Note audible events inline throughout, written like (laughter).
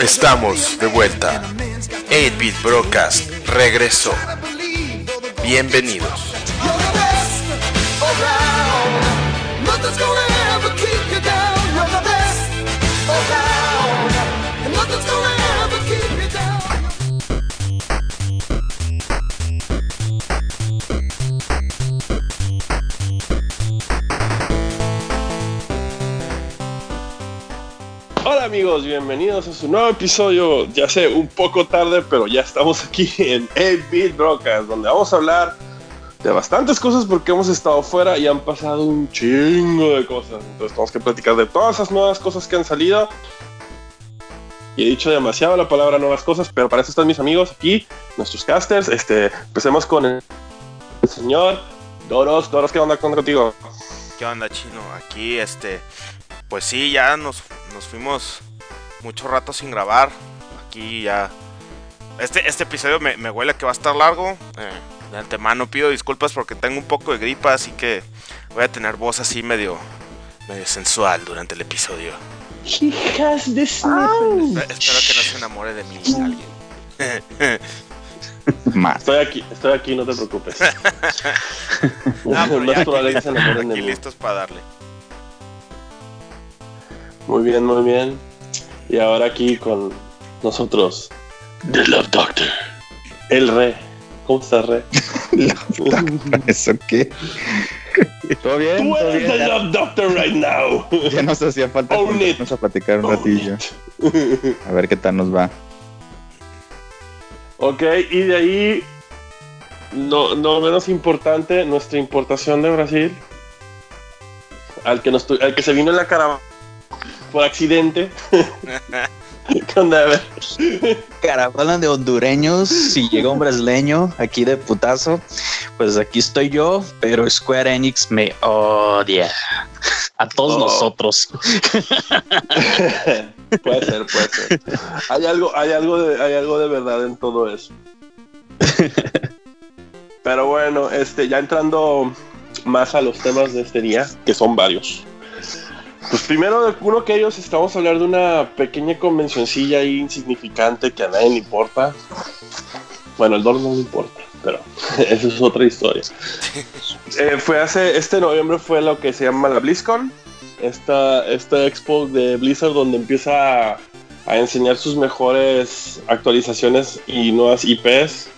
Estamos de vuelta. 8-Bit Broadcast regresó. Bienvenidos. Hola amigos, bienvenidos a su nuevo episodio. Ya sé, un poco tarde, pero ya estamos (laughs) aquí en 8-Bit Broadcast, donde vamos a hablar de bastantes cosas porque hemos estado fuera y han pasado un chingo de cosas. Entonces tenemos que platicar de todas esas nuevas cosas que han salido. Y he dicho demasiado la palabra nuevas cosas, pero para eso están mis amigos aquí, nuestros casters. Este, empecemos con el, señor Doros. Doros, ¿qué onda contigo? ¿Qué onda, chino? Aquí, este, pues sí, ya nos, nos fuimos mucho rato sin grabar. Aquí ya. Este, este episodio me, me huele que va a estar largo. Eh, de antemano pido disculpas porque tengo un poco de gripa, así que voy a tener voz así medio, medio sensual durante el episodio. He has the Espe- Espero que no se enamore de mí alguien. Más. Estoy aquí, estoy aquí, no te preocupes. (laughs) (laughs) Pero No ya de aquí mí. listos para darle. Muy bien, muy bien. Y ahora aquí con nosotros, The Love Doctor, el Re. ¿Cómo estás, Re? (laughs) ¿Eso qué? ¿Todo bien? Tú ¿Todo eres bien? The Love Doctor right now. (laughs) ya nos hacía falta Own juntarnos a platicar un ratillo. A ver qué tal nos va. ok, y de ahí, no, no menos importante, nuestra importación de Brasil. Al que, nos, tu- al que se vino en la caravana por accidente. (laughs) Con Dever. caravana de hondureños, si llega un brasileño aquí de putazo, pues aquí estoy yo, pero Square Enix me odia. A todos Oh. nosotros. (laughs) puede ser, puede ser. Hay algo, hay algo de, hay algo de verdad en todo eso. (laughs) Pero bueno, este, ya entrando más a los temas de este día, que son varios. Pues primero de uno que ellos estamos a hablar de una pequeña convencioncilla ahí insignificante que a nadie le importa. Bueno, el dólar no le importa, pero (laughs) esa es otra historia. (laughs) Eh, fue hace, este noviembre fue lo que se llama la BlizzCon, esta, esta expo de Blizzard donde empieza a, a enseñar sus mejores actualizaciones y nuevas IPs.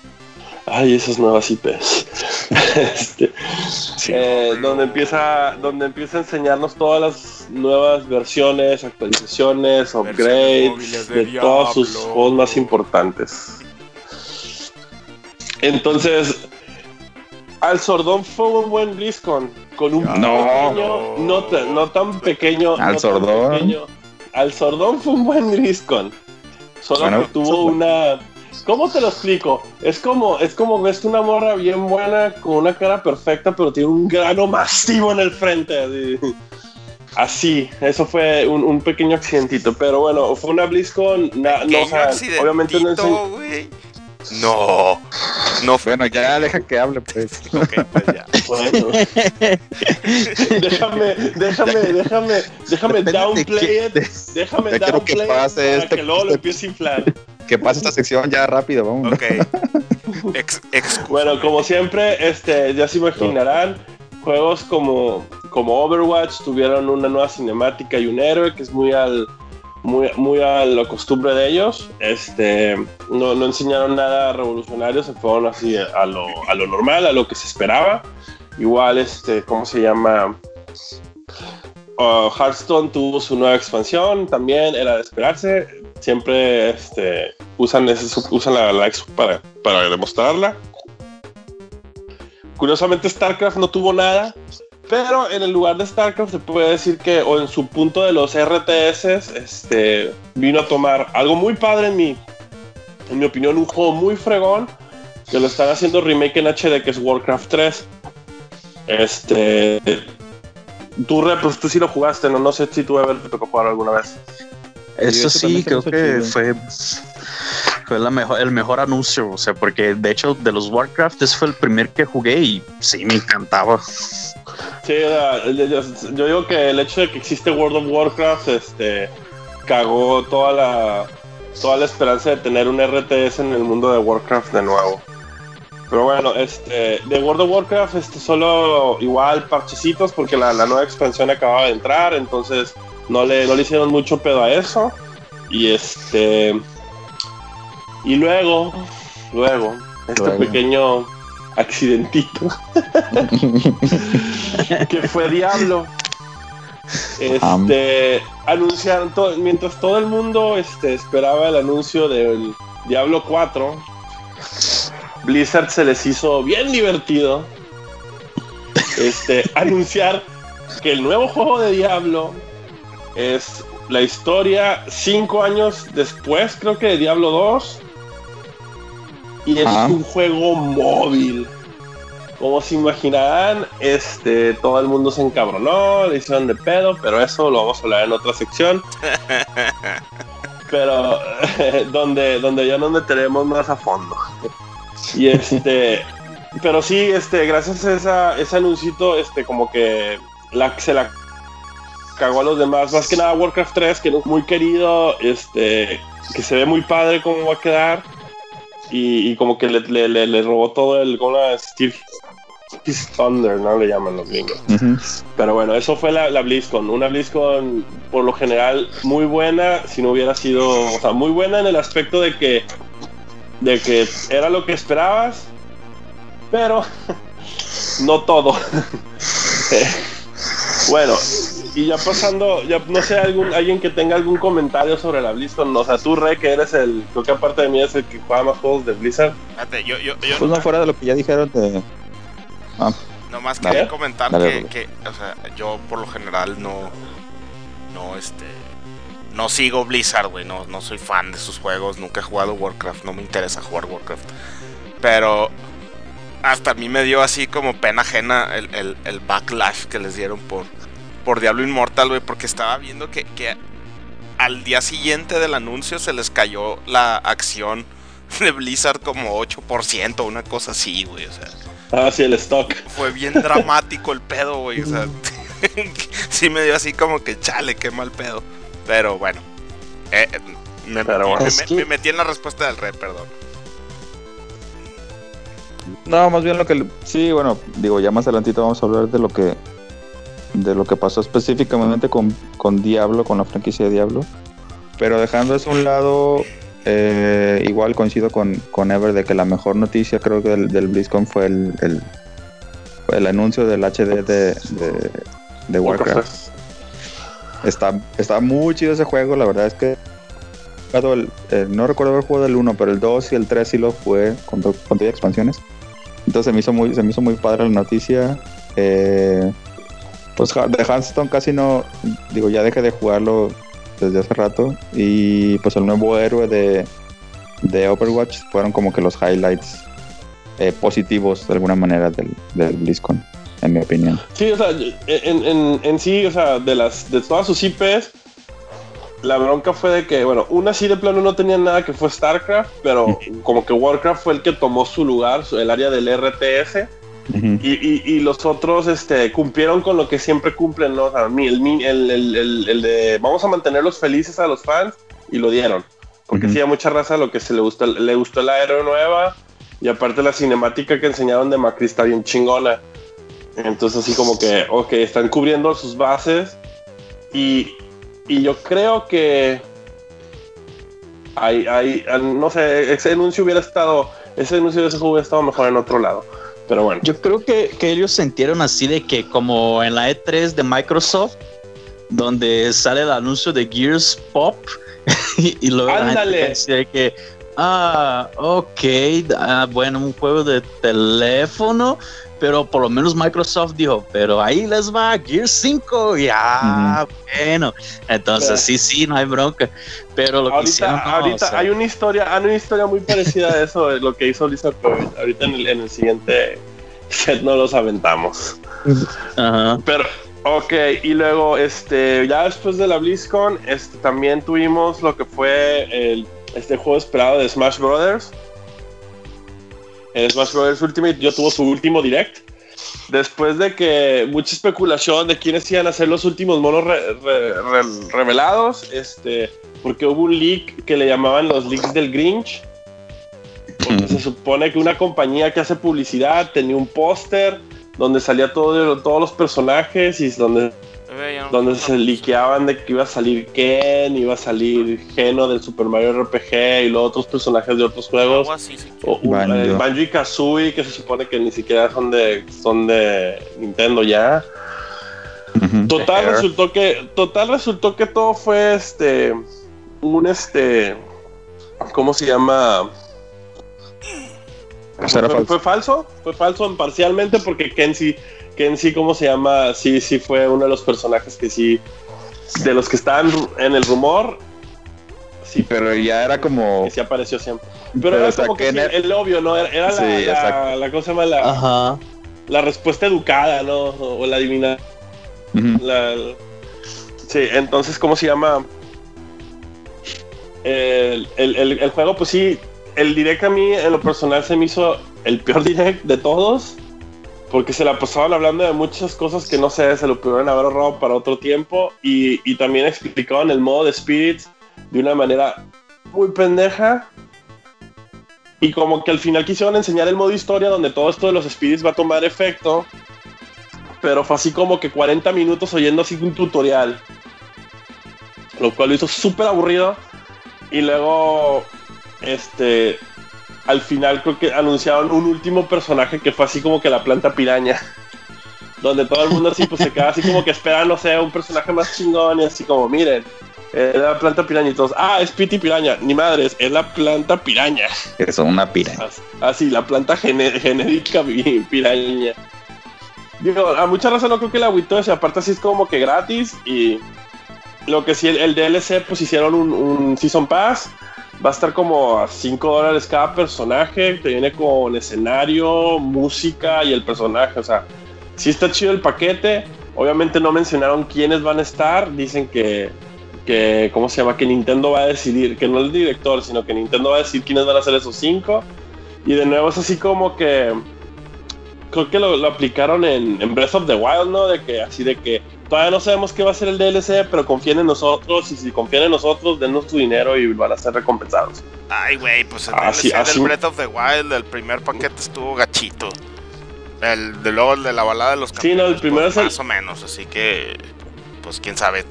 Ay, esas nuevas IPs. (laughs) Este, eh, donde empieza donde empieza a enseñarnos todas las nuevas versiones, actualizaciones, upgrades de de, todos sus juegos más importantes. Entonces, al Sordón fue un buen BlizzCon con un No. pequeño, no, ta- no tan pequeño, Al no tan Sordón. pequeño. Al Sordón fue un buen BlizzCon. Solo Bueno, que tuvo una ¿Cómo te lo explico? Es como, es como ves una morra bien buena con una cara perfecta, pero tiene un grano masivo en el frente. Así, Así, eso fue un, un pequeño accidentito. Pero bueno, fue una BlizzCon. na- no, o sea, obviamente no güey. No, no fue. Bueno, ya deja que hable, pues. (laughs) Ok, pues ya. (laughs) Bueno. (laughs) déjame, déjame, déjame, déjame Depende de downplay it. de- Déjame Ya quiero que downplay it pase para este- que luego lo este- empiece a inflar. Que pase esta sección ya rápido, vamos. Ok. (laughs) Ex. Bueno, como siempre, este, ya se imaginarán, juegos como, como Overwatch tuvieron una nueva cinemática y un héroe que es muy al muy, muy a la costumbre de ellos. Este, no, no enseñaron nada revolucionario, se fueron así a lo, a lo normal, a lo que se esperaba. Igual, este, ¿cómo se llama? Uh, Hearthstone tuvo su nueva expansión, también era de esperarse. Siempre este, usan, ese- usan la, la expo para, para demostrarla. Curiosamente, StarCraft no tuvo nada, pero en el lugar de StarCraft se puede decir que, o en su punto de los RTS, este, vino a tomar algo muy padre en mi, en mi opinión, un juego muy fregón, que lo están haciendo remake en HD, que es Warcraft 3. Este. Tú, pues tú sí lo jugaste, ¿no? No sé si tú, Ever, te tocó jugar alguna vez. Eso eso sí, creo que chido. fue, fue la mejor, el mejor anuncio, o sea, porque de hecho de los Warcraft ese fue el primer que jugué y sí, me encantaba. Sí, yo digo que el hecho de que existe World of Warcraft, este, cagó toda la, toda la esperanza de tener un RTS en el mundo de Warcraft de nuevo. Pero bueno, este, de World of Warcraft, este, solo igual parchecitos porque la, la nueva expansión acababa de entrar, entonces no le, no le hicieron mucho pedo a eso. Y este. Y luego, luego, este Luego. pequeño accidentito (laughs) que fue Diablo. Este anunciaron todo, mientras todo el mundo este, esperaba el anuncio del Diablo 4, Blizzard se les hizo bien divertido este, (laughs) anunciar que el nuevo juego de Diablo es la historia cinco años después, creo que de Diablo 2. Y es un juego móvil. Como se imaginarán, este, todo el mundo se encabronó, le hicieron de pedo, pero eso lo vamos a hablar en otra sección. (laughs) pero (laughs) donde, donde ya nos meteremos más a fondo. Y este, (laughs) pero sí, este, gracias a esa, ese anuncito, este, como que la, se la cagó a los demás. Más que nada Warcraft 3, que no es muy querido, este, que se ve muy padre cómo va a quedar. Y, y como que le, le- le- le robó todo el la Steel His Thunder, ¿no? Le llaman los gringos. Pero bueno, eso fue la, la BlizzCon. Una BlizzCon, por lo general, muy buena, si no hubiera sido, o sea, muy buena en el aspecto de que, de que era lo que esperabas, pero (laughs) no todo. (laughs) (laughs) Bueno, y ya pasando, ya no sé, algún, alguien que tenga algún comentario sobre la BlizzCon, o sea, tú, Re, que eres el, creo que aparte de mí es el que juega más juegos de Blizzard. Fíjate, yo, yo, yo Pues no fuera de lo que ya dijeron de. Ah, nomás quería comentar Dale, que, dale. que, o sea, yo por lo general no, no, este, no sigo Blizzard, güey, no, no soy fan de sus juegos, nunca he jugado Warcraft, no me interesa jugar Warcraft. Pero hasta a mí me dio así como pena ajena el, el, el backlash que les dieron por, por Diablo Immortal, güey, porque estaba viendo que, que al día siguiente del anuncio se les cayó la acción de Blizzard como 8%, una cosa así, güey, o sea Ah, sí, el stock. fue bien dramático el pedo, güey. O sea, (laughs) sí me dio así como que chale, qué mal pedo. Pero bueno, eh, eh, me, Pero que- me metí en la respuesta del rey, perdón. No, más bien lo que. Sí, bueno, digo, ya más adelantito vamos a hablar de lo que. De lo que pasó específicamente con, con Diablo, con la franquicia de Diablo. Pero dejando eso a un lado, eh, igual coincido con, con Ever de que la mejor noticia creo que del, del BlizzCon fue el, el, fue el anuncio del HD de, de, de Warcraft. Está, está muy chido ese juego, la verdad es que el- eh, no recuerdo haber jugado el 1, pero el 2 y el 3 sí lo jugué con, con todas expansiones. Entonces se me hizo muy, se me hizo muy padre la noticia. Eh, pues de Hearthstone casi no, digo, ya dejé de jugarlo desde hace rato. Y pues el nuevo héroe de, de Overwatch fueron como que los highlights eh, positivos de alguna manera del, del BlizzCon, en mi opinión. Sí, o sea, en, en, en sí, o sea, de las de todas sus IPs, la bronca fue de que, bueno, una sí de plano no tenía nada que fue StarCraft, pero como que Warcraft fue el que tomó su lugar, el área del RTS, y, y- y los otros este, cumplieron con lo que siempre cumplen, ¿no? O sea, el, mi- el, el- el- el de vamos a mantenerlos felices a los fans, y lo dieron. Porque Ujú. sí, a mucha raza lo que se le gustó, le gustó la nueva, y aparte la cinemática que enseñaron de Macri está bien chingona. Entonces así como que, ok, están cubriendo sus bases y, y yo creo que hay, hay, no sé, ese anuncio hubiera estado, ese anuncio de ese juego hubiera estado mejor en otro lado. Pero bueno, Yo creo que, que ellos sintieron así de que como en la E3 de Microsoft, donde sale el anuncio de Gears Pop (laughs) y, y luego la Ándale. gente que, ah, ok, ah, bueno, un juego de teléfono, pero por lo menos Microsoft dijo, pero ahí les va Gears 5, ya, bueno, entonces sí, sí, no hay bronca, pero lo que hicieron, no, ahorita o sea, hay una historia, hay una historia muy parecida a eso, de lo que hizo Blizzard, pero ahorita en el, en el siguiente set no los aventamos. ajá. Pero, ok, y luego, este, ya después de la BlizzCon, este, también tuvimos lo que fue el, este juego esperado de Smash Brothers. El Smash Brothers Ultimate ya tuvo su último direct. Después de que mucha especulación de quiénes iban a ser los últimos monos re- re- re- revelados, este, porque hubo un leak que le llamaban los leaks del Grinch. Porque se supone que una compañía que hace publicidad tenía un póster donde salía todo, todos los personajes y donde donde se liqueaban de que iba a salir Ken, iba a salir Geno del Super Mario RPG y los otros personajes de otros juegos. o, Banjo. y Kazooie, que se supone que ni siquiera son de, son de Nintendo ya. Total resultó que total resultó que todo fue este un este ¿cómo se llama? Fue, falso, fue falso parcialmente porque Ken sí en sí, ¿cómo se llama? Sí, sí fue uno de los personajes que sí, de los que estaban en el rumor. Sí, pero ya era como... Que sí apareció siempre. Pero, era como que el... obvio, ¿no? Era, la, la, cosa más la, la respuesta educada, ¿no? O, la divina. sí, entonces, ¿cómo se llama? El, el, el, juego, pues sí, el direct a mí en lo personal se me hizo el peor (laughs) direct de todos porque se la pasaban hablando de muchas cosas que no sé, se lo pudieron haber ahorrado para otro tiempo y, y también explicaban el modo de Spirits de una manera muy pendeja. Y como que al final quisieron enseñar el modo historia donde todo esto de los Spirits va a tomar efecto, pero fue así como que 40 minutos oyendo así un tutorial, lo cual lo hizo súper aburrido. Y luego este al final creo que anunciaron un último personaje que fue así como que la planta piraña. Donde todo el mundo así pues se queda así como que espera, no sé, un personaje más chingón y así como, miren, es la planta piraña y todos, ah, es Piti piraña, ni madres, es la planta piraña. Es una piraña. Así, la planta genérica piraña. Digo, a mucha razón no creo que la agüito ese, aparte así es como que gratis y lo que sí, el, DLC pues hicieron un, un Season Pass Va a estar como a 5 dólares cada personaje. Te viene con escenario, música y el personaje. O sea, sí está chido el paquete. Obviamente no mencionaron quiénes van a estar. Dicen que, que, ¿cómo se llama? Que Nintendo va a decidir, que no el director, sino que Nintendo va a decir quiénes van a ser esos 5. Y de nuevo es así como que creo que lo, aplicaron en, en, Breath of the Wild, ¿no? De que así de que todavía no sabemos qué va a ser el DLC, pero confíen en nosotros y si confían en nosotros, denos tu dinero y van a ser recompensados. Ay, güey, pues el DLC del Breath of the Wild, el primer paquete estuvo gachito. El de luego el de la balada de los campeones, sí, no, el primero pues, más o menos, así que pues quién sabe.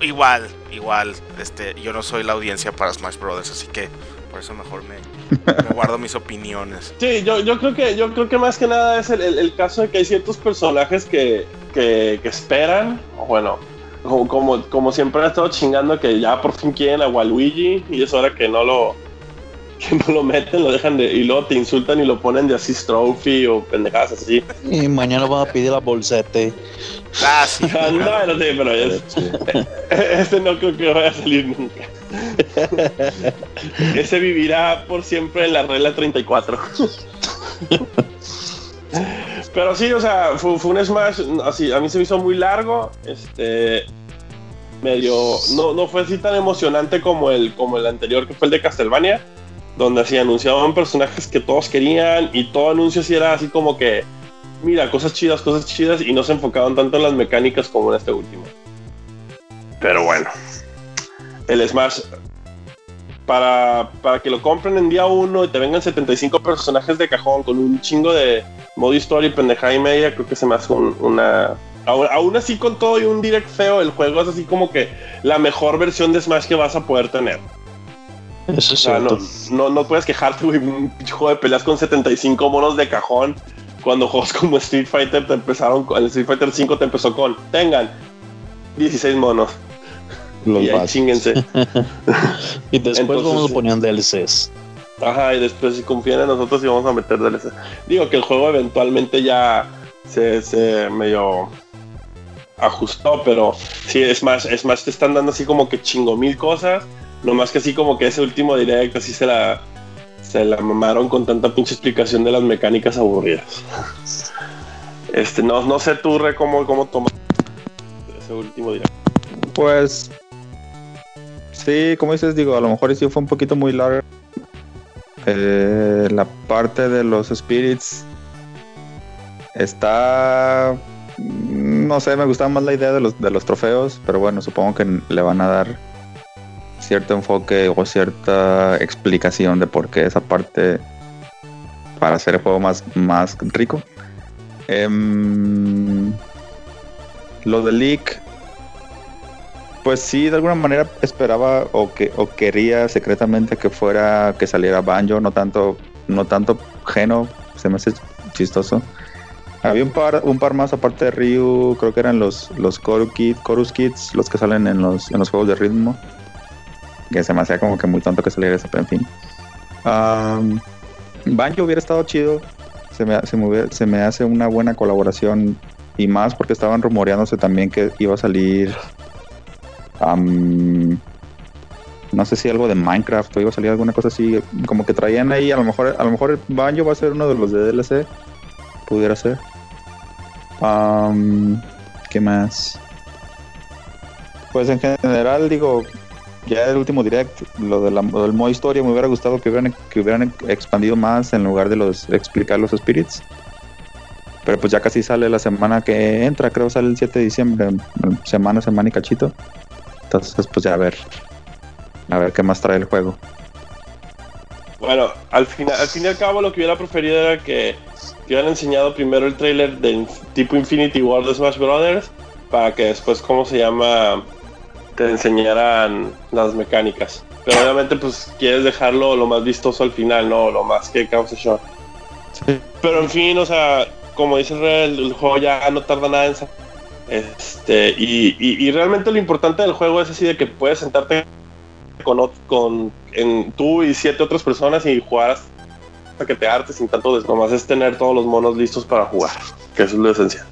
Igual, igual, este, yo no soy la audiencia para Smash Brothers, así que por eso mejor me, guardo mis opiniones. Sí, yo, yo, creo que, yo creo que más que nada es el, el, caso de que hay ciertos personajes que, que, que esperan, bueno, como, como, siempre han estado chingando que ya por fin quieren a Waluigi y es hora que no lo (laughs) que no lo meten, lo dejan de y luego te insultan y lo ponen de assist trophy o pendejadas así. Y mañana van a pedir la bolsete. Ah, sí. (laughs) no, no sé, pero (laughs) este no creo que vaya a salir nunca. Ese vivirá por siempre en la regla 34. Pero sí, o sea, fue, un Smash, así, a mí se me hizo muy largo, este, medio, no, no fue así tan emocionante como el, como el anterior que fue el de Castlevania, donde así anunciaban personajes que todos querían y todo anuncio así era así como que, mira, cosas chidas, cosas chidas y no se enfocaban tanto en las mecánicas como en este último. Pero bueno, el Smash para, para, que lo compren en día 1 y te vengan 75 personajes de cajón con un chingo de modo historia y pendejada y media, creo que se me hace una... Aún, así con todo y un direct feo, el juego es así como que la mejor versión de Smash que vas a poder tener. Eso es cierto. No, no, puedes quejarte, güey, un juego de peleas con 75 monos de cajón cuando juegos como Street Fighter te empezaron, el Street Fighter 5 te empezó con, tengan 16 monos y ahí chinguense. (laughs) y después vamos a poner DLCs. Ajá, y después si confían en nosotros y vamos a meter DLC. Digo que el juego eventualmente ya se, se medio ajustó, pero sí, es más, es más, te están dando así como que chingo mil cosas. No más que así como que ese último directo así se la, se la mamaron con tanta pinche explicación de las mecánicas aburridas. (laughs) Este, no, no sé tú, Re, cómo, cómo ese último directo. Pues Sí, como dices, digo, a lo mejor sí fue un poquito muy largo. Eh, la parte de los spirits está. No sé, me gustaba más la idea de los, de los trofeos, pero bueno, supongo que le van a dar cierto enfoque o cierta explicación de por qué esa parte para hacer el juego más, más rico. Em, lo de leak, pues sí, de alguna manera esperaba o que o quería secretamente que fuera que saliera Banjo, no tanto no tanto Geno, se me hace chistoso. Había un par un par más aparte de Ryu, creo que eran los los Chorus Kids, los que salen en los en los juegos de ritmo. Que se me hacía como que muy tonto que saliera eso, pero en fin. Banjo hubiera estado chido. Se me, se, me hace una buena colaboración. Y más porque estaban rumoreándose también que iba a salir. no sé si algo de Minecraft o iba a salir alguna cosa así. Como que traían ahí. A lo mejor, a lo mejor Banjo va a ser uno de los de DLC. Pudiera ser. ¿Qué más? Pues en general, digo, ya el último direct, lo, del modo historia, me hubiera gustado que hubieran, que hubieran expandido más en lugar de los explicar los spirits. Pero pues ya casi sale la semana que entra, creo sale el 7 de diciembre, semana, semana y cachito. Entonces pues ya a ver, a ver qué más trae el juego. Bueno, al final, al fin y al cabo lo que hubiera preferido era que hubieran enseñado primero el trailer de inf- tipo Infinity War de Smash Brothers para que después, ¿cómo se llama? Te enseñaran las mecánicas. Pero obviamente pues quieres dejarlo lo más vistoso al final, ¿no? Lo más que cause shock. Pero en fin, o sea, como dice el, el juego ya no tarda nada en sa- este y, y- y realmente lo importante del juego es así de que puedes sentarte con, con en, tú y siete otras personas y jugar hasta que te hartes sin tanto des nomás es tener todos los monos listos para jugar que eso es lo esencial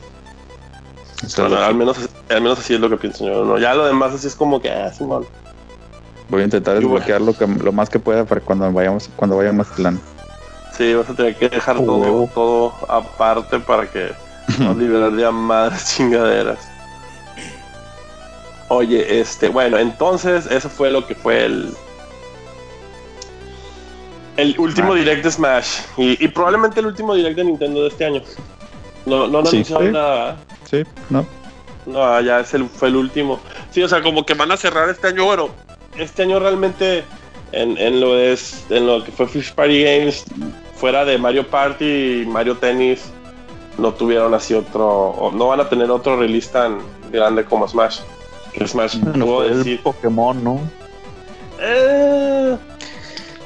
Bueno, al menos al menos así es lo que pienso yo ¿no? ya lo demás así es como que ah, Simón. Voy a intentar bueno. desbloquear lo, que, lo más que pueda para cuando vayamos cuando vaya a Mazatlán. sí vas a tener que dejar Oh, todo, huevo. todo aparte para que (laughs) no liberar de madres (laughs) chingaderas oye este bueno entonces eso fue lo que fue el el último Smash. direct de Smash y, y probablemente el último direct de Nintendo de este año no no, no Sí. nada ¿verdad? Sí, ¿no? No, ya es el, fue el último. Sí, o sea, como que van a cerrar este año. Bueno, este año realmente en, en lo es en lo que fue Fish Party Games, fuera de Mario Party y Mario Tennis, no tuvieron así otro, o no van a tener otro release tan grande como Smash. Que Smash Bueno, puedo fue el decir. Pokémon, ¿no? eh,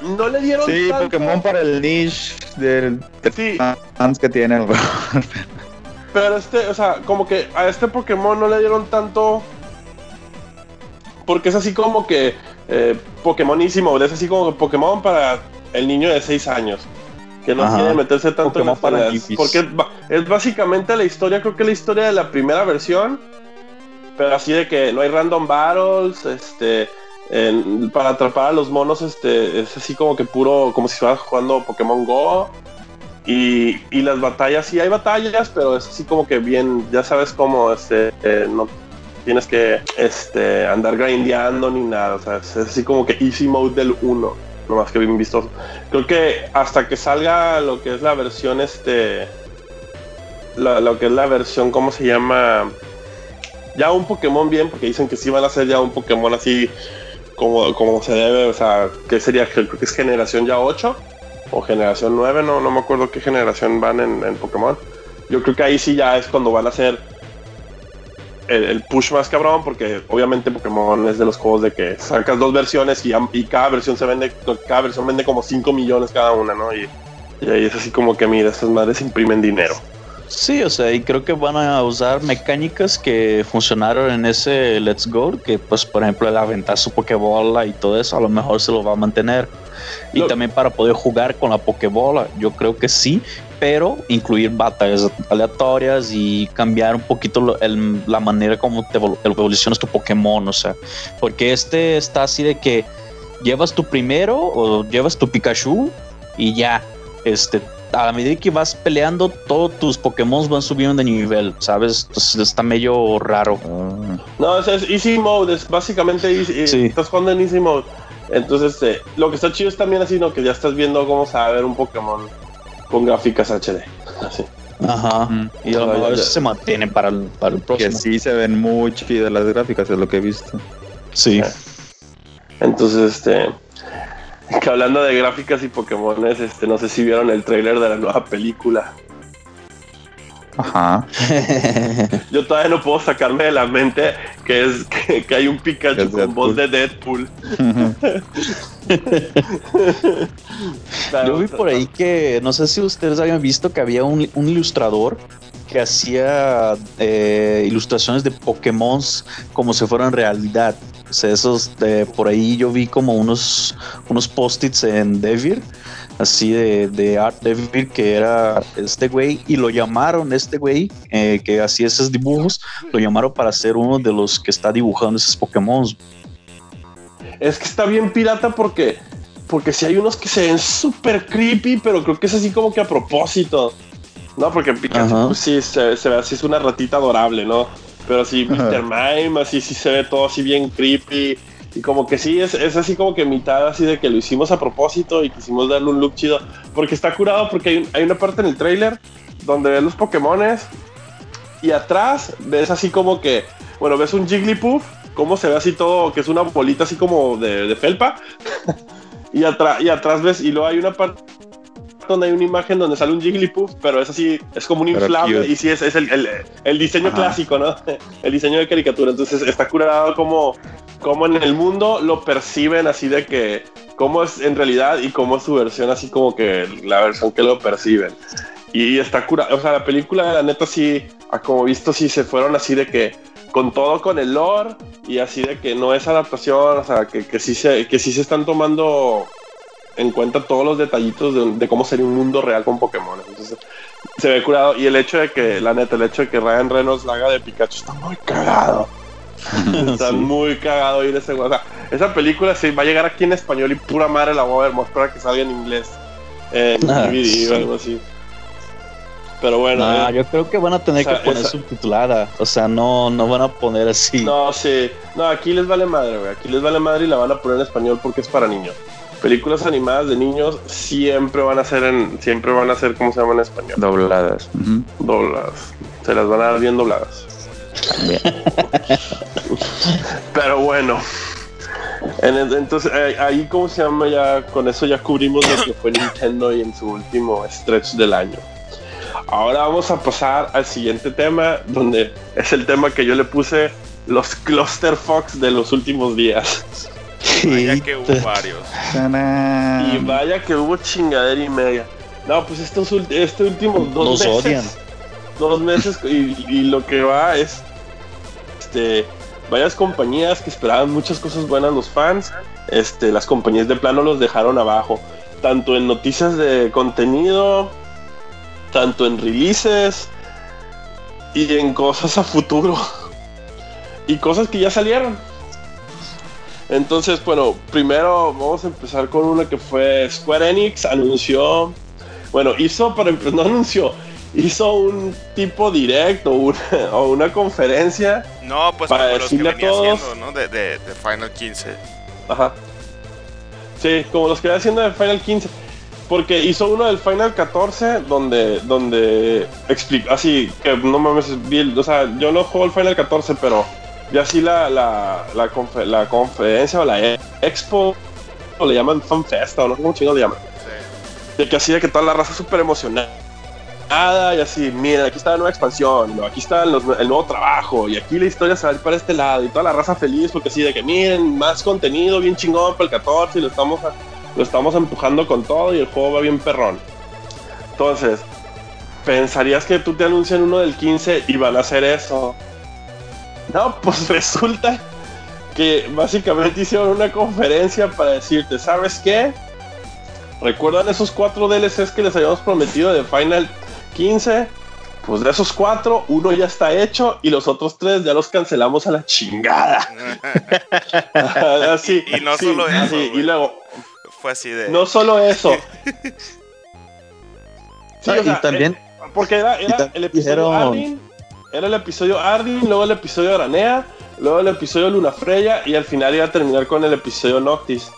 no le dieron Sí, tanto. Pokémon para el niche del de Sí, fans que tiene. (laughs) Pero este, o sea, como que a este Pokémon no le dieron tanto. Porque es así como que eh, Pokémonísimo, es así como que Pokémon para el niño de 6 años. Que no Ajá. quiere meterse tanto Pokémon en las para peleas. hippies. Porque es, básicamente la historia, creo que la historia de la primera versión. Pero así de que no hay random battles, este. en- para atrapar a los monos, este, es así como que puro, como si estuvieras jugando Pokémon Go. Y, las batallas, sí hay batallas, pero es así como que bien, ya sabes cómo, este, eh, no tienes que este, andar grindeando ni nada, o sea, es, así como que easy mode del 1, nomás que bien vistoso. Creo que hasta que salga lo que es la versión, este, lo que es la versión, ¿cómo se llama? Ya un Pokémon bien, porque dicen que sí van a ser ya un Pokémon así como, como se debe, o sea, que sería, creo que es generación ya 8 o generación 9, no, no me acuerdo qué generación van en, Pokémon. Yo creo que ahí sí ya es cuando van a hacer el, push más cabrón, porque obviamente Pokémon es de los juegos de que sacas dos versiones y, y cada versión se vende, cada versión vende como 5 millones cada una, ¿no? Y, y ahí es así como que, mira, estas madres imprimen dinero. Sí, o sea, y creo que van a usar mecánicas que funcionaron en ese Let's Go, que pues por ejemplo el aventar su Pokébola y todo eso a lo mejor se lo va a mantener. Y Lo- también para poder jugar con la Pokébola, yo creo que sí, pero incluir batallas aleatorias y cambiar un poquito lo- el- la manera como te evol- evolucionas tu Pokémon, o sea, porque este está así de que llevas tu primero o llevas tu Pikachu y ya, este, a la medida que vas peleando, todos tus Pokémon van subiendo de nivel, ¿sabes? Entonces está medio raro. No, es, es easy mode, es básicamente easy, Sí. estás jugando en easy mode. Entonces, eh, lo que está chido es también así, ¿no? Que ya estás viendo cómo se va a ver un Pokémon con gráficas HD. Así. Ajá. mm. Y a lo mejor se mantiene para el, para el Que próximo. sí se ven muy chidas las gráficas, es lo que he visto. Sí. Entonces, este, que hablando de gráficas y Pokémones, este, no sé si vieron el tráiler de la nueva película. Ajá. Yo todavía no puedo sacarme de la mente que es que, (laughs) que hay un Pikachu con voz de Deadpool. Yo vi por ahí que, no sé si ustedes habían visto que había un, un ilustrador que hacía eh, ilustraciones de Pokémon como si fueran realidad. Esos de por ahí yo vi como unos, unos post-its en Devir, así de, de Art Devir, que era este güey, y lo llamaron, este güey, eh, que hacía esos dibujos, lo llamaron para ser uno de los que está dibujando esos Pokémon. Es que está bien pirata porque porque si hay unos que se ven súper creepy, pero creo que es así como que a propósito. No, porque Pikachu Ajá. pues, sí se, se ve así, es una ratita adorable, ¿no? Pero sí, Mr. Mime, así sí se ve todo así bien creepy. Y como que sí, es, es así como que mitad así de que lo hicimos a propósito y quisimos darle un look chido. Porque está curado, porque hay, hay una parte en el trailer donde ves los Pokémones y atrás ves así como que, bueno, ves un Jigglypuff, cómo se ve así todo, que es una bolita así como de, de felpa. (laughs) y, atrás y atrás ves, y luego hay una parte donde hay una imagen donde sale un Jigglypuff, pero es así, es como un inflable y sí, es, es el, el- el diseño Ajá. clásico, ¿no? (laughs) El diseño de caricatura. Entonces está curado como, como en el mundo lo perciben así de que, cómo es en realidad y cómo es su versión, así como que la versión que lo perciben. Y está curado, o sea, la película, la neta, sí, a como visto, sí se fueron así de que con todo con el lore y así de que no es adaptación, o sea, que, que, sí, se, que sí se están tomando en cuenta todos los detallitos de, de cómo sería un mundo real con Pokémon. Entonces, se ve curado. Y el hecho de que, la neta, el hecho de que Ryan Reynolds la haga de Pikachu está muy cagado. (laughs) Está Sí. muy cagado ir ese. O sea, esa película sí va a llegar aquí en español y pura madre la voy a ver. Más para que salga en inglés. En Ah, DVD sí. o algo así. Pero bueno. No, eh, yo creo que van a tener o sea, que poner esa- subtitulada. O sea, no, no van a poner así. No, sí. No, aquí les vale madre, güey. Aquí les vale madre y la van a poner en español porque es para niños. Películas animadas de niños siempre van a ser en, siempre van a ser, ¿cómo se llama en español? Dobladas. Dobladas. Se las van a dar bien dobladas. Bien. (laughs) Pero bueno. En el- entonces, eh, ahí, ¿cómo se llama? Ya con eso ya cubrimos lo que fue Nintendo y en su último stretch del año. Ahora vamos a pasar al siguiente tema, donde es el tema que yo le puse los cluster fox de los últimos días. Vaya que hubo varios. Y vaya que hubo chingadera y media. No, pues estos este último dos Nos meses. odian. Dos meses y, y lo que va es este varias compañías que esperaban muchas cosas buenas los fans. Este, las compañías de plano los dejaron abajo. Tanto en noticias de contenido, tanto en releases y en cosas a futuro. Y cosas que ya salieron. Entonces, bueno, primero vamos a empezar con una que fue Square Enix anunció, bueno, hizo, para empezar, (laughs) no anunció, hizo un tipo directo una, (laughs) o una conferencia, No, pues Para como los que venía todos- haciendo, ¿no? De, de, de Final 15. ajá, sí, como los que va haciendo del Final 15, porque hizo uno del Final 14 donde, donde explica, así que no mames, o sea, yo no juego el Final 14, pero ya así la, la, la, confe- la conferencia o la expo, o le llaman Fan Festa, o no sé cómo chingados le llaman. Sí. de que así de que toda la raza súper emocionada y así, mira, aquí está la nueva expansión, ¿no? aquí está los- el nuevo trabajo y aquí la historia se va a ir para este lado y toda la raza feliz porque así de que miren, más contenido bien chingón para el 14 y lo estamos, a- lo estamos empujando con todo y el juego va bien perrón. Entonces, pensarías que tú te anuncian uno del 15 y van a hacer eso. No, pues (laughs) resulta que básicamente hicieron una conferencia para decirte, ¿sabes qué? ¿Recuerdan esos cuatro DLCs que les habíamos prometido de Final 15? Pues de esos cuatro, uno ya está hecho y los otros tres ya los cancelamos a la chingada. (laughs) (laughs) así, Y- y no sí, solo eso, así, y luego, Fue así de. no solo eso. Sí, Ah, o sea, y también, eh, porque era, el episodio dijeron- era el episodio Arden, luego el episodio Aranea, luego el episodio Luna Freya y al final iba a terminar con el episodio Noctis.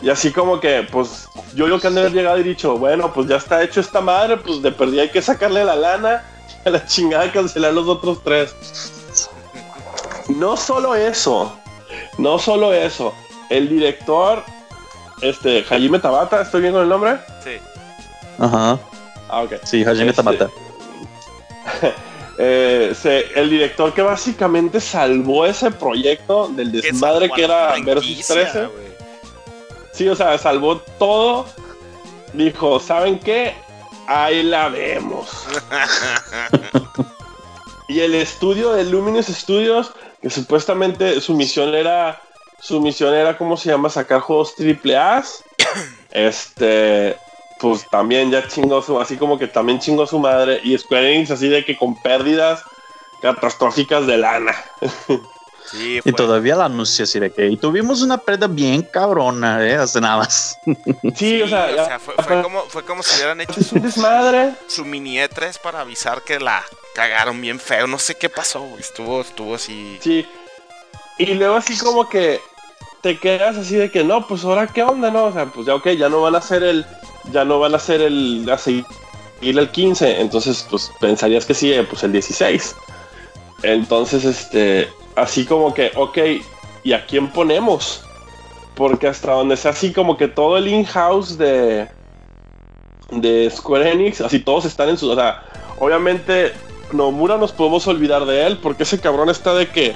Y así como que, pues, yo lo que han de haber llegado y dicho, bueno, pues ya está hecho esta madre, pues de perdida hay que sacarle la lana (laughs) a la chingada cancelar los otros tres. No solo eso, no solo eso. el director, este, Hajime Tabata, ¿estoy bien con el nombre? Sí. Ajá. Ah, ok. Sí, Hajime Este, Tabata. (laughs) eh, se- el director que básicamente salvó ese proyecto del desmadre que era Versus franquicia, 13. güey. Sí, o sea, salvó todo. Dijo, ¿saben qué? Ahí la vemos. (laughs) y el estudio de Luminous Studios, que supuestamente su misión era, su misión era, ¿cómo se llama? Sacar juegos triple A. (coughs) Este, pues también ya chingó su, así como que también chingó su madre. Y Square Enix así de que con pérdidas catastróficas de lana. (laughs) Sí, Y todavía la anuncia así de que y tuvimos una pérdida bien cabrona, ¿eh? Hace nada más. (laughs) Sí, o sea, ya- fue, fue como, fue como si hubieran hecho su, desmadre. su mini E3 para avisar que la cagaron bien feo. No sé qué pasó, güey. Estuvo, estuvo así. Sí. Y luego así como que te quedas así de que no, pues ahora qué onda, ¿no? O sea, pues ya ok, ya no van a hacer el, ya no van a hacer el, a seguir el 15, entonces pues pensarías que sí, pues el 16. Entonces, este, así como que, ok, ¿y a quién ponemos? Porque hasta donde sea así como que todo el in-house de, de Square Enix, así todos están en su, o sea, obviamente Nomura nos podemos olvidar de él porque ese cabrón está de que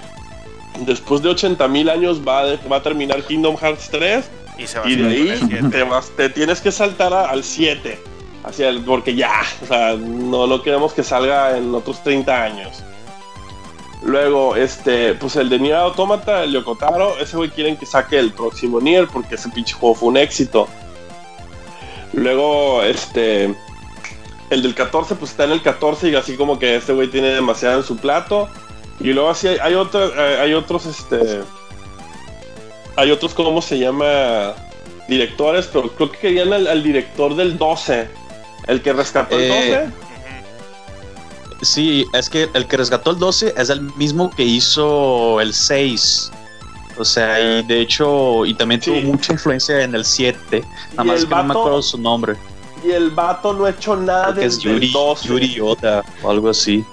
después de 80 mil años va, a- va a terminar Kingdom Hearts 3 Y se va y de ahí te, vas, te tienes que saltar a- al 7. Hacia el, porque ya, o sea, no, no queremos que salga en otros 30 años. Luego, este, pues el de Nier Automata, el Yokotaro, ese güey quieren que saque el próximo Nier porque ese pinche juego fue un éxito. Luego, este, el del 14, pues está en el 14 y así como que este güey tiene demasiado en su plato. Y luego así hay, hay, eh, hay otros, este, hay otros, ¿cómo se llama? Directores, pero creo que querían al, al director del 12, el que rescató el Eh, 12. Ujú. Sí, es que el que rescató el 12 es el mismo que hizo el 6. O sea, y de hecho, y también Sí. tuvo mucha influencia en el 7. Nada más que no me acuerdo su nombre. Y el vato no ha hecho nada es desde el Yuri, 12. Yuri Oda o algo así.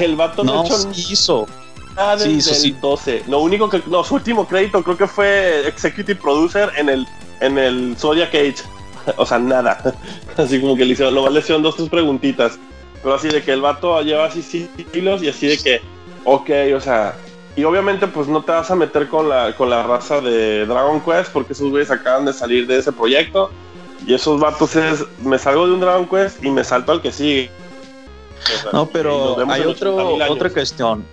El vato no, hecho hizo. nada sí, eso sí. el 12. Lo único que. No, su último crédito creo que fue Executive Producer en el, en el Zodiac Age. (laughs) O sea, nada. (laughs) Así como que le hicieron, nomás le hicieron dos, tres preguntitas. Pero así de que el vato lleva así siglos y así de que, ok, o sea. Y obviamente, pues no te vas a meter con la, con la raza de Dragon Quest, porque esos güeyes acaban de salir de ese proyecto. Y esos vatos es, me salgo de un Dragon Quest y me salto al que sigue. No, pero hay otro, 80,000 años. otra cuestión.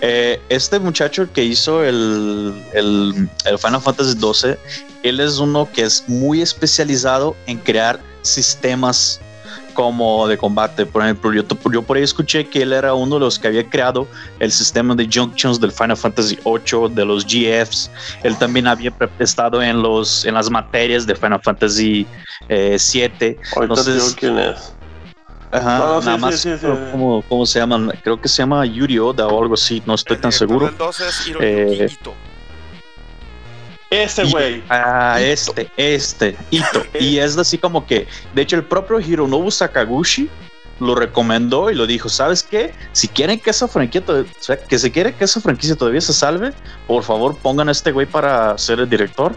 Eh, este muchacho que hizo el, el, el Final Fantasy XII, él es uno que es muy especializado en crear sistemas como de combate. Por ejemplo, yo, yo por ahí escuché que él era uno de los que había creado el sistema de junctions del Final Fantasy VIII, de los GFs. Él también había estado en, los, en las materias de Final Fantasy eh, VII. Ahorita Entonces- digo quién es. Ajá, No, no, nada sí, más, sí, sí. ¿cómo, cómo se llama? Creo que se llama Yuri Oda o algo así, no estoy El tan seguro. del 12 es Eh, Ito. Ese Y- güey. Ah, este, este, Ito. (laughs) Y es así como que, de hecho, el propio Hironobu Sakaguchi lo recomendó y lo dijo, ¿sabes qué? Si quieren que esa franquicia, o sea, que se quiere que esa franquicia todavía se salve, por favor pongan a este güey para ser el director,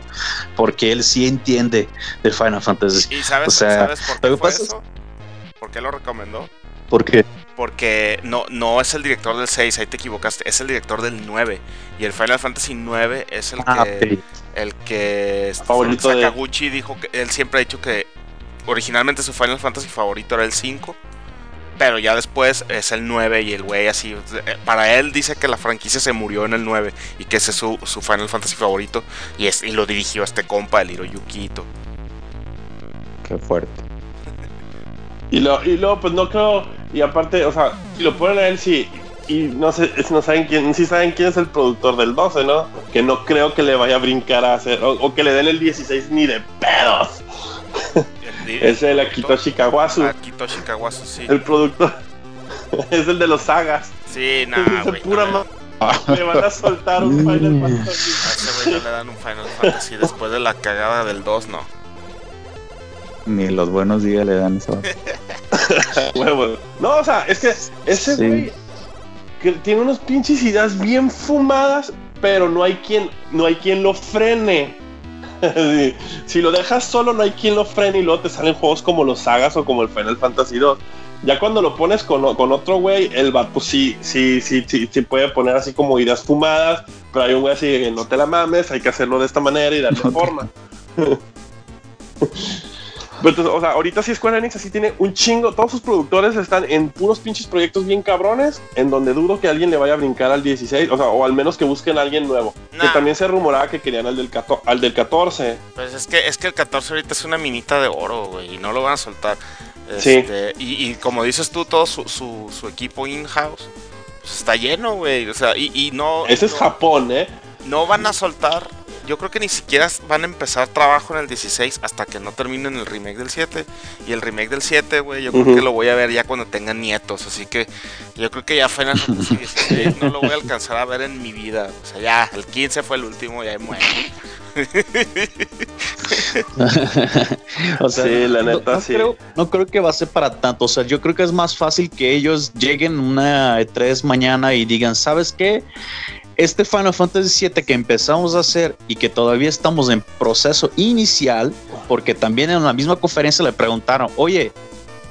porque él sí entiende del Final Fantasy. ¿Y sabes, o sea, sabes por lo qué que fue pasa es- eso? ¿Por qué lo recomendó? Porque Porque no, no es el director del 6, ahí te equivocaste, es el director del 9. Y el Final Fantasy 9 es el ah, que, el que Favorito de- Sakaguchi dijo que él siempre ha dicho que originalmente su Final Fantasy favorito era el 5. Pero ya después es el 9 y el güey así. eh, Para él dice que la franquicia se murió en el 9 y que ese es su, su Final Fantasy favorito. Y, es, y lo dirigió a este compa, el Hiroyuki Ito. Qué fuerte. Y, lo, y luego, pues no creo. Y aparte, o sea, si lo ponen a él, sí. Y no sé, no saben quién, sí saben quién es el productor del 12, ¿no? Que no creo que le vaya a brincar a hacer. O, o que le den el 16 ni de pedos. Es el Akitoshi Kawasu. Akitoshi Kawasu, sí. El productor. (laughs) es el de los sagas. Sí, nada, güey. pura no, Le van a soltar un Final Fantasy. A ese güey no le dan un Final Fantasy después de la cagada del 2, no. Ni los buenos días le dan eso. (laughs) No, o sea, es que ese Sí. que tiene unas pinches ideas bien fumadas, pero no hay quien, no hay quien lo frene. (laughs) Sí. Si lo dejas solo, no hay quien lo frene y luego te salen juegos como los Sagas o como el Final Fantasy 2. Ya cuando lo pones con, con otro güey, el vato sí, sí, sí, sí, sí puede poner así como ideas fumadas, pero hay un güey así que no te la mames, hay que hacerlo de esta manera y darle (laughs) forma. Pero o sea, ahorita sí Square Enix así tiene un chingo, todos sus productores están en puros pinches proyectos bien cabrones, en donde dudo que alguien le vaya a brincar al 16, o sea, o al menos que busquen a alguien nuevo. Que también se rumoraba que querían al del, al del 14. Pues es que, es que el 14 ahorita es una minita de oro, güey, y no lo van a soltar. Sí. Este, y, y como dices tú, todo su, su, su equipo in-house pues está lleno, güey. O sea, y, y no, Ese es Japón, ¿eh? no van a soltar. Yo creo que ni siquiera van a empezar trabajo en el 16 hasta que no terminen el remake del 7. Y el remake del 7, güey, yo creo que lo voy a ver ya cuando tengan nietos. Así que yo creo que ya Final Fantasy 16 no lo voy a alcanzar a ver en mi vida. O sea, ya, el 15 fue el último y ahí muere. o sea, Sí, la no- neta, no, sí. Creo, no creo que va a ser para tanto. O sea, yo creo que es más fácil que ellos lleguen una E3 mañana y digan, ¿sabes qué? Este Final Fantasy VII que empezamos a hacer y que todavía estamos en proceso inicial, porque también en la misma conferencia le preguntaron, oye,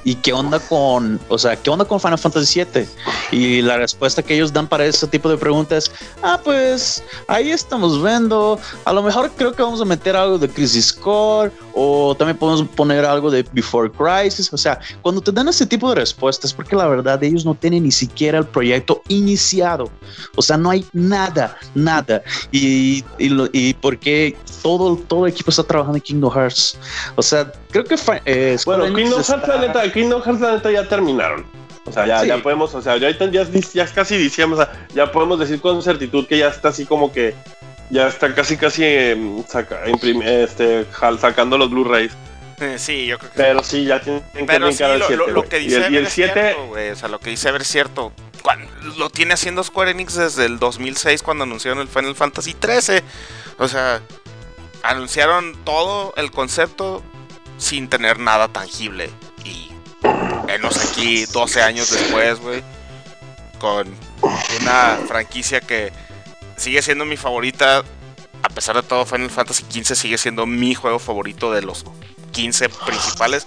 ¿y qué onda con, o sea, qué onda con Final Fantasy VII? Y la respuesta que ellos dan para ese tipo de preguntas es, ah, pues ahí estamos viendo, a lo mejor creo que vamos a meter algo de Crisis Core o también podemos poner algo de Before Crisis. O sea, cuando te dan ese tipo de respuestas, porque la verdad ellos no tienen ni siquiera el proyecto iniciado. O sea, no hay nada, nada. Y, y, lo- y porque todo, todo el equipo está trabajando en Kingdom Hearts. O sea, creo que... eh, Bueno, Kingdom Hearts, la neta, Kingdom Hearts, la neta, ya terminaron. O sea, ya, Sí. ya podemos, o sea, ya, ya, ya casi diciembre, o sea, ya podemos decir con certitud que ya está así como que, ya está casi, casi em, saca- este, sacando los Blu-rays. sí, yo creo que sí. Pero sí, ya tienen que Pero sí, brincar al lo, 7. lo- lo que y dice el, y el es 7, cierto, güey. O sea, lo que dice Ever es cierto. Lo tiene haciendo Square Enix desde el 2006 cuando anunciaron el Final Fantasy 13. O sea, anunciaron todo el concepto sin tener nada tangible. Y venos aquí 12 años después, güey. Con una franquicia que sigue siendo mi favorita. A pesar de todo, Final Fantasy 15 sigue siendo mi juego favorito de los 15 principales.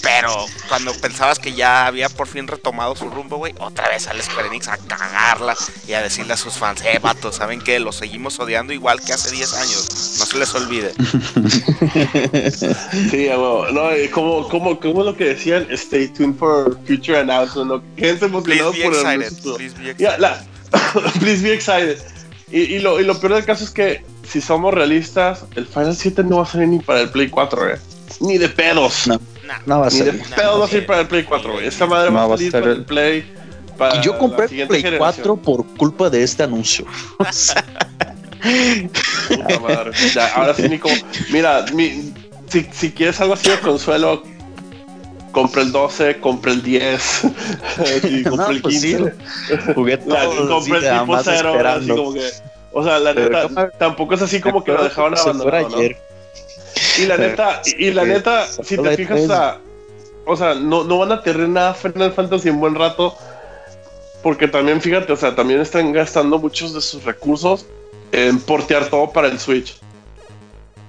Pero cuando pensabas que ya había por fin retomado su rumbo, güey, otra vez sale Square Enix a cagarla y a decirle a sus fans, eh, vato, ¿saben que Los seguimos odiando igual que hace 10 años. No se les olvide. (laughs) sí, a huevo. no, como, como, como lo que decían, stay tuned for future announcement, ¿no? Quédense emocionados por el excited. Please be excited. la- (laughs) Please be excited. Y, y lo, y lo peor del caso es que, si somos realistas, el Final 7 no va a salir ni para el Play 4, eh. Ni de pedos. No. No va a Ni de ser. Nah, pedos va a salir para el Play 4, güey. Esta madre No, va va a salir ser para el- Play. Para Y yo compré Play generación. 4 por culpa de este anuncio. O sea, Puta madre. Ya, ahora sí, Nico. Mira, mi- si, si quieres algo así de consuelo, compra el 12, compra el 10, sí, (laughs) (laughs) compra No, el pues sí, 15. jugué todo compré el nada tipo más cero, así esperando. como que. O sea, la neta, tampoco es así como que lo dejaron abandonado, ¿no? ayer. Y la neta, y, y la neta, si te fijas, E3. o sea, o sea, no, no van a tener nada Final Fantasy en buen rato. Porque también, fíjate, o sea, también están gastando muchos de sus recursos en portear todo para el Switch.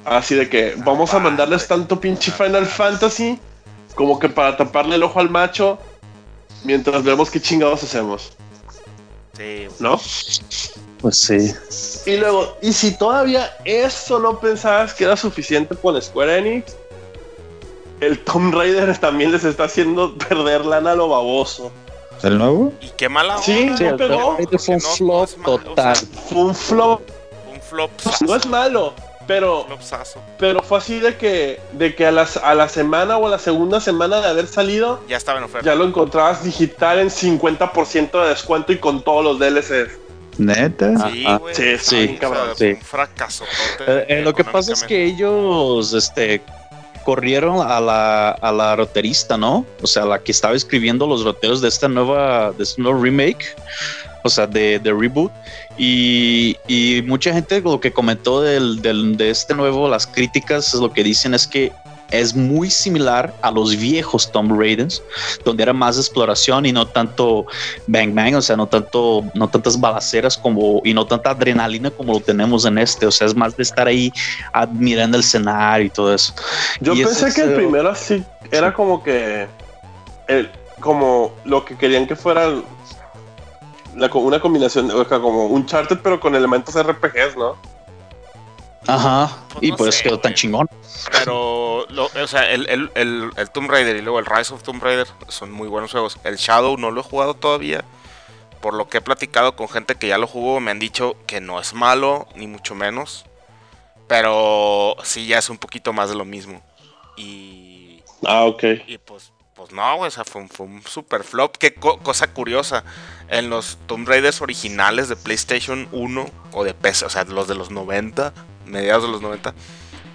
Así de que vamos a mandarles tanto pinche Final Fantasy como que para taparle el ojo al macho mientras vemos qué chingados hacemos, Sí, ¿no? Pues sí. Y luego, y si todavía eso no pensabas que era suficiente con Square Enix, el Tomb Raider también les está haciendo perder lana a lo baboso. ¿El nuevo? Y qué mala Sí, onda, sí, ¿no? el pegó. Fue un no- no flop es malo, o sea, total. Fue un flop, un flop. no es malo, pero, flopsazo. pero fue así de que, de que a, las, a la semana o a la segunda semana de haber salido, Ya estaba en oferta. ya lo encontrabas digital en 50% de descuento y con todos los DLCs. ¿Neta? Sí, güey. sí, está sí, bien, cabrón, o sea, sí. Un fracaso. Eh, eh, lo que pasa es que ellos este, corrieron a la, a la roterista, ¿no? O sea, la que estaba escribiendo los roteros de esta nueva, de este nuevo remake, o sea, de, de reboot. Y, y mucha gente lo que comentó del, del- de este nuevo, las críticas, lo que dicen es que es muy similar a los viejos Tomb Raiders, donde era más exploración y no tanto bang bang, o sea, no tanto, no tantas balaceras como y no tanta adrenalina como lo tenemos en este, o sea, es más de estar ahí admirando el escenario y todo eso. Yo pensé que el primero así era como que el, como lo que querían que fuera la, una combinación, o sea, como un charter pero con elementos RPGs, ¿no? Ajá, pues y por eso quedó tan chingón. Pero, o sea, el, el, el, Tomb Raider y luego el Rise of Tomb Raider son muy buenos juegos. El Shadow no lo he jugado todavía. Por lo que he platicado con gente que ya lo jugó, me han dicho que no es malo, ni mucho menos. Pero sí, ya es un poquito más de lo mismo. Y. Ah, ok. Y pues, pues no, o sea, fue un, super flop. Qué cosa curiosa. En los Tomb Raiders originales de PlayStation 1 o de PC, o sea, los de los 90, mediados de los 90,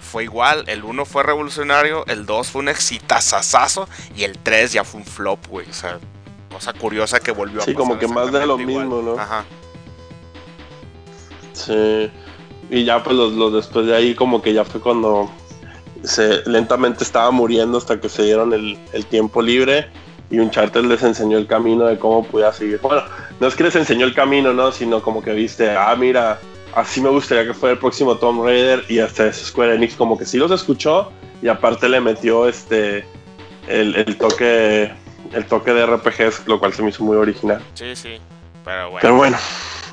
fue igual. El 1 fue revolucionario, el 2 fue un exitazazazo y el 3 ya fue un flop, güey. O sea, cosa curiosa que volvió a Sí, como que más de lo mismo, ¿no? Ajá. Sí. Y ya pues los, después de ahí como que ya fue cuando se lentamente estaba muriendo hasta que se dieron el, el tiempo libre y un charter les enseñó el camino de cómo podía seguir. Bueno, no es que les enseñó el camino, ¿no? Sino como que viste, ah, mira, así me gustaría que fuera el próximo Tomb Raider y hasta Square Enix como que sí los escuchó y aparte le metió este el, toque el toque de RPGs, lo cual se me hizo muy original. Sí, sí. Pero bueno. Pero bueno.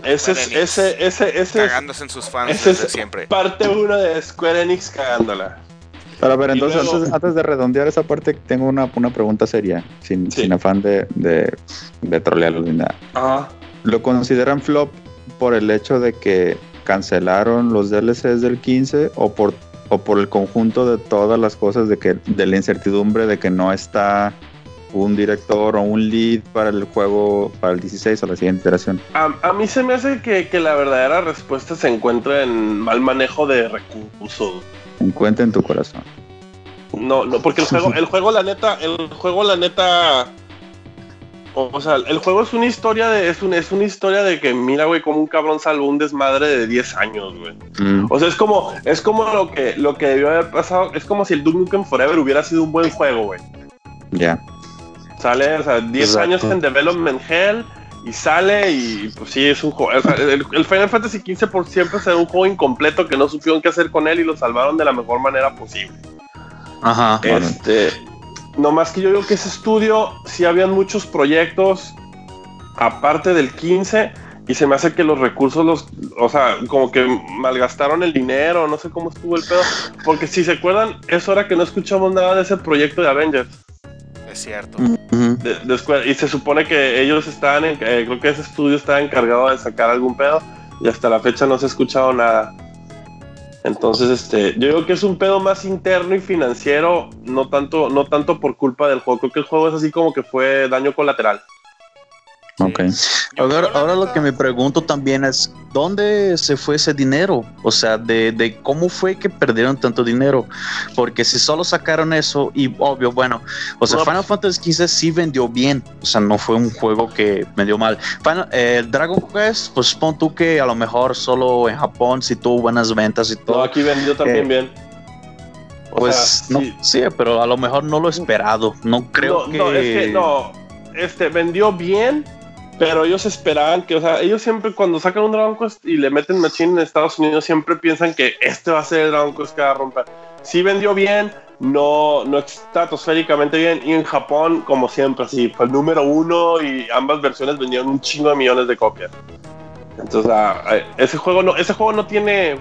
Ese es, ese, ese, ese cagándose en sus fans desde siempre. Parte uno de Square Enix cagándola. Pero a ver, entonces antes, de redondear esa parte, tengo una, una pregunta seria, sin, sin afán de, de, de trolearlo ni nada. ¿Lo consideran flop por el hecho de que cancelaron los DLCs del 15 o por, o por el conjunto de todas las cosas de, que, de la incertidumbre de que no está un director o un lead para el juego para el 16 o la siguiente iteración? A, mí se me hace que, que, la verdadera respuesta se encuentra en mal manejo de recursos. Encuentra en tu corazón. No, no, porque el juego, el juego la neta, el juego la neta o, sea, el juego es una historia de. Es, un, es una historia de que, mira, güey, como un cabrón salvó un desmadre de 10 años, güey. Mm. O sea, es como, es como lo que, lo que debió haber pasado. Es como si el Duke Nukem Forever hubiera sido un buen juego, güey. Ya. Sale, o sea, 10 años en Development Hell. Y sale y pues sí, es un juego. O sea, el, Final Fantasy XV por siempre será un juego incompleto que no supieron qué hacer con él y lo salvaron de la mejor manera posible. Ajá. Este, no más que yo digo que ese estudio sí habían muchos proyectos aparte del 15 y se me hace que los recursos los, o sea, como que malgastaron el dinero, no sé cómo estuvo el pedo, porque si se acuerdan, es hora que no escuchamos nada de ese proyecto de Avengers. Es cierto. y se supone que ellos estaban, en, eh, creo que ese estudio estaba encargado de sacar algún pedo y hasta la fecha no se ha escuchado nada. Entonces, este, yo digo que es un pedo más interno y financiero, no tanto, no tanto por culpa del juego. Creo que el juego es así como que fue daño colateral. Ok. Ahora, ahora lo que me pregunto también es, ¿dónde se fue ese dinero? O sea, de, cómo fue que perdieron tanto dinero. Porque si solo sacaron eso, y obvio, bueno, o sea, Final Fantasy XV sí vendió bien. O sea, no fue un juego que vendió mal. Final, eh, Dragon Quest, pues pon tú que a lo mejor solo en Japón sí tuvo buenas ventas y todo. No, aquí vendió también eh, bien. pues no, sí. pero a lo mejor no lo esperado. No creo que. No, es que no. Este vendió bien, pero ellos esperaban que, o sea, ellos siempre cuando sacan un Dragon Quest y le meten Machine en Estados Unidos, siempre piensan que este va a ser el Dragon Quest que va a romper. Sí vendió bien, no, no estratosféricamente bien, y en Japón, como siempre, así, fue el número uno y ambas versiones vendieron un chingo de millones de copias. Entonces, ah, eh, ese juego no, ese juego no tiene,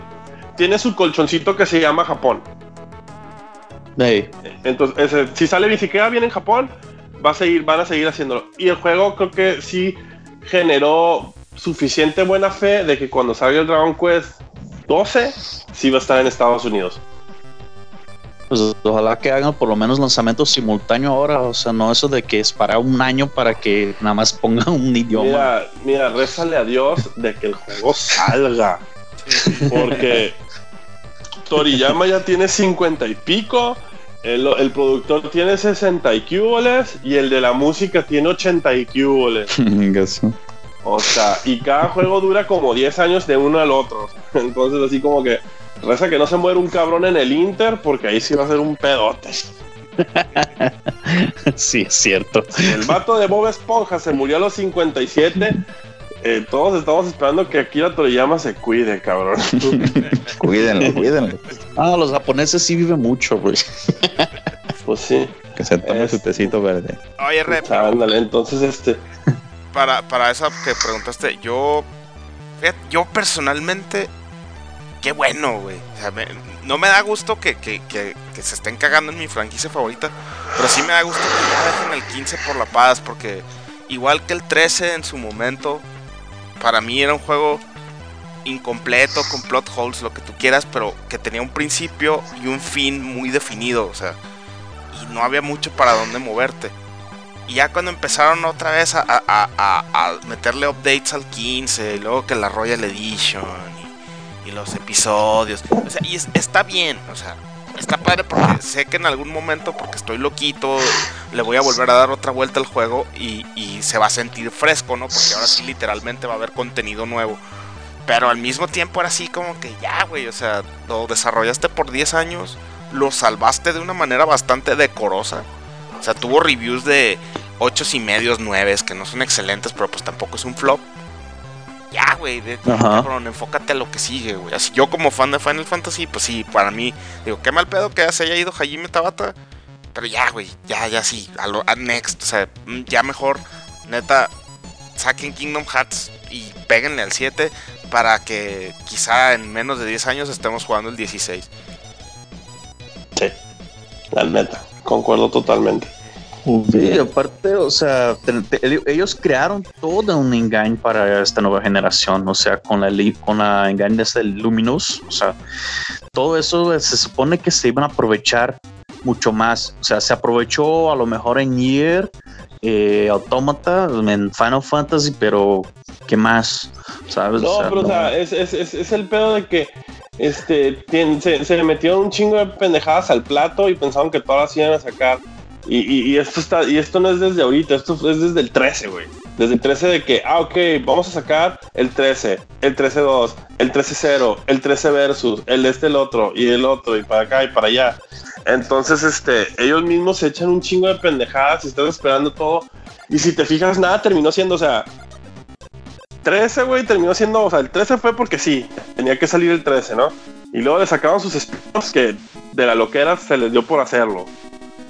tiene su colchoncito que se llama Japón. Entonces, si sale ni siquiera bien en Japón, va a seguir, van a seguir haciéndolo. Y el juego creo que sí generó suficiente buena fe de que cuando salga el Dragon Quest 12, sí va a estar en Estados Unidos. Pues ojalá que hagan por lo menos lanzamiento simultáneo ahora, o sea, no eso de que es para un año para que nada más pongan un idioma. Mira, mira, rézale a Dios de que el juego salga. Porque (laughs) Toriyama ya tiene 50 y pico el, productor tiene 60 y y el de la música tiene 80 y (laughs) O sea, y cada juego dura como 10 años de uno al otro. (laughs) Entonces, así como que reza que no se muere un cabrón en el Inter, porque ahí sí va a ser un pedote. (laughs) sí, es cierto. Si el vato de Bob Esponja se murió a los 57, eh, todos estamos esperando que Akira Toriyama se cuide, cabrón. (laughs) cuídenlo, cuídenlo. Ah, los japoneses sí viven mucho, güey. (laughs) pues sí. Que se tome su Este. tecito verde. Oye, Rep, Ándale, entonces este. para, para esa que preguntaste, yo. yo personalmente. Qué bueno, güey. O sea, me- no me da gusto que, que- que- que se estén cagando en mi franquicia favorita. Pero sí me da gusto que ya dejen el 15 por la paz. Porque igual que el 13 en su momento. Para mí era un juego incompleto, con plot holes, lo que tú quieras. Pero que tenía un principio y un fin muy definido. O sea. Y no había mucho para dónde moverte. Y ya cuando empezaron otra vez a, meterle updates al 15, y luego que la Royal Edition y, y los episodios. O sea, y es- está bien, o sea, está padre porque sé que en algún momento, porque estoy loquito, le voy a volver a dar otra vuelta al juego y, y se va a sentir fresco, ¿no? Porque ahora sí literalmente va a haber contenido nuevo. Pero al mismo tiempo era así como que ya, güey, o sea, lo desarrollaste por 10 años, lo salvaste de una manera bastante decorosa. O sea, tuvo reviews de 8 y medios, 9, que no son excelentes, pero pues tampoco es un flop. Ya, güey, de- Ajá. cabrón, enfócate a lo que sigue, güey. Así, yo como fan de Final Fantasy, pues sí, para mí, digo, qué mal pedo que se haya ido Hajime Tabata. Pero ya, güey, ya, ya sí, a lo a next, o sea, mm, ya mejor, neta, saquen Kingdom Hearts y péguenle al 7 para que quizá en menos de 10 años estemos jugando el 16. Sí, la neta, concuerdo totalmente. Sí, aparte, o sea, te- te- ellos crearon todo un engaño para esta nueva generación, o sea, con la, con la engaño de este Luminous, o sea, todo eso se supone que se iban a aprovechar mucho más, o sea, se aprovechó a lo mejor en Year, eh, Automata, en Final Fantasy, pero ¿qué más? ¿Sabes? No, O sea, pero o sea, es, es, es, es el pedo de que este se, se le metieron un chingo de pendejadas al plato y pensaron que todas las iban a sacar. Y, y, y esto está, y esto no es desde ahorita, esto es desde el 13, güey. Desde el 13 de que, ah, ok, vamos a sacar el 13, el 13-2, el 13-0, el 13 versus, el este, el otro, y el otro, y para acá y para allá. Entonces, este, ellos mismos se echan un chingo de pendejadas y están esperando todo. Y si te fijas, nada terminó siendo, o sea, 13, güey, terminó siendo, o sea, el 13 fue porque sí, tenía que salir el 13, ¿no? Y luego le sacaron sus spin-offs que de la loquera se les dio por hacerlo.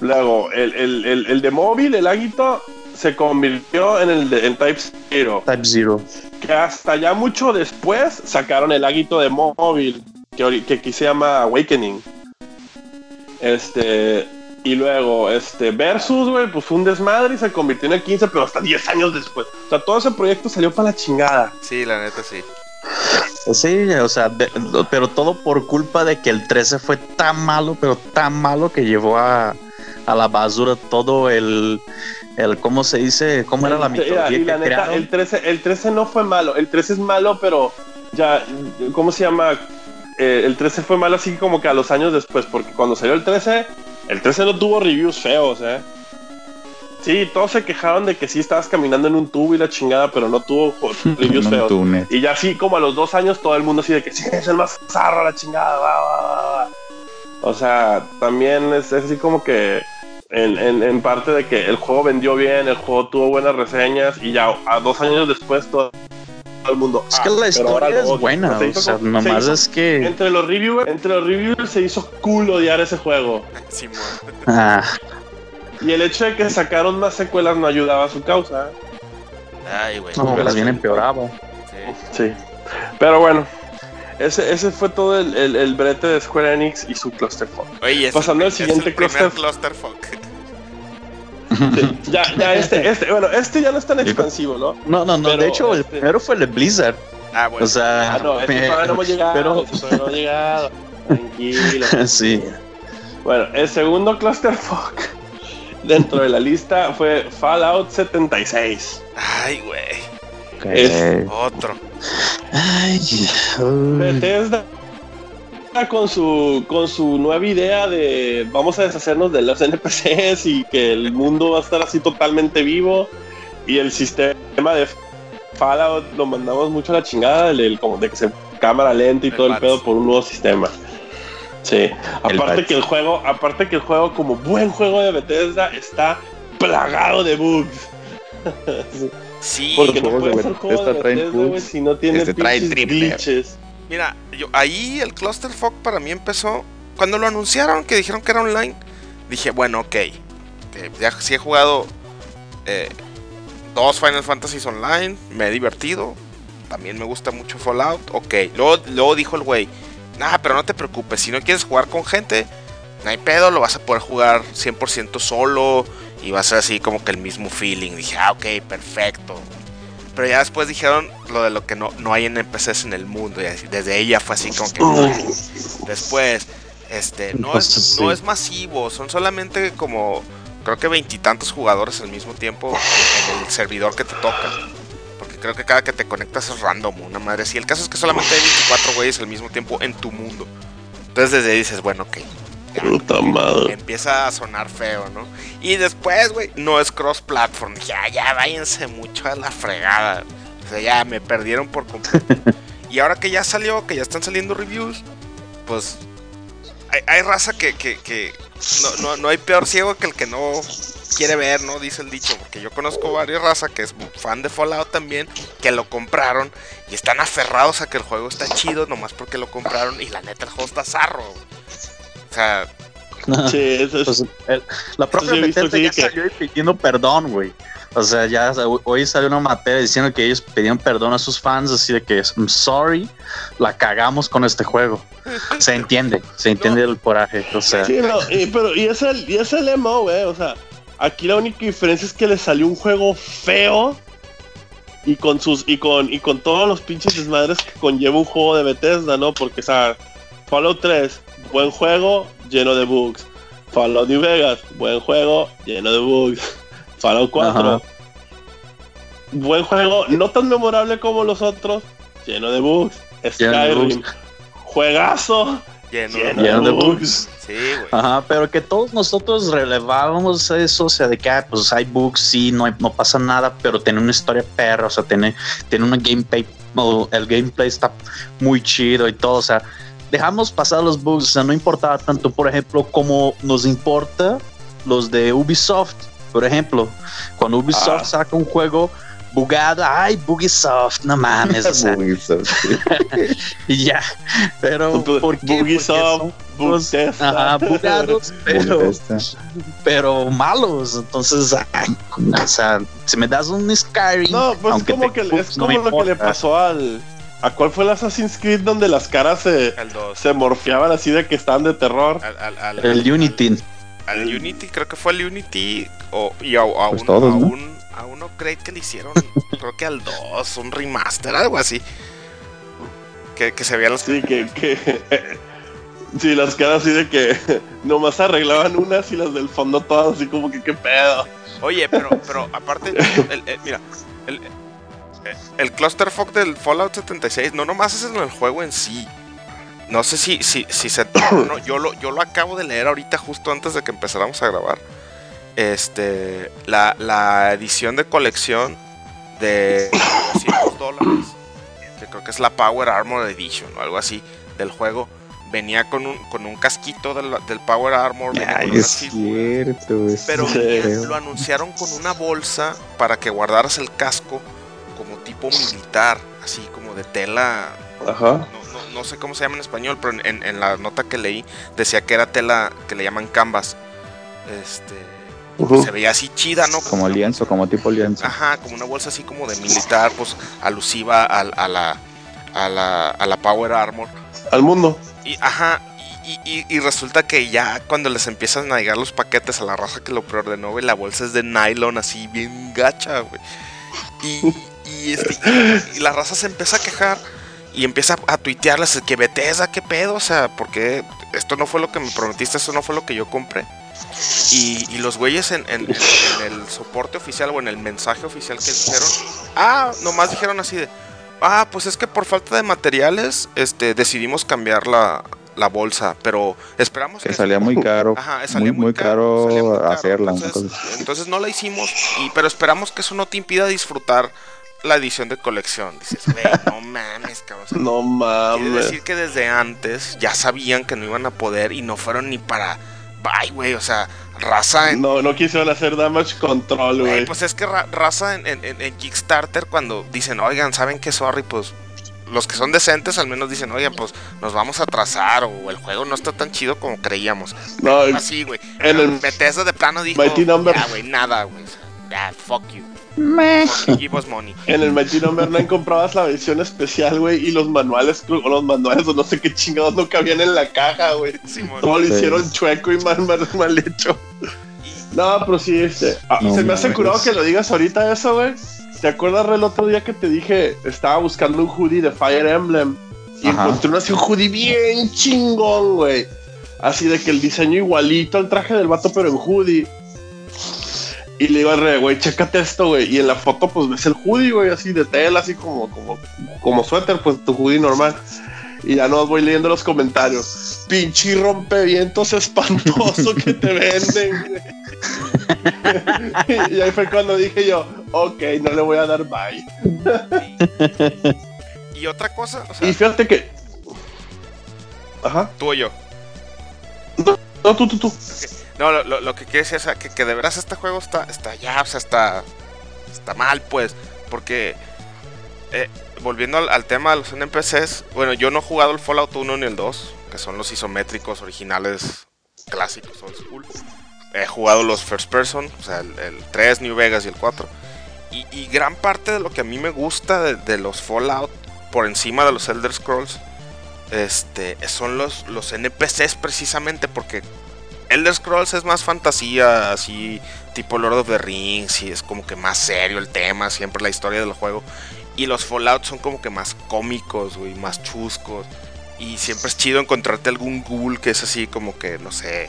Luego, el, el, el, el de móvil, el Aguito, se convirtió en el de, en Type Zero. Type Zero. Que hasta ya mucho después sacaron el Aguito de móvil, que, que aquí se llama Awakening. Este. Y luego, este, Versus, güey, pues fue un desmadre y se convirtió en el 15, pero hasta 10 años después. O sea, todo ese proyecto salió para la chingada. Sí, la neta sí. Sí, o sea, de- pero todo por culpa de que el 13 fue tan malo, pero tan malo que llevó a, a la basura todo el, el, ¿cómo se dice? ¿Cómo era la mitología y la que neta, el 13, el 13 no fue malo. El 13 es malo, pero ya, ¿cómo se llama? Eh, el 13 fue malo así como que a los años después, porque cuando salió el 13, el 13 no tuvo reviews feos, ¿eh? Sí, todos se quejaron de que sí estabas caminando en un tubo y la chingada, pero no tuvo (laughs) reviews feos. Y ya así como a los dos años todo el mundo así de que sí, es el más zarro la chingada, va, va, va, va". O sea, también es, es así como que en, en- en parte de que el juego vendió bien, el juego tuvo buenas reseñas y ya a dos años después todo, el mundo... Es que "Ah, la pero ahora historia es odio". buena, Se o hizo sea, como- nomás se hizo- es que... Entre los reviewers, entre los reviewers se hizo cool odiar ese juego. (laughs) Ah, Y el hecho de que sacaron más secuelas no ayudaba a su causa. Ay, güey. no, más bien empeoraba. Sí. Sí. Pero bueno, ese, ese fue todo el, el, el brete de Square Enix y su clusterfuck. Oye, es Pasando el, al siguiente es el primer cluster. clusterfuck. Sí, ya, ya este, este, bueno, este ya no es tan expansivo, ¿no? No, no, no, Pero, de hecho, el este- primero fue el de Blizzard. Ah, bueno. O sea, Ah, no, este todavía no hemos llegado. pero- este todavía no hemos llegado. Tranquilo. (laughs) sí. Bueno, el segundo clusterfuck dentro de la lista fue Fallout 76. Ay, güey. Es- Otro. Ay. Bethesda con su con su nueva idea de vamos a deshacernos de los NPCs y que el mundo va a estar así totalmente vivo y el sistema de Fallout lo mandamos mucho a la chingada, el, como de que se cámara lenta y El todo el pedo por un nuevo sistema. Sí, aparte que el juego, aparte que el juego como buen juego de Bethesda está plagado de bugs. (laughs) Sí, Porque no puede ser juego de Bethesda si no tiene Este trae glitches. mira, yo, ahí el Clusterfuck para mí empezó. Cuando lo anunciaron, que dijeron que era online, dije, bueno, ok. eh, ya sí he jugado eh, dos Final Fantasies online, me he divertido. También me gusta mucho Fallout, ok. Luego, luego dijo el güey, nah, pero no te preocupes, si no quieres jugar con gente, no hay pedo, lo vas a poder jugar 100% solo y va a ser así como que el mismo feeling. Dije, ah, ok, perfecto. Pero ya después dijeron lo de lo que no, no hay NPCs en el mundo. Y así, desde ella fue así como que. Después, este, no, es, no es masivo, son solamente como. Creo que veintitantos jugadores al mismo tiempo en el servidor que te toca. Porque creo que cada que te conectas es random, una madre. Si el caso es que solamente hay 24 güeyes al mismo tiempo en tu mundo. Entonces desde ahí dices, bueno, ok. Ya, Puta madre. empieza a sonar feo, ¿no? Y después, güey, no es cross-platform. Ya, ya, váyanse mucho a la fregada. O sea, ya me perdieron por completo. (laughs) y ahora que ya salió, que ya están saliendo reviews, pues hay, hay raza que, que, que no, no, no hay peor ciego que el que no quiere ver, ¿no? Dice el dicho, porque yo conozco varias raza que es fan de Fallout también, que lo compraron y están aferrados a que el juego está chido nomás porque lo compraron y la neta el juego está zarro. O sea, (laughs) Sí, eso es- Pues, el- la propia sí, ya que- salió pidiendo perdón, güey. O sea, ya hoy salió una materia diciendo que ellos pedían perdón a sus fans, así de que I'm sorry, la cagamos con este juego. Se entiende, se entiende el coraje. O sea, Sí, no, y, pero, y es el, y es el MO, güey. O sea, aquí la única diferencia es que le salió un juego feo y con sus y con y con todos los pinches desmadres que conlleva un juego de Bethesda, ¿no? Porque, o sea, Fallout 3, buen juego, lleno de bugs. Fallout New Vegas, buen juego, lleno de bugs. (laughs) Fallout 4, Ajá. buen juego, no tan memorable como los otros, lleno de bugs. Skyrim, juegazo, lleno, lleno, Lleno de de bugs. Sí, güey. Ajá, pero que todos nosotros relevábamos eso, o sea, de que ah, pues hay bugs, sí, no, hay- no pasa nada, pero tiene una historia perra, o sea, tiene, tiene una gameplay, o el gameplay está muy chido y todo, o sea, dejamos pasar los bugs, o sea, no importaba tanto, por ejemplo, como nos importa los de Ubisoft, por ejemplo, cuando Ubisoft Ah. saca un juego bugado, ay, Ubisoft, no mames, o sea, Ubisoft, sí. (laughs) y ya, pero ¿por qué? Bugisoft. Ajá, bugados, (laughs) pero, pero malos. Entonces, ay, o sea, si me das un Skyrim, No, pues como, que, es no como lo que le pasó al. ¿A cuál fue el Assassin's Creed donde las caras se, Al 2. se morfeaban así de que estaban de terror? Al, al, al, el Unity. al Unity, creo que fue el Unity. O, y a, a Pues un- todos, a ¿no? un- a uno creo que le hicieron, (laughs) creo que al 2, un remaster, algo así. Que, que se veían los. Sí, que. que (laughs) sí, las caras así de que (laughs) nomás arreglaban unas y las del fondo todas así como que qué pedo. Oye, pero, pero aparte, el- el- mira, el, el, Clusterfuck del Fallout 76 no nomás es en el juego en sí. No sé si, si, si se. (coughs) no, yo, lo, yo lo acabo de leer ahorita justo antes de que empezáramos a grabar. Este. La, la edición de colección de 200 dólares. Que creo que es la Power Armor Edition o algo así del juego. Venía con un, con un casquito del, del Power Armor. Ay, es cierto. es Pero lo anunciaron con una bolsa para que guardaras el casco tipo militar, así como de tela. Ajá. No, no- no sé cómo se llama en español, pero en, la nota que leí decía que era tela que le llaman canvas. Este, se veía así chida, ¿no? Como lienzo, como tipo lienzo. Ajá, como una bolsa así como de militar, pues alusiva al- a, la, a, la, a la Power Armor. Al mundo. Y, ajá, y, y- y resulta que ya cuando les empiezan a llegar los paquetes a la raza que lo preordenó, güey, la bolsa es de nylon así bien gacha, güey. Y, y, este, y- y la raza se empieza a quejar y empieza a tuitearles que Bethesda, qué pedo, o sea, porque esto no fue lo que me prometiste, esto no fue lo que yo compré. Y, y los güeyes en, en- en- en el soporte oficial o en el mensaje oficial que dijeron, ah, nomás dijeron así de, ah, pues es que por falta de materiales, este, decidimos cambiar la, la bolsa, pero esperamos Que salía muy (laughs) caro. Ajá, salía muy, muy caro salía muy caro. hacerla. Entonces, entonces no la hicimos, y, pero esperamos que eso no te impida disfrutar la edición de colección. Dices, güey, (laughs) no mames, cabrón. No Quiere mames. decir que desde antes ya sabían que no iban a poder y no fueron ni para. Bye, güey. O sea, raza en. No, no quisieron hacer damage control, Güey, pues es que ra- raza en, en- en- en Kickstarter cuando dicen, oigan, ¿saben qué? Sorry, pues los que son decentes al menos dicen, oigan, pues nos vamos a atrasar o el juego no está tan chido como creíamos. No, Así, güey. En el- Bethesda de plano dijo, ya, güey, nada, güey. Ya, fuck you. Us money. en el Mighty Number 9 comprabas la versión especial, güey, y los manuales, o los manuales o no sé qué chingados no cabían en la caja, güey. Simón. Todo lo Sí. hicieron chueco y mal, mal, mal hecho. No, pero sí, este. ah, No se me hace curado que lo digas ahorita eso, güey. ¿Te acuerdas el otro día que te dije? Estaba buscando un hoodie de Fire Emblem. Y Ajá. encontré uno así, un hoodie bien chingón, güey. Así de que el diseño igualito al traje del vato, pero en hoodie. Y le digo al Re, güey, chécate esto, güey. Y en la foto, pues ves el hoodie, güey, así de tela, así como, como, como suéter, pues tu hoodie normal. Y ya no voy leyendo los comentarios. Pinche rompevientos espantoso que te (laughs) venden. güey. (laughs) y ahí fue cuando dije yo, ok, no le voy a dar bye. (laughs) Y otra cosa, o sea, Y fíjate que. Ajá. tú o yo. No, tú, tú, tú. No, lo, que quiero decir es que, de veras este juego está, está ya, o sea, está, está mal, pues. Porque, eh, volviendo al, tema de los NPCs, bueno, yo no he jugado el Fallout 1 ni el 2, que son los isométricos originales clásicos, old school. He jugado los first person, o sea, el, el 3, New Vegas y el 4. Y, y gran parte de lo que a mí me gusta de, de los Fallout, por encima de los Elder Scrolls, este, son los, los NPCs precisamente porque Elder Scrolls es más fantasía, así tipo Lord of the Rings, y es como que más serio el tema, siempre la historia del juego. Y los Fallout son como que más cómicos, güey, más chuscos. Y siempre es chido encontrarte algún ghoul que es así como que, no sé,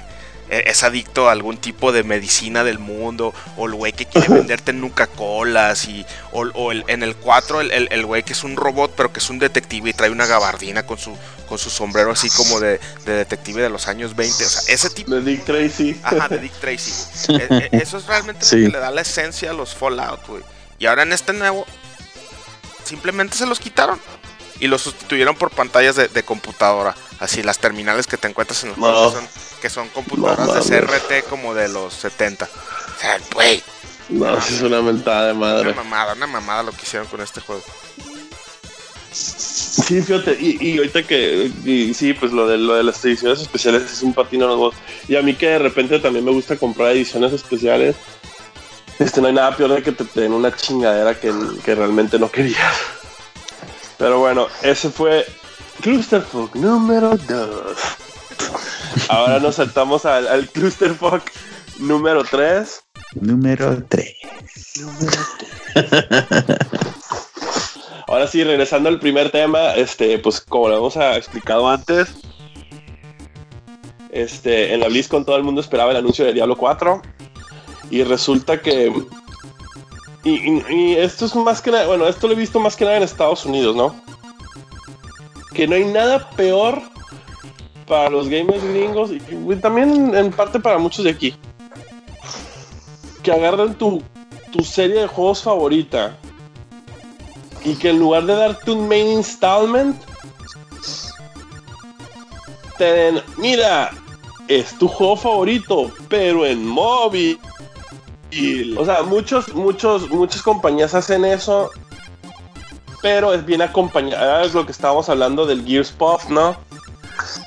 es adicto a algún tipo de medicina del mundo, o el güey que quiere venderte nuca colas, y, o, o el- en el 4 el, el, el güey que es un robot, pero que es un detective y trae una gabardina con su, con su sombrero así como de, de detective de los años 20. O sea, ese tipo De Dick Tracy. Ajá, de Dick Tracy. E- e- (laughs) Eso es realmente Sí. lo que le da la esencia a los Fallout, güey. Y ahora en este nuevo, simplemente se los quitaron. Y los sustituyeron por pantallas de, de computadora. Así, las terminales que te encuentras en juego, No. que son, que son computadoras No de. CRT como de los 70. O sea, güey, No, sí es una mentada de una madre. mamada, una mamada lo que hicieron con este juego. Sí, fíjate, y, y ahorita que, y sí, pues lo de, lo de las ediciones especiales es un patino nuevo. Y a mí que de repente también me gusta comprar ediciones especiales, este, no hay nada peor de que te den una chingadera que, que realmente no querías. Pero bueno, ese fue Clusterfuck número 2. Ahora nos saltamos al, al Clusterfuck número 3. Número 3. (laughs) Ahora sí, regresando al primer tema, este, pues como lo hemos explicado antes, este, en la BlizzCon todo el mundo esperaba el anuncio de Diablo 4 y resulta que y, esto es más que nada, bueno, esto lo he visto más que nada en Estados Unidos, ¿no? Que no hay nada peor para los gamers gringos y, y también en parte para muchos de aquí. Que agarren tu, tu serie de juegos favorita y que en lugar de darte un main installment, te den, mira, es tu juego favorito, pero en móvil. O sea, muchos, muchos, muchas compañías hacen eso, pero es bien acompañado. Es lo que estábamos hablando del Gears Pop, ¿no?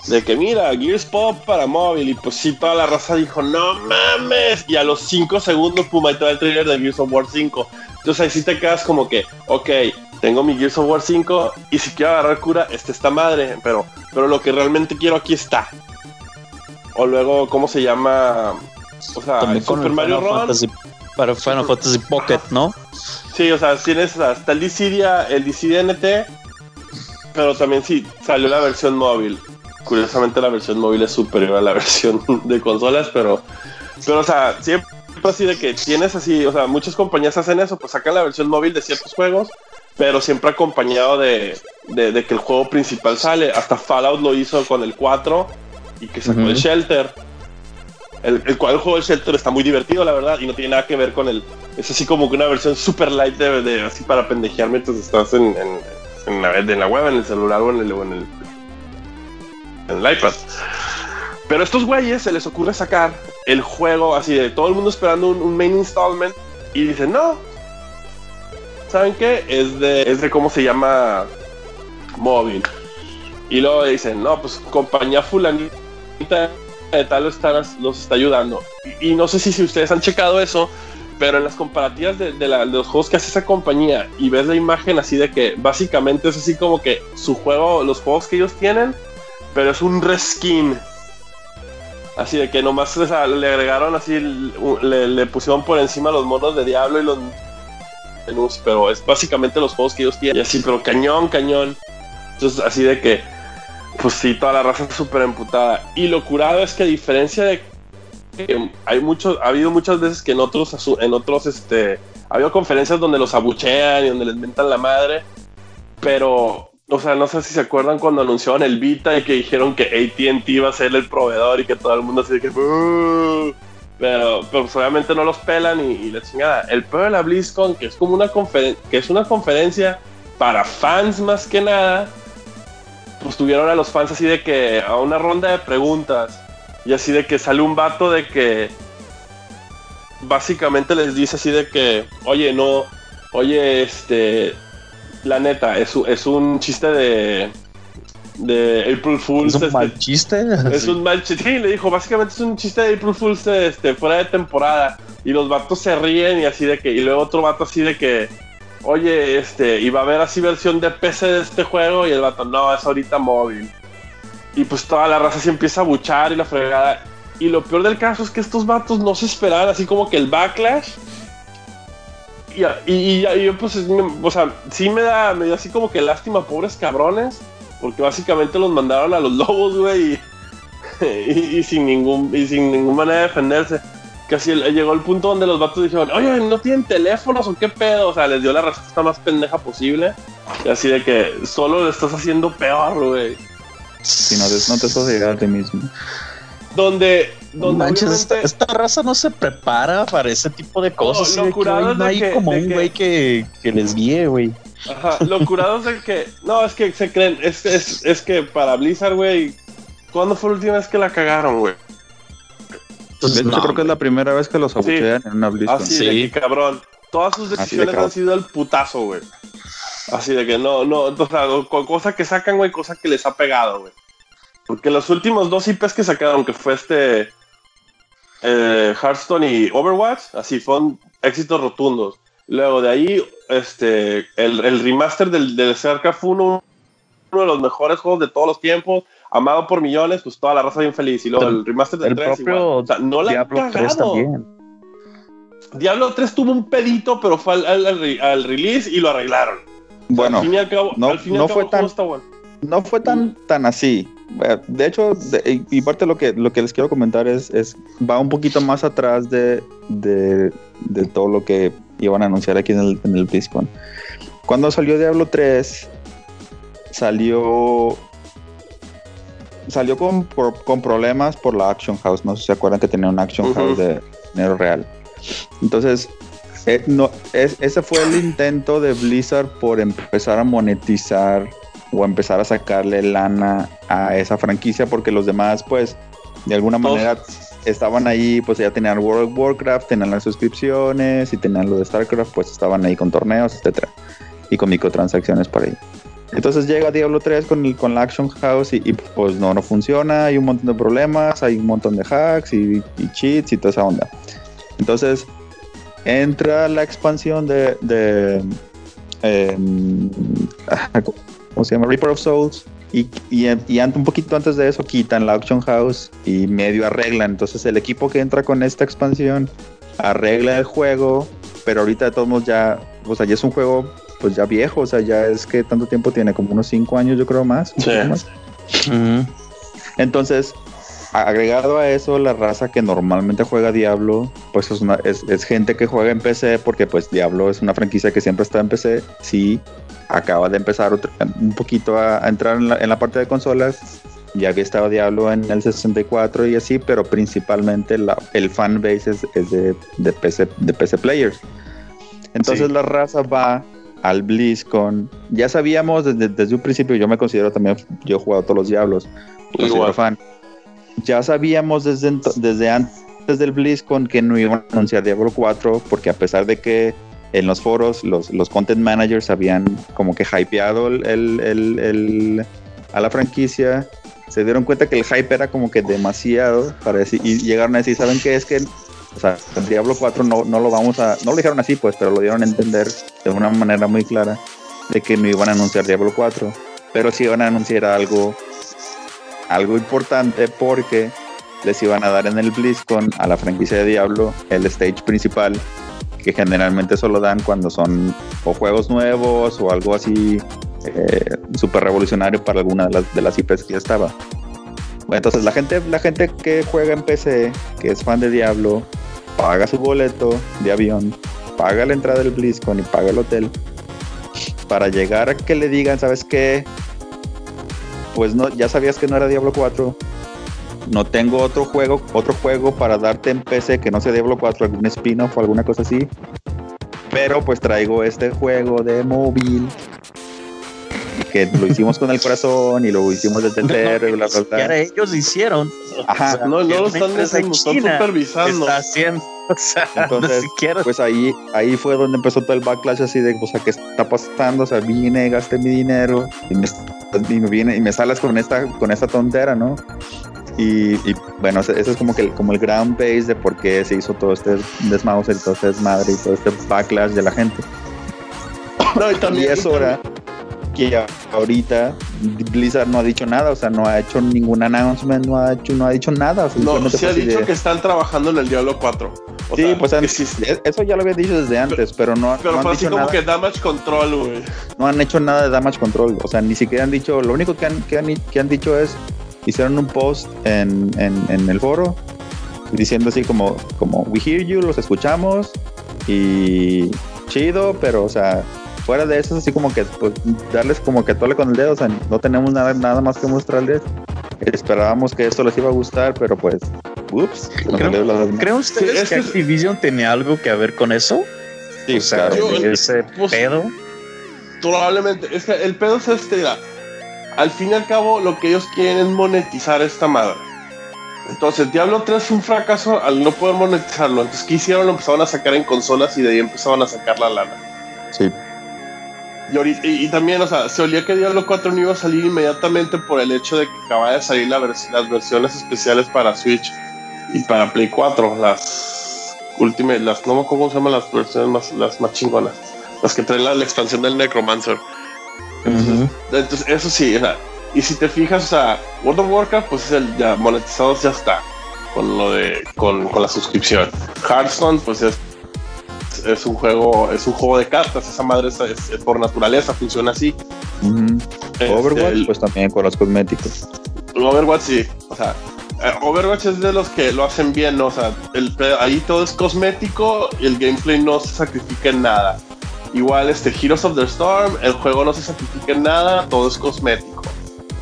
De que mira, Gears Pop para móvil. Y pues sí, toda la raza dijo, no mames. Y a los 5 segundos, pum, ahí te va el trailer de Gears of War 5. Entonces ahí sí te quedas como que, ok, tengo mi Gears of War 5 y si quiero agarrar cura, este está madre, pero, pero lo que realmente quiero aquí está. O luego, ¿cómo se llama? O sea, Super Mario Final. Fantasy, para Final Fantasy Pocket, ¿no? Sí, o sea, tienes hasta el Dissidia, el Dissidia NT, pero también sí, salió la versión móvil. Curiosamente la versión móvil es superior a la (laughs) versión de consolas, pero, pero o sea, siempre así de que tienes así, o sea, muchas compañías hacen eso, pues sacan la versión móvil de ciertos juegos, pero siempre acompañado de, de- de que el juego principal sale. Hasta Fallout lo hizo con el 4 y que sacó el. Shelter. El, el cual el juego del Shelter está muy divertido, la verdad, y no tiene nada que ver con el. Es así como que una versión super light de, así para pendejear mientras estás en, en, la, web, en el celular o en el, en el, en el iPad. Pero a estos güeyes se les ocurre sacar el juego así de todo el mundo esperando un, un main installment y dicen, no. ¿Saben qué? Es de, es de cómo se llama móvil. Y luego dicen, no, pues compañía fulanita de tal lo está- los está ayudando. Y, no sé si, si ustedes han checado eso, pero en las comparativas de, de los juegos que hace esa compañía y ves la imagen así de que básicamente es así como que su juego, los juegos que ellos tienen, pero es un reskin. Así de que nomás o le agregaron así, le pusieron por encima los monos de Diablo y los menús, pero es básicamente los juegos que ellos tienen. Y así, pero cañón, cañón. Entonces, así de que, pues sí, toda la raza súper emputada. Y lo curado es que a diferencia de hay muchos, ha habido muchas veces que en otros, en otros, este, ha habido conferencias donde los abuchean y donde les mentan la madre, pero, o sea, no sé si se acuerdan cuando anunciaron el Vita y que dijeron que AT&T iba a ser el proveedor y que todo el mundo así que, pero, pero pues, obviamente no los pelan y, y la chingada. El peor de la BlizzCon, que es como una conferencia, que es una conferencia para fans más que nada, pues tuvieron a los fans así de que a una ronda de preguntas y así de que sale un vato de que básicamente les dice así de que, oye, no, oye, este, la neta, es, es un chiste de, de April Fools. Es un este, mal chiste. (laughs) es Sí. un mal chiste. Sí, le dijo, básicamente es un chiste de April Fools este, fuera de temporada. Y los vatos se ríen y así de que. Y luego otro vato así de que. Oye, este, va a haber así versión de PC de este juego. Y el vato, no, es ahorita móvil. Y pues toda la raza se empieza a buchar y la fregada. Y lo peor del caso es que estos vatos no se esperaban así como que el backlash. Y, y, yo, pues, o sea, sí me da, me así como que lástima, pobres cabrones. Porque básicamente los mandaron a los (laughs) lobos, güey. (laughs) Y, y sin ningún y sin ninguna manera de defenderse. Casi el- llegó el punto donde los vatos dijeron, oye, ¿no tienen teléfonos o qué pedo? O sea, les dio la respuesta más pendeja posible. Y así de que solo le estás haciendo peor, güey. Si no te, no te estás llegar a ti mismo. Donde, No donde manches, esta, raza no se prepara para ese tipo de cosas. lo curado güey, es no de hay que- como de un güey que, que les guíe, güey. Ajá, lo curado es de que. No, es que se creen. Es, es, es que para Blizzard, güey. ¿Cuándo fue la última vez que la cagaron, güey? Entonces, De hecho, no, creo que es la primera vez que los Sí. abuchean en una BlizzCon. Así Sí. de que cabrón. Todas sus de decisiones han sido el putazo, güey. Así de que no, no, o sea, co- cosa que sacan, güey, cosa que les ha pegado, güey. Porque los últimos dos IPs que sacaron, que fue este eh, Hearthstone y Overwatch, así fueron éxitos rotundos. Luego de ahí, este, el, el remaster del, del StarCraft uno de los mejores juegos de todos los tiempos, amado por millones, pues toda la raza bien feliz. Y luego El- el, remaster del El 3 propio igual. O sea, no la han Diablo 3 cagado. también. Diablo 3 tuvo un pedito, pero fue al, al- al re- al release y lo arreglaron. Bueno, al fin y al cabo, no- al fin y al no cabo fue tan- está bueno. no fue tan, tan así. Eh, De hecho, de- y parte de lo que, lo que les quiero comentar es, es va un poquito más atrás de, de, de todo lo que iban a anunciar aquí en el, en el BlizzCon. Cuando salió Diablo 3, salió salió con, por- con problemas por la Action House. No sé si se acuerdan que tenía una Action. House de dinero real. Entonces, eh, no, es- ese fue el intento de Blizzard por empezar a monetizar o empezar a sacarle lana a esa franquicia porque los demás, pues, de alguna Todos. manera estaban ahí, pues ya tenían World of Warcraft, tenían las suscripciones y tenían lo de StarCraft, pues estaban ahí con torneos, etcétera, y con microtransacciones por ahí. Entonces llega Diablo 3 con, el- con la Action House y, pues no, no funciona, hay un montón de problemas, hay un montón de hacks y, cheats y toda esa onda. Entonces entra la expansión de, de em, ¿cómo se llama? Reaper of Souls. Y, y, y un poquito antes de eso quitan la Auction House y medio arreglan. Entonces el equipo que entra con esta expansión arregla el juego, pero ahorita de todos modos ya, o sea, ya es un juego pues ya viejo, o sea, ya es que tanto tiempo tiene, como unos 5 años yo creo más. Sí. Entonces, agregado a eso, la raza que normalmente juega Diablo, pues es, una, es, es gente que juega en PC, porque pues Diablo es una franquicia que siempre está en PC. Sí, acaba de empezar otro- un poquito a, a entrar en la, en la parte de consolas. ya había estado Diablo en el 64 y así, pero principalmente la, el fan base es, de, de, PC, de PC players. Entonces la raza va al BlizzCon. Ya sabíamos desde, desde, un principio, yo me considero también, yo he jugado todos los Diablos, considero fan. Ya sabíamos desde, desde antes del BlizzCon que no iban a anunciar Diablo 4, porque a pesar de que en los foros los, los content managers habían como que hypeado el, el, el, a la franquicia, se dieron cuenta que el hype era como que demasiado para decir, y llegaron a decir, ¿saben qué? Es que o sea, Diablo 4 no, no lo vamos a, no lo dijeron así pues, pero lo dieron a entender de una manera muy clara de que no iban a anunciar Diablo 4, pero sí iban a anunciar algo, algo importante porque les iban a dar en el BlizzCon a la franquicia de Diablo el stage principal que generalmente solo dan cuando son o juegos nuevos o algo así eh, súper revolucionario para alguna de las, de las IPs que ya estaba. Entonces la gente, la gente que juega en PC, que es fan de Diablo, paga su boleto de avión, paga la entrada del BlizzCon y paga el hotel para llegar a que le digan, ¿sabes qué? Pues no, ya sabías que no era Diablo 4. No tengo otro juego, otro juego para darte en PC que no sea Diablo 4, algún spin-off o alguna cosa así. Pero pues traigo este juego de móvil que lo hicimos con el corazón y lo hicimos desde y bla, bla, bla. ellos hicieron. Ajá. no, no lo están, están supervisando. Está haciendo. (laughs) O sea, Entonces, pues ahí, ahí fue donde empezó todo el backlash así de, o sea, ¿qué está pasando? O sea, vine, gasté mi dinero y me, y me, viene, y me sales con esta, con esta tontera, ¿no? Y, y, bueno, eso es como que el, como el ground base de por qué se hizo todo este desmouse y todo este desmadre y todo este backlash de la gente. No, y, también, y es hora que ahorita Blizzard no ha dicho nada, o sea, no ha hecho ningún announcement, no ha hecho, no ha dicho nada. No, se ha dicho que están trabajando en el Diablo 4. O sí, sea, pues eso ya lo había dicho desde antes, pero, no, pero no han así dicho como nada. que damage control, güey. No han hecho nada de damage control, o sea, ni siquiera han dicho, lo único que han, que han, que han dicho es, hicieron un post en, en, en el foro diciendo así como, como, we hear you, los escuchamos y chido, pero o sea, fuera de eso, así como que pues, darles como que tole con el dedo, o sea, no tenemos nada, nada más que mostrarles. Esperábamos que esto les iba a gustar, pero pues, ups. ¿Creen ustedes que Activision tenía algo que ver con eso? Sí, o sea, claro. Yo- ese pues, pedo. Probablemente. Es que el pedo es este, mira, Al fin y al cabo, lo que ellos quieren es monetizar esta madre. Entonces, Diablo 3 fue un fracaso al no poder monetizarlo. Entonces, ¿qué hicieron? Lo empezaron a sacar en consolas y de ahí empezaron a sacar la lana. Sí. Y, ahorita- y- y también, o sea, se olía que Diablo 4 no iba a salir inmediatamente por el hecho de que acaba de salir la vers- las versiones especiales para Switch y para Play 4, las últimas, las no me acuerdo cómo se llaman las versiones más, las más chingonas, las que traen la, la expansión del Necromancer. Entonces, eso sí, o sea, y si te fijas, o sea, World of Warcraft, pues es el ya monetizado, ya está, con lo de, con, con la suscripción. Hearthstone, pues es, es un juego, es un juego de cartas, esa madre es, es- es por naturaleza, funciona así. Este, Overwatch, el- pues también con los cosméticos. Overwatch sí, o sea, eh, Overwatch es de los que lo hacen bien, ¿no? o sea, el, ahí todo es cosmético y el gameplay no se sacrifica en nada. Igual este Heroes of the Storm, el juego no se sacrifica en nada, todo es cosmético.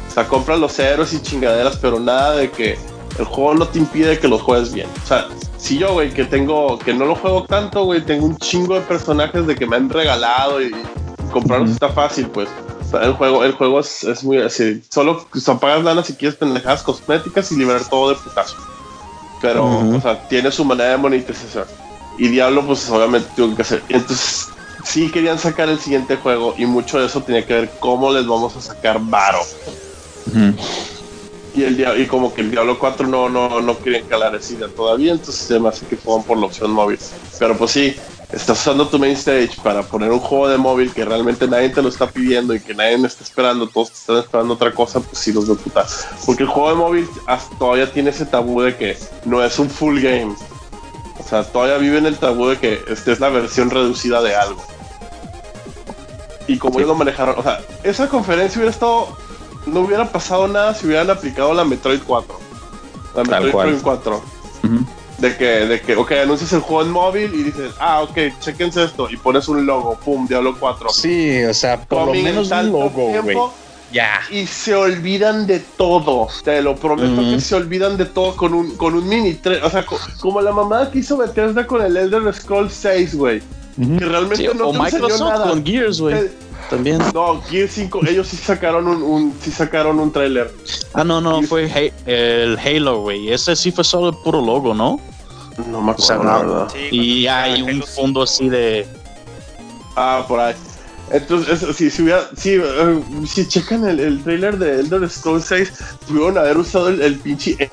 O sea, compras los héroes y chingaderas, pero nada de que el juego no te impide que los juegues bien. O sea, si yo, güey, que tengo, que no lo juego tanto, güey, tengo un chingo de personajes de que me han regalado y, comprarlos está fácil, pues. O sea, el juego, el juego es, es muy así. Solo o sea, pagas lana si quieres pendejadas cosméticas y liberar todo de putazo. Pero, o sea, tiene su manera de monetización. Y Diablo, pues obviamente tuvo que hacer. Entonces, sí querían sacar el siguiente juego y mucho de eso tenía que ver cómo les vamos a sacar varo. Y, el, dia- y como que el Diablo 4 no, no, no querían calar esa idea todavía, entonces se me hace que fueron por la opción móvil. Pero pues sí, estás usando tu main stage para poner un juego de móvil que realmente nadie te lo está pidiendo y que nadie me está esperando, todos te están esperando otra cosa, pues sí los de puta. Porque el juego de móvil hasta todavía tiene ese tabú de que no es un full game. O sea, todavía vive en el tabú de que esta es la versión reducida de algo. Y como ellos lo manejaron, o sea, esa conferencia hubiera estado no hubiera pasado nada si hubieran aplicado la Metroid 4. La Tal Metroid cual. Prime 4. Ujú. De que, de que, ok, anuncias el juego en móvil y dices, ah, ok, chequense esto. Y pones un logo, pum, Diablo 4. Sí, o sea, por lo Coming menos un logo, güey. Ya. y se olvidan de todo. Te lo prometo que se olvidan de todo con un, con un mini tre- O sea, co- como la mamada que hizo Bethesda con el Elder Scrolls 6, güey. Que realmente Sí, no o te Microsoft nada. con Gears, güey. Eh, También. No, Gear 5, ellos sí sacaron un, un sí sacaron un tráiler. Ah, no, no, fue el Halo, güey. Ese sí fue solo el puro logo, ¿no? No me O sea, acuerdo, la verdad. Sí, Y hay Halo un 5. fondo así de. Ah, por ahí. Entonces, eso, si, si hubiera, si, eh, si checan el, el trailer de Elder Scrolls 6, tuvieron haber usado el, el pinche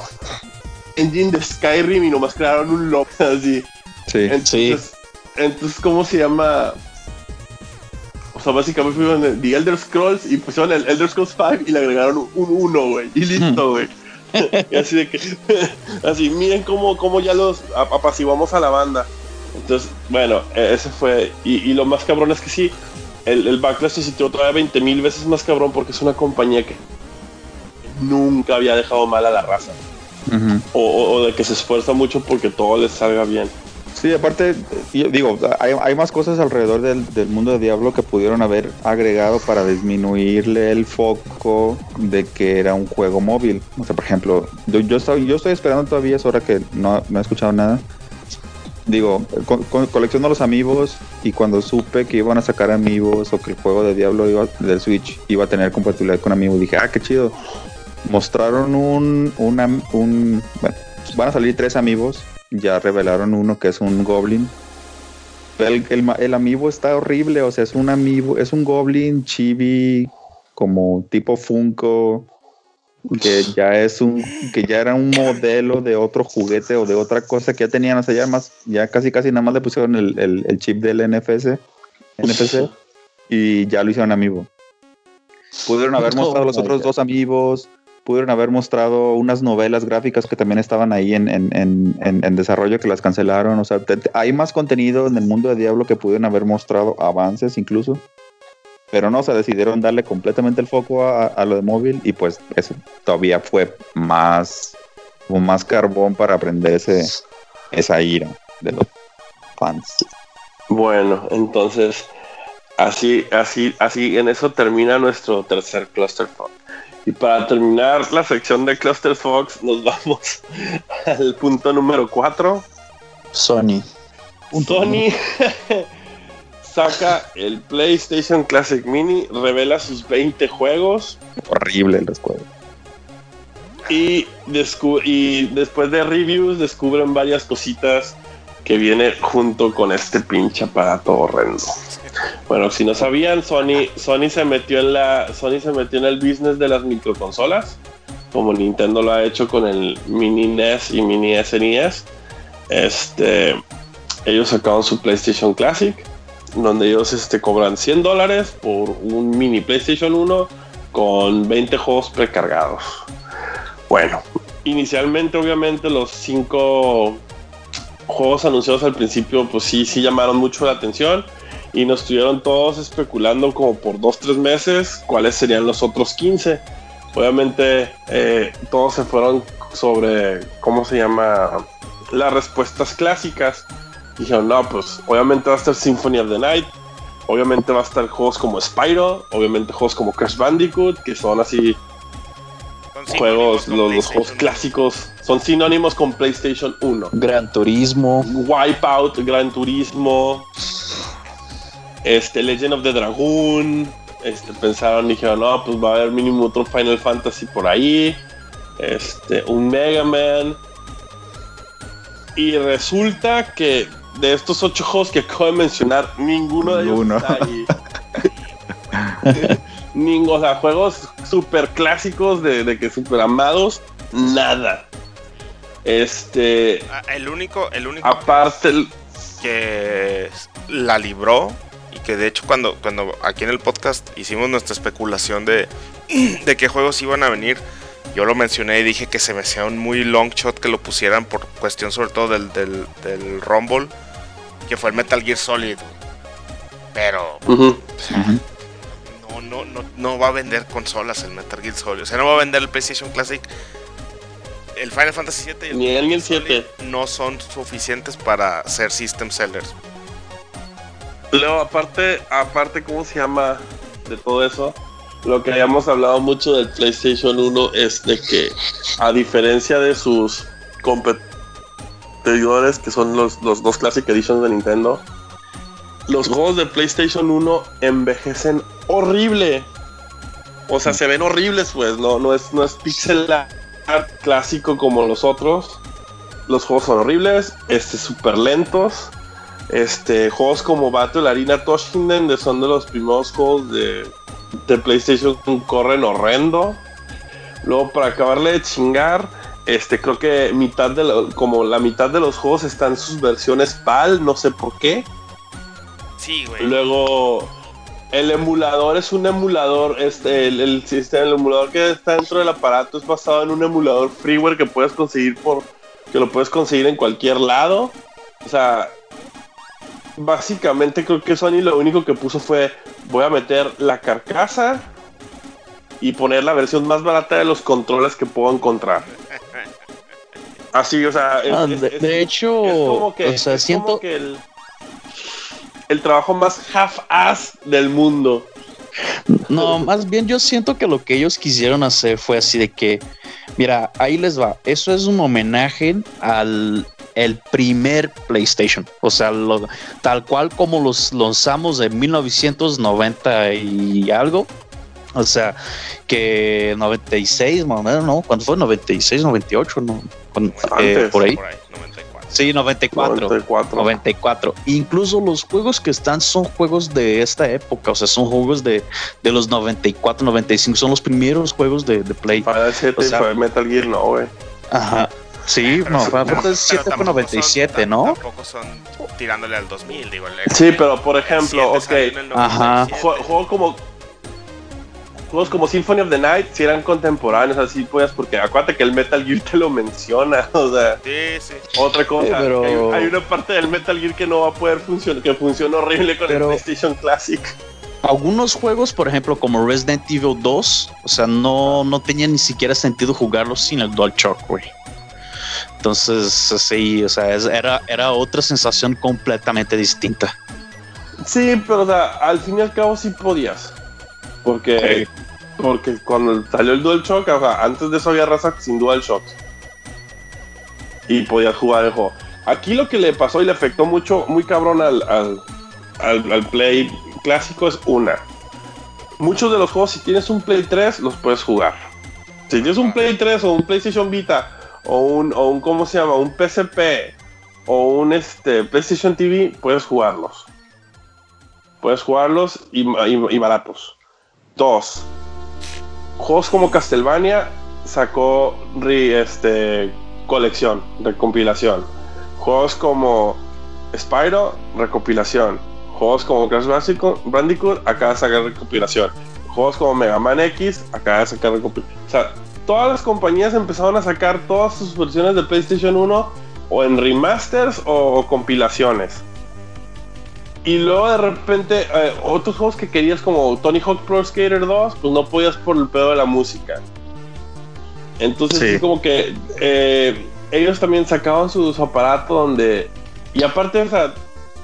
engine de Skyrim y nomás crearon un logo (laughs) así. Sí. Entonces, entonces, ¿cómo se llama? O sea, básicamente fueron The Elder Scrolls y pusieron el Elder Scrolls 5 y le agregaron un 1, güey. Y listo, güey. (laughs) y así de que, (laughs) así, miren cómo, cómo ya los ap- apaciguamos a la banda. Entonces, bueno, eh, ese fue. Y, y lo más cabrón es que sí, el, el Backlash se sintió todavía 20 mil veces más cabrón porque es una compañía que nunca había dejado mal a la raza. O de que se esfuerza mucho porque todo les salga bien. Sí, aparte, digo, hay, hay más cosas alrededor del, del mundo de Diablo que pudieron haber agregado para disminuirle el foco de que era un juego móvil. O sea, por ejemplo, yo, yo, estoy, yo estoy esperando todavía, es hora que no, no he escuchado nada. Digo, co- co- colecciono los amigos y cuando supe que iban a sacar amigos o que el juego de Diablo iba, del Switch iba a tener compatibilidad con amigos, dije, ah, qué chido. Mostraron un, una- un, bueno, van a salir tres amigos ya revelaron uno que es un goblin. El, el, el amiibo está horrible, o sea, es un amiibo, es un goblin chibi como tipo Funko que ya es un que ya era un modelo de otro juguete o de otra cosa que ya tenían, o sea, ya más ya casi casi nada más le pusieron el, el- el chip del NFC, NFC y ya lo hicieron amiibo. Pudieron haber Oh mostrado los otros God. dos amigos, pudieron haber mostrado unas novelas gráficas que también estaban ahí en, en- en- en- desarrollo que las cancelaron. O sea, hay más contenido en el mundo de Diablo que pudieron haber mostrado avances incluso. Pero no, se decidieron darle completamente el foco a, a lo de móvil y pues eso todavía fue más, más carbón para aprender ese, esa ira de los fans. Bueno, entonces, así, así, así, en eso termina nuestro tercer Cluster Fox. Y para terminar la sección de Cluster Fox, nos (laughs) vamos al punto número 4. Sony. Sony (laughs) saca el PlayStation Classic Mini, revela sus 20 juegos Horrible los juegos. y, y después de reviews descubren varias cositas que viene junto con este pinche aparato horrendo. Bueno, si no sabían, Sony, Sony se metió en la, Sony se metió en el business de las microconsolas, como Nintendo lo ha hecho con el Mini NES y Mini SNES. Este, ellos sacaron su PlayStation Classic, donde ellos este, cobran 100 dólares por un mini PlayStation 1 con 20 juegos precargados. Bueno, inicialmente obviamente los 5 juegos anunciados al principio pues sí, sí llamaron mucho la atención y nos estuvieron todos especulando como por 2-3 meses cuáles serían los otros 15. Obviamente eh, todos se fueron sobre, ¿cómo se llama? Las respuestas clásicas. Dijeron, no, pues obviamente va a estar Symphony of the Night, obviamente va a estar juegos como Spyro, obviamente juegos como Crash Bandicoot, que son así juegos, los, los juegos PlayStation. clásicos, son sinónimos con PlayStation 1. Gran Turismo. Wipeout, Gran Turismo, este Legend of the Dragoon, este pensaron dijeron, no, pues va a haber mínimo otro Final Fantasy por ahí, este un Mega Man. Y resulta que de estos ocho juegos que acabo de mencionar, ninguno de ellos Ninguno. está ahí. (laughs) Ninguno, o sea, juegos super clásicos de, de que super amados, nada. Este, Ah, El único, el único aparte, el- que la libró y que de hecho cuando, cuando aquí en el podcast hicimos nuestra especulación de, (clears throat) de qué juegos iban a venir, yo lo mencioné y dije que se me hacía un muy long shot que lo pusieran por cuestión sobre todo del, del, del Rumble, que fue el Metal Gear Solid. Pero no, no, no, no va a vender consolas el Metal Gear Solid. O sea, no va a vender el PlayStation Classic. El Final Fantasy VII y el Ni el Metal Gear 7. Solid no son suficientes para ser system sellers. Luego, aparte, aparte, ¿cómo se llama de todo eso? lo que habíamos hablado mucho del PlayStation 1 es de que, a diferencia de sus competidores, que son los, los dos Classic Editions de Nintendo, los juegos de PlayStation 1 envejecen horrible. O sea, se ven horribles, pues, no, no es, no es pixel art clásico como los otros. Los juegos son horribles, este, súper lentos. Este, juegos como Battle Arena Toshinden son de los primeros juegos de, de PlayStation corren horrendo. Luego, para acabarle de chingar, este, creo que mitad de lo- como la mitad de los juegos están sus versiones PAL, no sé por qué. Sí, güey. Luego, el emulador es un emulador, este, el, el sistema, el emulador que está dentro del aparato es basado en un emulador freeware que puedes conseguir por, que lo puedes conseguir en cualquier lado. O sea, básicamente creo que Sony lo único que puso fue, voy a meter la carcasa y poner la versión más barata de los controles que puedo encontrar. (laughs) Así, o sea, es- Ah, es- de, es- de hecho, es como que, o sea, es siento, como que el, el trabajo más half-ass del mundo. no, más bien yo siento que lo que ellos quisieron hacer fue así de que, mira, ahí les va, eso es un homenaje al el primer PlayStation, o sea, lo- tal cual como los lanzamos en 1990 y algo, o sea, que 96, más o menos, ¿no? ¿Cuándo fue? 96, 98, ¿no? Cuando- eh, Antes. por ahí. Por ahí, 94. Sí, 94. 94. 94. Incluso los juegos que están son juegos de esta época, o sea, son juegos de, de los 94, 95, son los primeros juegos de, de Play. 7 O sea- fue Metal Gear, no, güey. Ajá. Sí, Pero no, Final Fantasy 7 fue tampoco 97, son- ¿no? Tampoco son tirándole al 2000, digo. el- Sí, pero por ejemplo, 7 salió en ok, Ajá. 97. jue- juego como juegos como Symphony of the Night si eran contemporáneos, así pues, porque acuérdate que el Metal Gear te lo menciona, (laughs) o sea, Sí, sí. otra cosa, Sí, pero- hay, hay una parte del Metal Gear que no va a poder funcionar, que funciona horrible con Pero- el PlayStation Classic. Algunos juegos, por ejemplo, como Resident Evil 2, o sea, no, no tenía ni siquiera sentido jugarlos sin el DualShock, güey. Entonces, sí, o sea, era, era otra sensación completamente distinta. Sí, pero o sea, al fin y al cabo sí podías. Porque, porque cuando salió el DualShock, o sea, antes de eso había raza sin DualShock. Y podías jugar el juego. Aquí lo que le pasó y le afectó mucho, muy cabrón al, al, al- al Play clásico es una. Muchos de los juegos, si tienes un Play 3, los puedes jugar. Si tienes un Play 3 o un PlayStation Vita o un, o un ¿cómo se llama? Un PSP o un este, PlayStation TV, puedes jugarlos. Puedes jugarlos y, y- baratos. Dos. Juegos como Castlevania sacó re- este, colección, recompilación. Juegos como Spyro, recopilación. Juegos como Crash Bandicoot, acaba de sacar recopilación. Juegos como Mega Man X, acaba de sacar recopilación. Todas las compañías empezaron a sacar todas sus versiones de PlayStation 1 o en remasters o, o compilaciones. Y luego de repente, eh, otros juegos que querías como Tony Hawk Pro Skater 2, pues no podías por el pedo de la música. Entonces Sí. es como que eh, ellos también sacaban su, su aparato donde... Y aparte, o sea,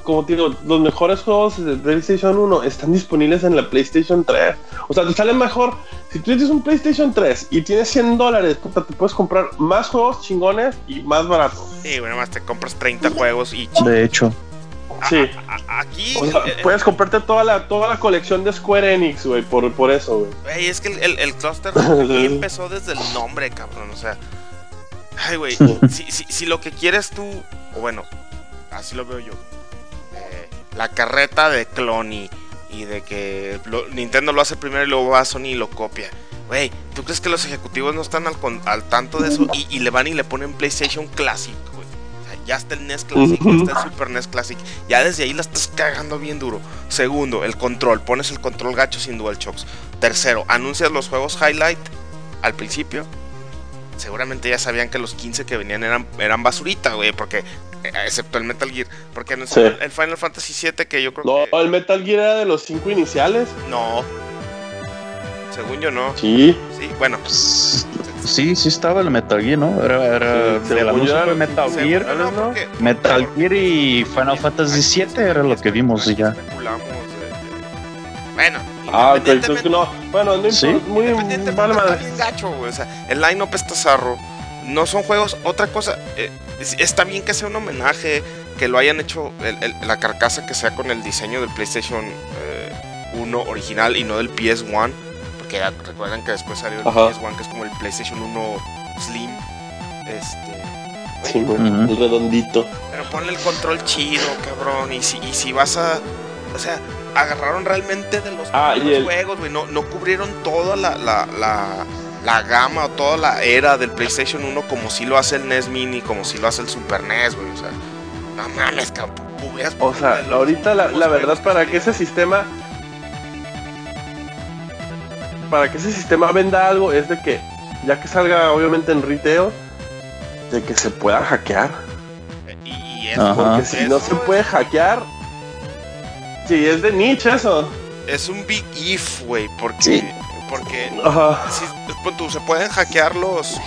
como te digo, los mejores juegos de PlayStation 1 están disponibles en la PlayStation 3. O sea, te sale mejor. Si tú tienes un PlayStation 3 y tienes 100 dólares, puta, te puedes comprar más juegos chingones y más baratos. Sí, bueno, más te compras 30 juegos y De hecho. Sí. a- a- aquí. O sea, eh, eh, puedes comprarte toda la, toda la colección de Square Enix, güey, por, por eso, güey. Güey, es que el, el, el cluster (laughs) empezó desde el nombre, cabrón. O sea. Ay, güey. Si, si, si lo que quieres tú. O bueno, así lo veo yo. La carreta de clon y, y de que lo- Nintendo lo hace primero y luego va a Sony y lo copia. Güey, ¿tú crees que los ejecutivos no están al, tanto de eso? Y, y le van y le ponen PlayStation Classic, güey. O sea, ya está el NES Classic, ya está el Super NES Classic. Ya desde ahí la estás cagando bien duro. Segundo, el control. Pones el control gacho sin DualShocks. Tercero, anuncias los juegos Highlight al principio. Seguramente ya sabían que los 15 que venían eran, eran basurita, güey, porque eh, excepto el Metal Gear, porque anunciaron Sí. el Final Fantasy 7 que yo creo No, que el Metal Gear era de los cinco iniciales. no. Según yo no. Sí. Sí, bueno, Sí, sí estaba el Metal Gear, ¿no? Era, era Sí, anuncio yo fue era- Metal según Gear. yo no, ¿no? porque Metal Gear y Final Fantasy 7 era lo que vimos y ya. de- de- Bueno, Ah, ok, entonces que no. Bueno, no Sí. muy Independientemente vale está madre. bien gacho, güey. O sea, el line-up está zarro. No son juegos. Otra cosa, eh, es- está bien que sea un homenaje, que lo hayan hecho el- el- la carcasa que sea con el diseño del PlayStation eh, 1 original y no del PS1. Porque ya recuerdan que después salió el Ajá. PS1, que es como el PlayStation 1 Slim. Este. Sí, el redondito. Pero ponle el control chido, cabrón. Y si, y si vas a. O sea, agarraron realmente de los Ah, el- juegos, güey. No, no cubrieron toda la, la, la, la gama o toda la era del PlayStation 1 como si lo hace el NES Mini, como si lo hace el Super NES, güey. O sea, no mames, hubieras O sea, ahorita la, la verdad para que ese sistema para que ese sistema venda algo es de que ya que salga obviamente en retail de que se pueda hackear Y, y eso, porque si no se puede hackear sí es de niche eso Es un big if, güey. Porque. Sí. Porque Ajá. Sí, pon tú, se pueden hackear los.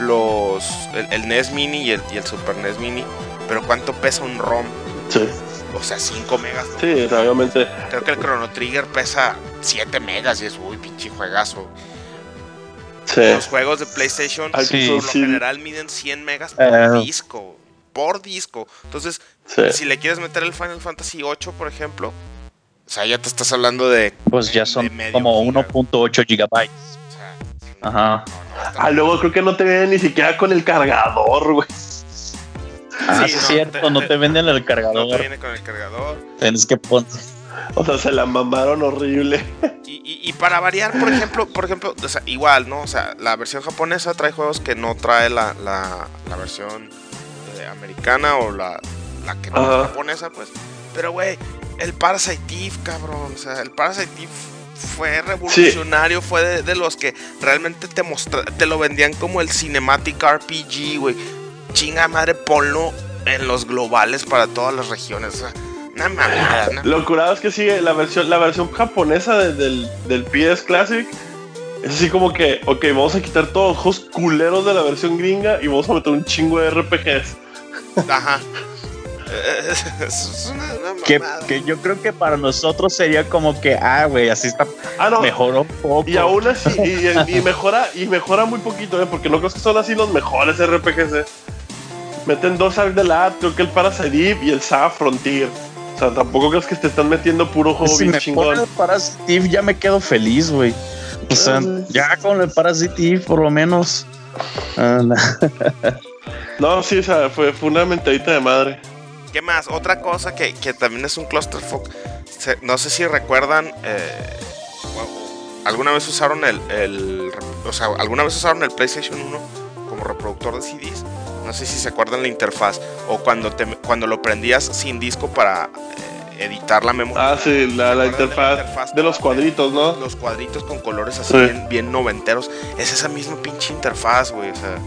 los el, el NES Mini y el, y el Super NES Mini. Pero ¿cuánto pesa un ROM? sí O sea, 5 megas. ¿no? sí obviamente Creo que el Chrono Trigger pesa 7 megas y es uy, pinche juegazo. sí Los juegos de PlayStation Ay, Sí. por lo sí. general miden 100 megas por Eh. disco. Por disco. Entonces, sí. si le quieres meter el Final Fantasy 8, por ejemplo, o sea, ya te estás hablando de. Pues ya son como giga. 1.8 gigabytes. O sea, Ajá. ah luego creo que no te viene ni siquiera con el cargador güey Ah, Sí, no, es cierto, te- no te- venden el no te cargador. viene con el cargador. Tienes que poner. o sea se la mamaron horrible Y, y- y para variar, por ejemplo, por ejemplo, o sea, igual, ¿no? O sea, la versión japonesa trae juegos que no trae la, la, la versión eh, americana o la, la que no es japonesa, pues. Pero, güey, el Parasite Eve, cabrón. O sea, el Parasite Eve fue revolucionario, fue de, de los que realmente te mostra, te lo vendían como el Cinematic RPG, güey. Chinga madre, ponlo en los globales para todas las regiones. O sea, una mamada, una Lo curado es que sigue la versión, la versión japonesa de- del, del PS Classic. Es así como que, ok, vamos a quitar todos los juegos culeros de la versión gringa y vamos a meter un chingo de RPGs. Ajá. Es una, una Que, que yo creo que para nosotros sería como que, ah, güey, así está Ah, no. mejoró un poco. Y aún así, y, y mejora, y mejora muy poquito, ¿eh? Porque no creo que son así los mejores RPGs, ¿eh? Meten dos Ark de la creo que el Parasite Eve y el Saga Frontier. O sea, tampoco crees que te están metiendo puro juego si bien me chingón. el Parasitive ya me quedo feliz, güey. O sea, Ah, ya con el Parasitive por lo menos. ah, no. No, sí, o sea, fue, fue una mentadita de madre. ¿Qué más? Otra cosa que, que también es un clusterfuck. no sé si recuerdan. eh, alguna vez usaron el, el- O sea, alguna vez usaron el PlayStation 1 como reproductor de CDs. No sé si se acuerdan la interfaz. O cuando, te, cuando lo prendías sin disco para eh, editar la memoria. Ah, sí, la, la ¿Se acuerdan de la interfaz interfaz de los cuadritos, ¿no? Los cuadritos con colores así Sí. bien, bien noventeros. Es esa misma pinche interfaz, güey. O sea.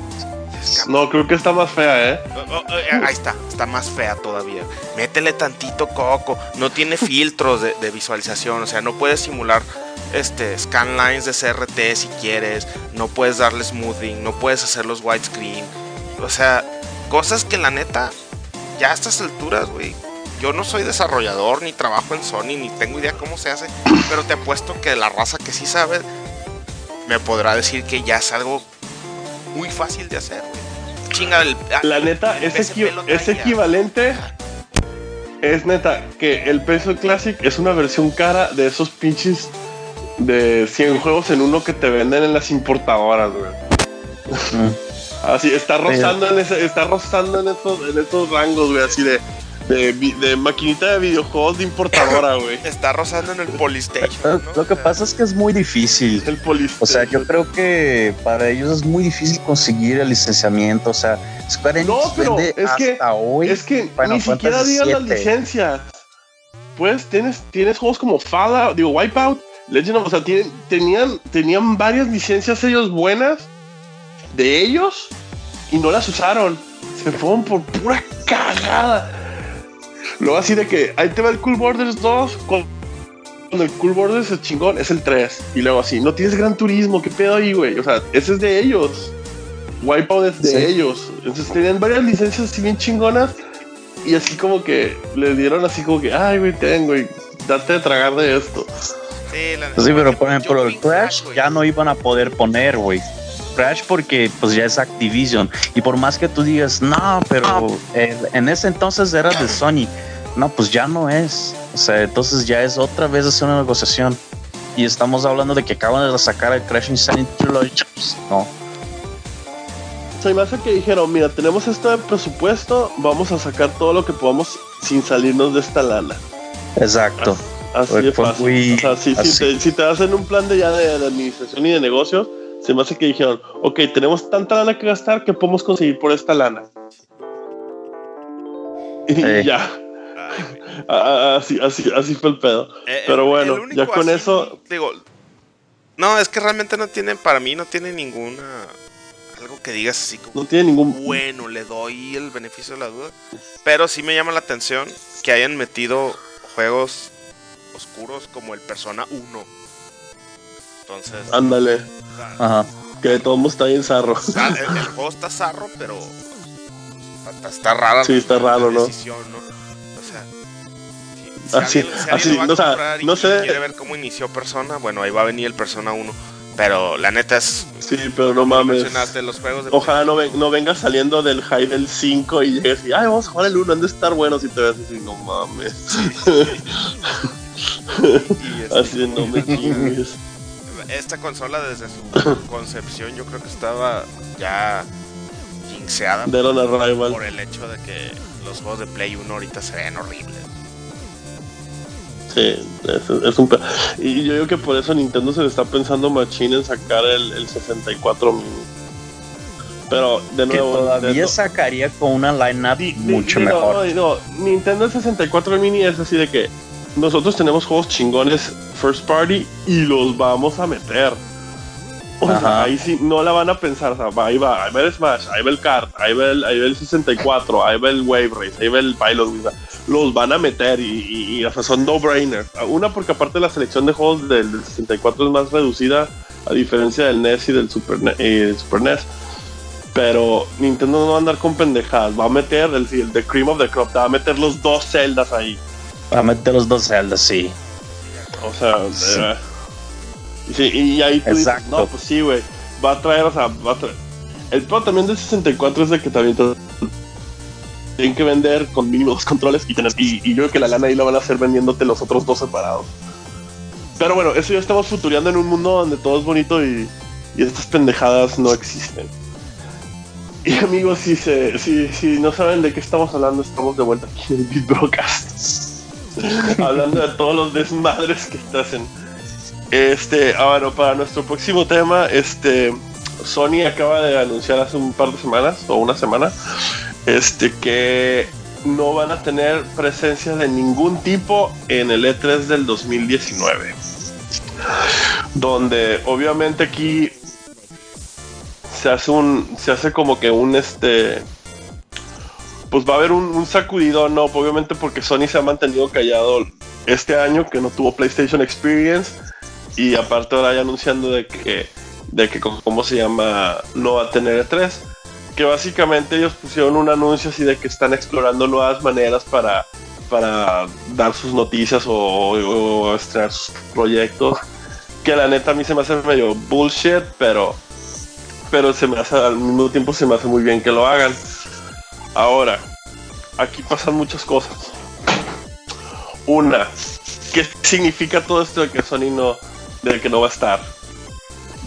Es cabrón. No, creo que está más fea, ¿eh? Oh, oh, eh, ahí está, está más fea todavía. Métele tantito coco. No tiene filtros de, de visualización. O sea, no puedes simular este, scanlines de CRT si quieres. No puedes darle smoothing. No puedes hacer los widescreen. O sea, cosas que la neta, ya a estas alturas, güey. Yo no soy desarrollador, ni trabajo en Sony, ni tengo idea cómo se hace. Pero te apuesto que la raza que sí sabe me podrá decir que ya es algo muy fácil de hacer, güey. Chinga, el, La neta, el es, equi- es equivalente. Es neta, que el peso Classic es una versión cara de esos pinches de 100 juegos en uno que te venden en las importadoras, güey. (laughs) Así, está rozando en ese, está rozando en estos, en estos rangos, güey, así de, de, maquinita de videojuegos de importadora, (laughs) güey. Está rozando en el Polystation. Lo, ¿no? lo que pasa es que es muy difícil. El polis. O sea, yo creo que para ellos es muy difícil conseguir el licenciamiento. O sea, Square Enix No, pero vende es que- hasta hoy. Es que Final ni siquiera digan las licencias. Pues tienes, tienes juegos como Fallout, digo, Wipeout, Legend of, o sea, tienen, tenían, tenían varias licencias ellos buenas de ellos y no las usaron. Se fueron por pura cagada. Luego así de que ahí te va el Cool Borders 2. Cuando cuando el Cool Borders es chingón, es el 3. Y luego así, no tienes Gran Turismo, ¿qué pedo ahí, güey? O sea, ese es de ellos. Wipeout es de Sí. ellos. Entonces tenían varias licencias así bien chingonas. Y así como que le dieron así como que, ay, güey, ten, güey, date de tragar de esto. Sí, la Sí, pero por ejemplo, el Crash ya no iban a poder poner, güey. Crash porque pues ya es Activision. Y por más que tú digas, no, pero eh, en ese entonces era de Sony. No, pues ya no es. O sea, entonces ya es otra vez hacer una negociación. Y estamos hablando de que acaban de sacar el Crash Insane Trilogy. No. Se me hace que dijeron, mira, tenemos esto de presupuesto, vamos a sacar todo lo que podamos sin salirnos de esta lana. Exacto. Así Fue- de fácil. muy o sea, si, si así. te, si te hacen un plan de ya de, de administración y de negocios, se me hace que dijeron, ok, tenemos tanta lana que gastar que podemos conseguir por esta lana. Y ya, Ay, güey. (laughs) a- a- así, así, así fue el pedo. Eh, Pero bueno, ya con así, eso- Digo, no, es que realmente no tiene, para mí no tiene ninguna. Algo que digas así como. No tiene ningún... Bueno, le doy el beneficio de la duda. Pero sí me llama la atención que hayan metido juegos oscuros como el Persona 1. Entonces, Ándale, Ajá. que de todos modos está bien zarro. está- el, el juego está zarro, pero está, está rara Sí, está la raro, ¿no? decisión, ¿no? O sea, si, si Así- alguien, si así, alguien lo va a o sea, comprar y no sé- quiere ver cómo inició Persona, bueno, ahí va a venir el Persona 1. Pero la neta es. Sí, pero no mames. los juegos de. Ojalá no, ven- no venga saliendo del high del 5 y llegues y, ay, vamos a jugar el 1, han de estar buenos y te ves así, no mames. (laughs) y este, así no me chingues. Esta consola desde su (coughs) concepción yo creo que estaba ya jinxeada por el hecho de que los juegos de Play 1 ahorita se ven horribles. Sí, es, es un Y yo digo que por eso Nintendo se le está pensando machine en sacar el, el 64 mini. Pero, de Que nuevo, todavía Nintendo- sacaría con una lineup di- mucho no, mejor. No, no, Nintendo 64 mini es así de que nosotros tenemos juegos chingones first party y los vamos a meter. O sea, ahí sí no la van a pensar, o sea, ahí va, ahí va el Smash, ahí va el Kart, ahí va el, ahí va el 64, ahí va el Wave Race, ahí va el Pilot Wheel, o sea, los van a meter y, y- y, o sea, son no-brainer. Una porque aparte la selección de juegos del, del 64 es más reducida a diferencia del NES y del Super, NES. Pero Nintendo no va a andar con pendejadas. Va a meter el, el The Cream of the Crop. Va a meter los dos celdas ahí. Para meter los dos Zelda, sí. O sea, Sí. eh, y, sí, y ahí tú dices, Exacto. no, pues sí, güey. Va a traer, o sea, va a traer. El problema también del 64 es de que también te- tienen que vender con mínimo dos controles y tener. Y, y yo creo que la lana ahí la van a hacer vendiéndote los otros dos separados. Pero bueno, eso ya estamos futureando en un mundo donde todo es bonito y, y estas pendejadas no existen. Y amigos, si, se, si, si no saben de qué estamos hablando, estamos de vuelta aquí en el Beat Broadcast. (laughs) hablando de todos los desmadres que te hacen. Este, ah, bueno, para nuestro próximo tema, este, Sony acaba de anunciar hace un par de semanas o una semana, este, que no van a tener presencia de ningún tipo en el E3 del 2019. Donde obviamente aquí se hace un, se hace como que un este, pues va a haber un, un sacudido, no, obviamente porque Sony se ha mantenido callado este año que no tuvo PlayStation Experience y aparte ahora ya anunciando de que, de que cómo se llama, no va a tener E3, que básicamente ellos pusieron un anuncio así de que están explorando nuevas maneras para, para dar sus noticias o estrenar sus proyectos, que la neta a mí se me hace medio bullshit, pero pero se me hace al mismo tiempo se me hace muy bien que lo hagan. Ahora, aquí pasan muchas cosas. Una, ¿qué significa todo esto de que Sony no, que no va a estar?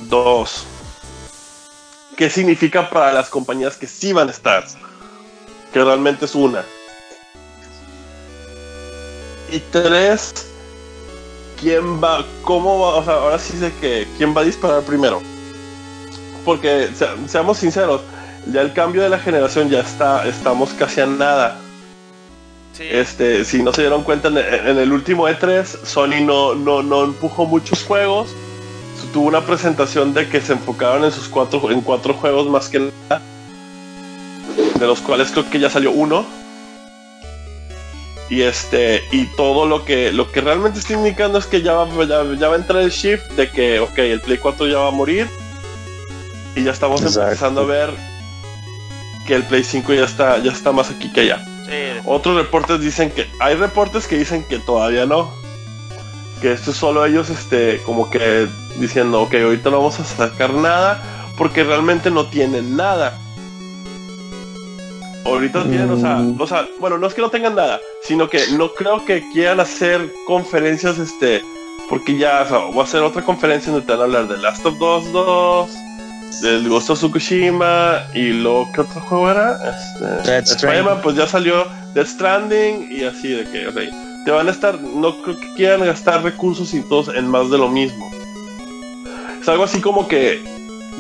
Dos, ¿qué significa para las compañías que sí van a estar? Que realmente es una. Y tres, ¿quién va, cómo va, o sea, ahora sí sé que, ¿quién va a disparar primero? porque se- seamos sinceros, ya el cambio de la generación ya está, estamos casi a nada. Sí, Este, si no se dieron cuenta en, en el último E3, Sony no, no, no empujó muchos juegos. Tuvo una presentación de que se enfocaron en sus cuatro, en cuatro juegos más que nada. De los cuales creo que ya salió uno. Y este, y todo lo que, lo que realmente está indicando es que ya va, ya, ya va a entrar el shift de que, ok, el Play 4 ya va a morir. Y ya estamos Exacto. empezando a ver que el Play 5 ya está, ya está más aquí que allá. sí, Otros reportes dicen que hay reportes que dicen que todavía no. que esto es solo ellos, este, como que diciendo, ok, ahorita no vamos a sacar nada, porque realmente no tienen nada. Ahorita tienen, o sea, Mm. o sea, bueno, no es que no tengan nada, sino que no creo que quieran hacer conferencias, este, porque ya, o sea, voy a hacer otra conferencia donde te van a hablar de Last of Us 2, del Ghost of Tsukushima, y luego, ¿qué otro juego era? Este, Spider-Man, pues ya salió Death Stranding, y así de que, ok, te van a estar, no creo que quieran gastar recursos y todos en más de lo mismo. Es algo así como que,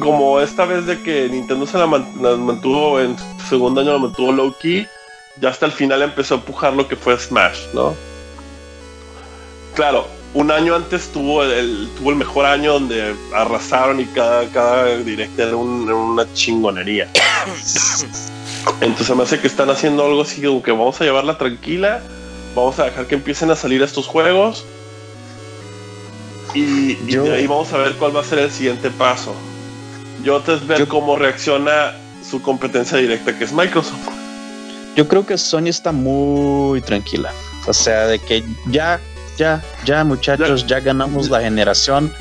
como esta vez de que Nintendo se la, man- la mantuvo en su segundo año, la mantuvo low key, ya hasta el final empezó a empujar lo que fue Smash, ¿no? Claro, un año antes tuvo el, tuvo el mejor año donde arrasaron y cada, cada directo era, un- era una chingonería. (coughs) Entonces me hace que están haciendo algo así como que vamos a llevarla tranquila, vamos a dejar que empiecen a salir estos juegos y, de ahí vamos a ver cuál va a ser el siguiente paso. Yo te ver Yo- cómo reacciona su competencia directa que es Microsoft. Yo creo que Sony está muy tranquila. O sea, de que ya, ya, ya, muchachos, ya ganamos la generación.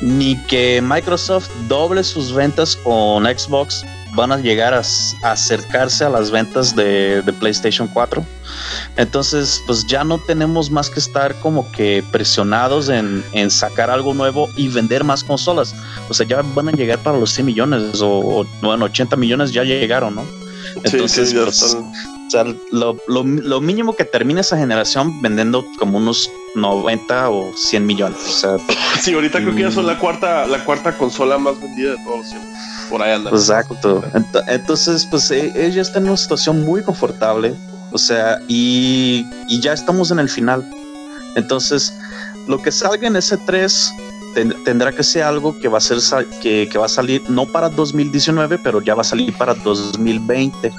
Ni que Microsoft doble sus ventas con Xbox van a llegar a, acercarse a las ventas de, de PlayStation 4. Entonces, pues ya no tenemos más que estar como que presionados en, en sacar algo nuevo y vender más consolas. O sea, ya van a llegar para los 100 millones o, o, bueno, 80 millones ya llegaron, ¿no? Entonces, sí, pues, o sea, lo, lo- lo mínimo que termina esa generación vendiendo como unos 90 o 100 millones. O sea, (laughs) Sí, ahorita creo que ya Mm. son la cuarta, la cuarta consola más vendida de todos los tiempos. Por ahí anda. exacto. Ent- Entonces, pues e- ella está en una situación muy confortable. O sea, y, y ya estamos en el final. Entonces, lo que salga en ese 3 tendrá que ser algo que va a ser que, que va a salir no para 2019, pero ya va a salir para 2020.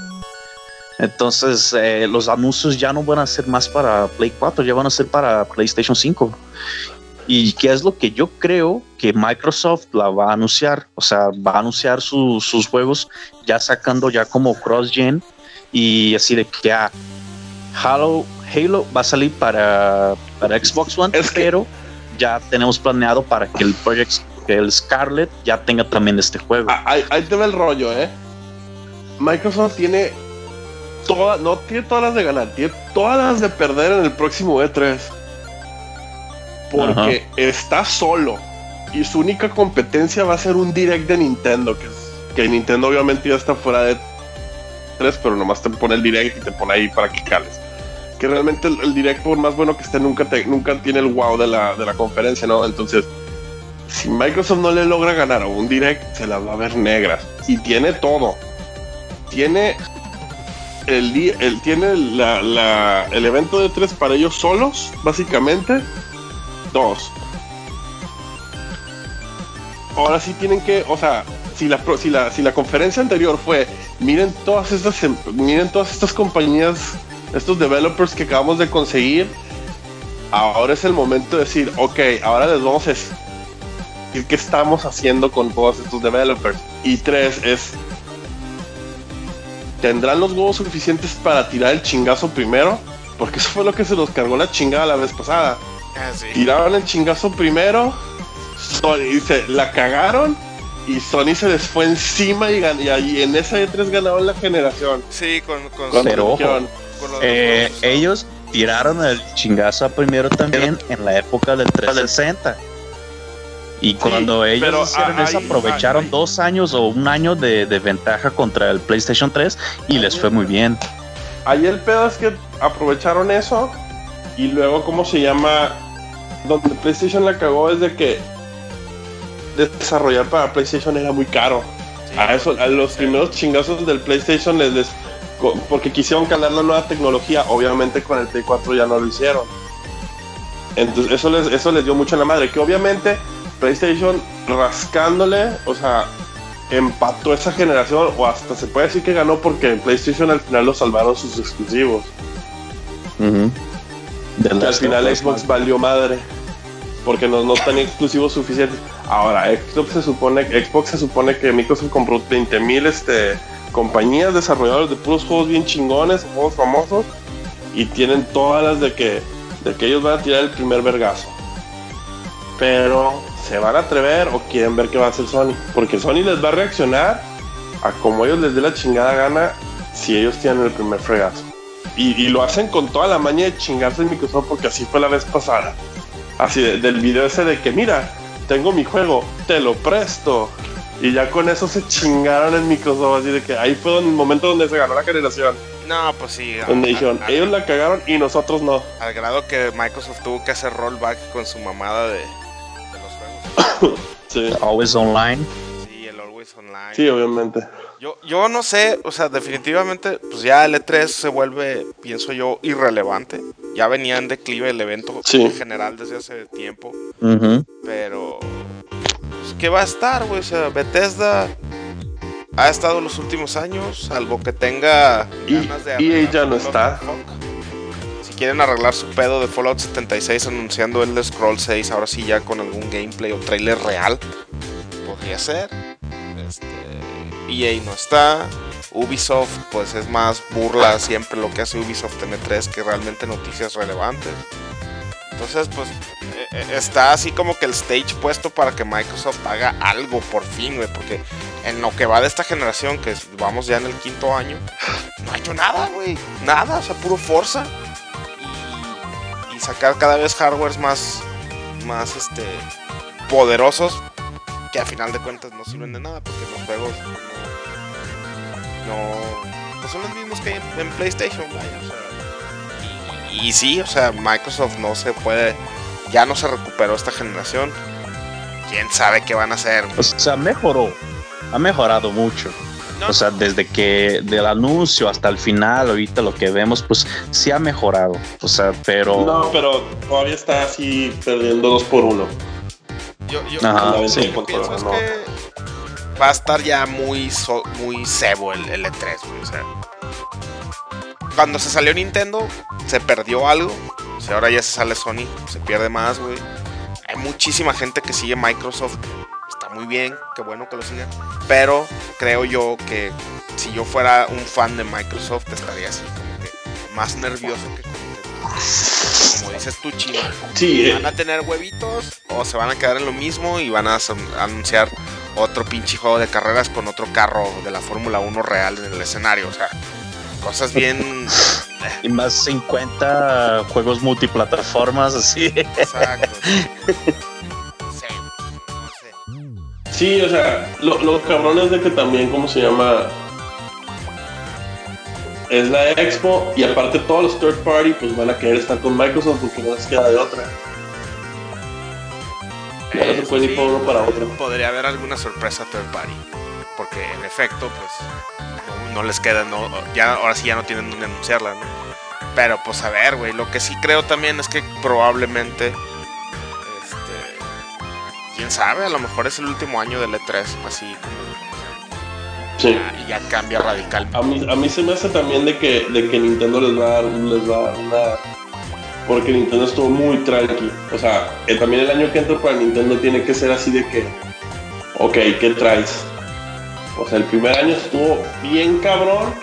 Entonces, eh, los anuncios ya no van a ser más para Play 4, ya van a ser para PlayStation 5. Y qué es lo que yo creo que Microsoft la va a anunciar. O sea, va a anunciar su- sus juegos ya sacando ya como cross-gen y así de que ya Halo, Halo va a salir para, para Xbox One, Es que- pero ya tenemos planeado para que el Project, que el Scarlet ya tenga también este juego. Ah, Ahí, ahí te ve el rollo, ¿eh? Microsoft tiene todas, no tiene todas las de ganar, tiene todas las de perder en el próximo E3. Porque está solo. Y su única competencia va a ser un direct de Nintendo, que, es- que Nintendo obviamente ya está fuera de 3, pero nomás te pone el direct y te pone ahí para que cales. Que realmente el, el direct, por más bueno que esté, nunca, te- nunca tiene el wow de la, de la conferencia, ¿no? Entonces, si Microsoft no le logra ganar a un direct, se las va a ver negras. Y tiene todo. Tiene el, di- el tiene la- el evento de tres para ellos solos, básicamente. Dos. Ahora sí tienen que, o sea, si la, si la, si la conferencia anterior fue, miren todas estas, em- miren todas estas compañías, estos developers que acabamos de conseguir, ahora es el momento de decir, ok, ahora les vamos a decir qué estamos haciendo con todos estos developers. Y tres es, ¿tendrán los huevos suficientes para tirar el chingazo primero? Porque eso fue lo que se los cargó la chingada la vez pasada. Ah, sí. Tiraron el chingazo primero, Sony se la cagaron y Sony se les fue encima y, gan- y ahí en esa E3 ganaron la generación. Sí, con, con, Cuando Pero ojo, con los- Eh, los- ellos tiraron el chingazo primero también en la época del 360. Y cuando ellos pero hicieron eso, aprovecharon dos años o un año de, de ventaja contra el PlayStation 3 y les fue muy bien. Ahí el pedo es que aprovecharon eso y luego, ¿cómo se llama? Donde PlayStation la cagó es de que desarrollar para PlayStation era muy caro. sí, A eso, a los primeros chingazos del PlayStation les, les- porque quisieron calar la nueva tecnología, obviamente con el Play 4 ya no lo hicieron. Entonces eso les, eso les dio mucho en la madre, que obviamente PlayStation rascándole, o sea, empató esa generación, o hasta se puede decir que ganó porque PlayStation al final lo salvaron sus exclusivos. Que al final Xbox valió madre. Porque no, no están exclusivos suficientes. Ahora, Xbox se supone, Xbox se supone que Microsoft compró 20.000 este, compañías desarrolladoras de puros juegos bien chingones, juegos famosos, y tienen todas las de que, de que ellos van a tirar el primer vergazo. Pero, ¿se van a atrever o quieren ver qué va a hacer Sony? Porque Sony les va a reaccionar a como ellos les dé la chingada gana si ellos tienen el primer fregazo. Y, lo hacen con toda la maña de chingarse en Microsoft porque así fue la vez pasada. Así del video ese de que, mira, tengo mi juego, te lo presto. Y ya con eso se chingaron en Microsoft, así de que ahí fue el momento donde se ganó la generación. No, pues sí. Donde dijeron, ellos la cagaron y nosotros no. Al grado que Microsoft tuvo que hacer rollback con su mamada de. (laughs) sí. Always Online. Sí, el Always Online. Sí, obviamente. Yo, yo no sé, o sea, definitivamente, pues ya el E3 se vuelve, pienso yo, irrelevante. Ya venía en declive el evento en general desde hace tiempo. Pero, pues, ¿qué va a estar, güey? O sea, Bethesda ha estado los últimos años, salvo que tenga ganas de Y ella no está. Quieren arreglar su pedo de Fallout 76 anunciando el Scroll 6, ahora sí ya con algún gameplay o trailer real, podría ser. Este, EA no está. Ubisoft, pues es más burla siempre lo que hace Ubisoft en E3 que realmente noticias relevantes. Entonces, pues eh, eh, está así como que el stage puesto para que Microsoft haga algo por fin, güey. Porque en lo que va de esta generación, que vamos ya en el quinto año, (gasps) no ha hecho nada, güey. Nada, o sea, puro Forza. Y, sacar cada vez hardwares más, más este, poderosos que a final de cuentas no sirven de nada porque los juegos no, pues son los mismos que en, PlayStation, y, sí, o sea, Microsoft no se puede, ya no se recuperó esta generación. Quién sabe qué van a hacer. O sea, mejoró, ha mejorado mucho. O sea, desde que del anuncio hasta el final, ahorita lo que vemos, pues sí ha mejorado. O sea, pero. No, pero todavía está así perdiendo dos por uno. Yo, yo, sí. pienso es que va a estar ya muy, muy cebo el, E3, O sea, cuando se salió Nintendo, se perdió algo. O ahora ya se sale Sony, se pierde más, güey. Hay muchísima gente que sigue Microsoft. Muy bien, qué bueno que lo sigan. Pero creo yo que si yo fuera un fan de Microsoft, estaría así como que más nervioso que. Como dices tú, chino. Sí, eh. ¿Van a tener huevitos o se van a quedar en lo mismo y van a anunciar otro pinche juego de carreras con otro carro de la Fórmula 1 real en el escenario. O sea, cosas bien. (laughs) Y más 50 juegos multiplataformas, así. Exacto. Sí, o sea, lo, lo cabrón es de que también, ¿cómo se llama? Es la expo y aparte todos los third party pues van a querer estar con Microsoft porque no les queda de otra para otro. Podría haber alguna sorpresa third party. Porque en efecto, pues no, les queda, no, ya ahora sí ya no tienen dónde anunciarla, Pero pues a ver, güey, lo que sí creo también es que probablemente quién sabe, a lo mejor es el último año del E3, así como Sí. Y ya, cambia radicalmente. A mí, a mí se me hace también de que, de que Nintendo les va a dar, les va una porque Nintendo estuvo muy tranqui. O sea, eh, también el año que entra para Nintendo tiene que ser así de que, ok, ¿qué traes? O sea, el primer año estuvo bien cabrón,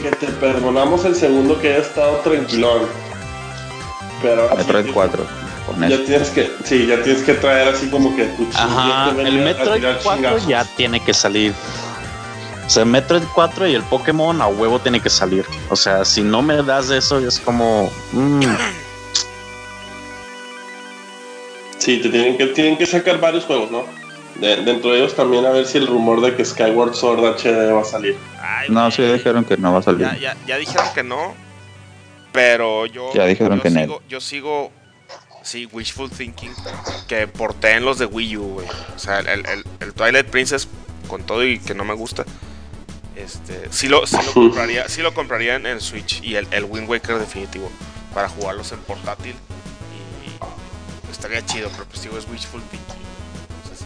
que te perdonamos el segundo que haya estado tranquilón. Pero ahora Metroid 4. Ya tienes que, sí, ya tienes que traer así como que tu Ajá, el Metroid 4 ya tiene que salir. O sea, Metroid 4 y el Pokémon a huevo tiene que salir. O sea, si no me das eso, es como. Mm. Sí, te tienen que, tienen que sacar varios juegos, ¿no? dentro de ellos también a ver si el rumor de que Skyward Sword HD va a salir. no, sí dijeron que no va a salir. Ya, dijeron que no, pero yo, ya dijeron que sigo, yo sigo, sí, wishful thinking, que porteen los de Wii U, güey. O sea, el, el, Twilight Princess, con todo y que no me gusta, este, sí lo, sí lo (laughs) compraría, sí lo compraría en, Switch y el, el Wind Waker definitivo para jugarlos en portátil estaría chido, pero pues digo, es wishful thinking.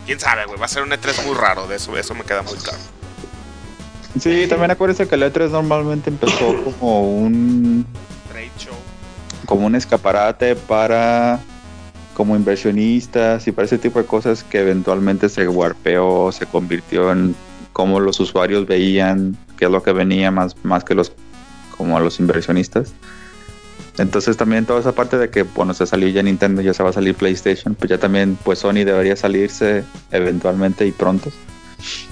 Quién sabe, güey, va a ser un E3 muy raro, de eso, eso me queda muy claro. Sí, también acuérdense que el E3 normalmente empezó como un trade show. Como un escaparate para como inversionistas y para ese tipo de cosas que eventualmente se warpeó, se convirtió en cómo los usuarios veían qué es lo que venía más, más que los como a los inversionistas. Entonces también toda esa parte de que, bueno, se salió ya Nintendo, ya se va a salir PlayStation, pues ya también, pues Sony debería salirse eventualmente y pronto.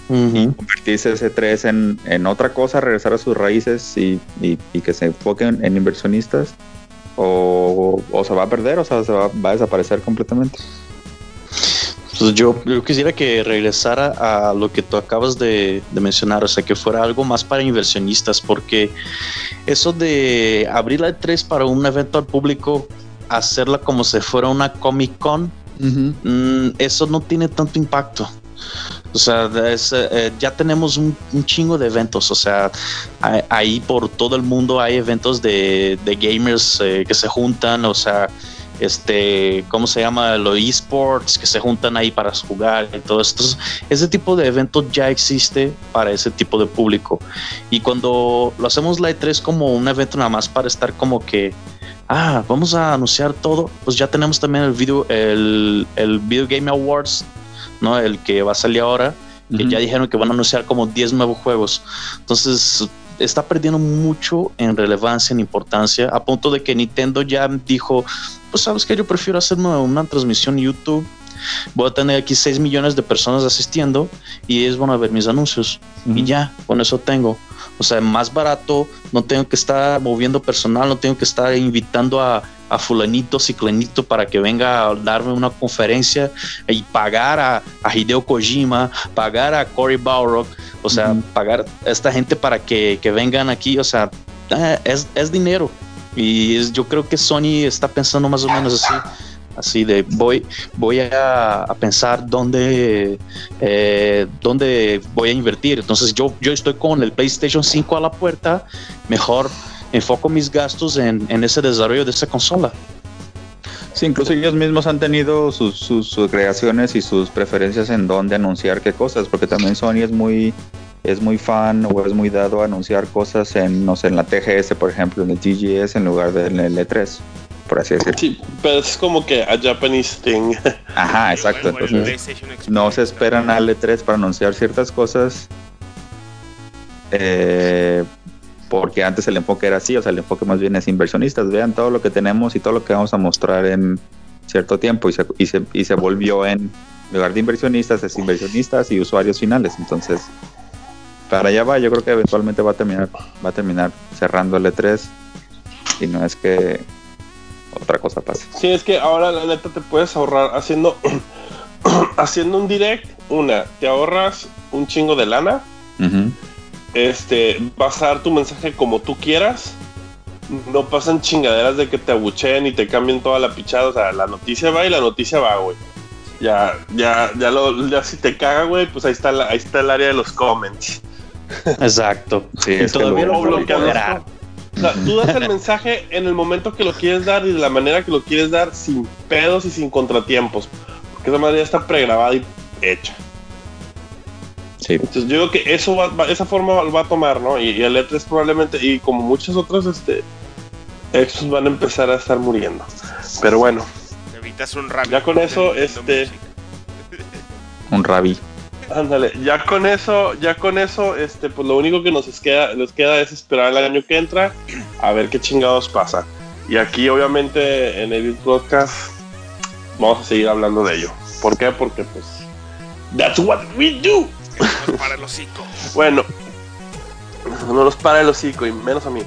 Y convertirse ese 3 en, en, otra cosa, regresar a sus raíces y, y, que se enfoquen en inversionistas. O, o, se va a perder, o sea, se va, va a desaparecer completamente. Pues yo, yo quisiera que regresara a lo que tú acabas de, de, mencionar, o sea, que fuera algo más para inversionistas, porque eso de abrir la E3 para un evento al público, hacerla como si fuera una Comic Con, mm, eso no tiene tanto impacto. O sea, eh, ya tenemos un, chingo de eventos. O sea, ahí por todo el mundo hay eventos de, gamers eh, que se juntan. O sea, este, ¿cómo se llama? Los esports que se juntan ahí para jugar y todo esto. Ese tipo de eventos ya existe para ese tipo de público. Y cuando lo hacemos la E3 como un evento nada más para estar como que, ah, vamos a anunciar todo, pues ya tenemos también el video, el Video Game Awards, ¿no? El que va a salir ahora. Que ya dijeron que van a anunciar como 10 nuevos juegos. Entonces, está perdiendo mucho en relevancia, en importancia, a punto de que Nintendo ya dijo, pues sabes que yo prefiero hacer una, transmisión YouTube. Voy a tener aquí 6 millones de personas asistiendo y ellos van a ver mis anuncios. Y ya, con eso tengo. O sea, más barato, no tengo que estar moviendo personal, no tengo que estar invitando a, a fulanito, ciclanito para que venga a darme una conferencia y pagar a, a Hideo Kojima, pagar a Cory Balrog, o sea, pagar a esta gente para que, que vengan aquí, o sea, eh, es, es dinero. Y yo creo que Sony está pensando más o menos así así de voy voy a, pensar dónde eh, dónde voy a invertir. Entonces yo yo estoy con el PlayStation 5 a la puerta. Mejor enfoco mis gastos en, en ese desarrollo de esa consola. Sí, incluso ellos mismos han tenido sus, sus, creaciones y sus preferencias en dónde anunciar qué cosas, porque también Sony es muy es muy fan o es muy dado a anunciar cosas en, no sé, en la TGS, por ejemplo, en el TGS en lugar del L3, por así decirlo. Sí, pero es como que a Japanese thing. (laughs) Ajá, exacto. Entonces, no se esperan al L3 para anunciar ciertas cosas. Eh, porque antes el enfoque era así, o sea, el enfoque más bien es inversionistas, vean todo lo que tenemos y todo lo que vamos a mostrar en cierto tiempo y se, y se, y se volvió en lugar de inversionistas, es inversionistas y usuarios finales, entonces para allá va, yo creo que eventualmente va a terminar, va a terminar cerrando el E3 y no es que otra cosa pase. Sí, es que ahora la neta te puedes ahorrar haciendo (clears throat) haciendo un direct, una, te ahorras un chingo de lana. Este, vas a dar tu mensaje como tú quieras. No pasan chingaderas de que te abucheen y te cambien toda la pichada. O sea, la noticia va y la noticia va, güey. Ya, ya, ya lo, ya si te caga, güey, pues ahí está, ahí está el área de los comments. Exacto. Sí, es todavía lo, lo O sea, tú das el (laughs) mensaje en el momento que lo quieres dar y de la manera que lo quieres dar sin pedos y sin contratiempos. Porque esa manera está pregrabada y hecha. Sí. Entonces yo creo que eso va, esa forma va a tomar, ¿no? Y, el E3 probablemente, y como muchos otros, este, estos van a empezar a estar muriendo. Pero bueno. un Ya con eso, este... (laughs) Un rabi. Ándale, ya con eso, ya con eso, este, pues lo único que nos queda, les queda es esperar el año que entra a ver qué chingados pasa. Y aquí, obviamente, en el podcast vamos a seguir hablando de ello. ¿Por qué? Porque, pues, that's what we do. No para el hocico. Bueno, no nos para el hocico y menos a mí.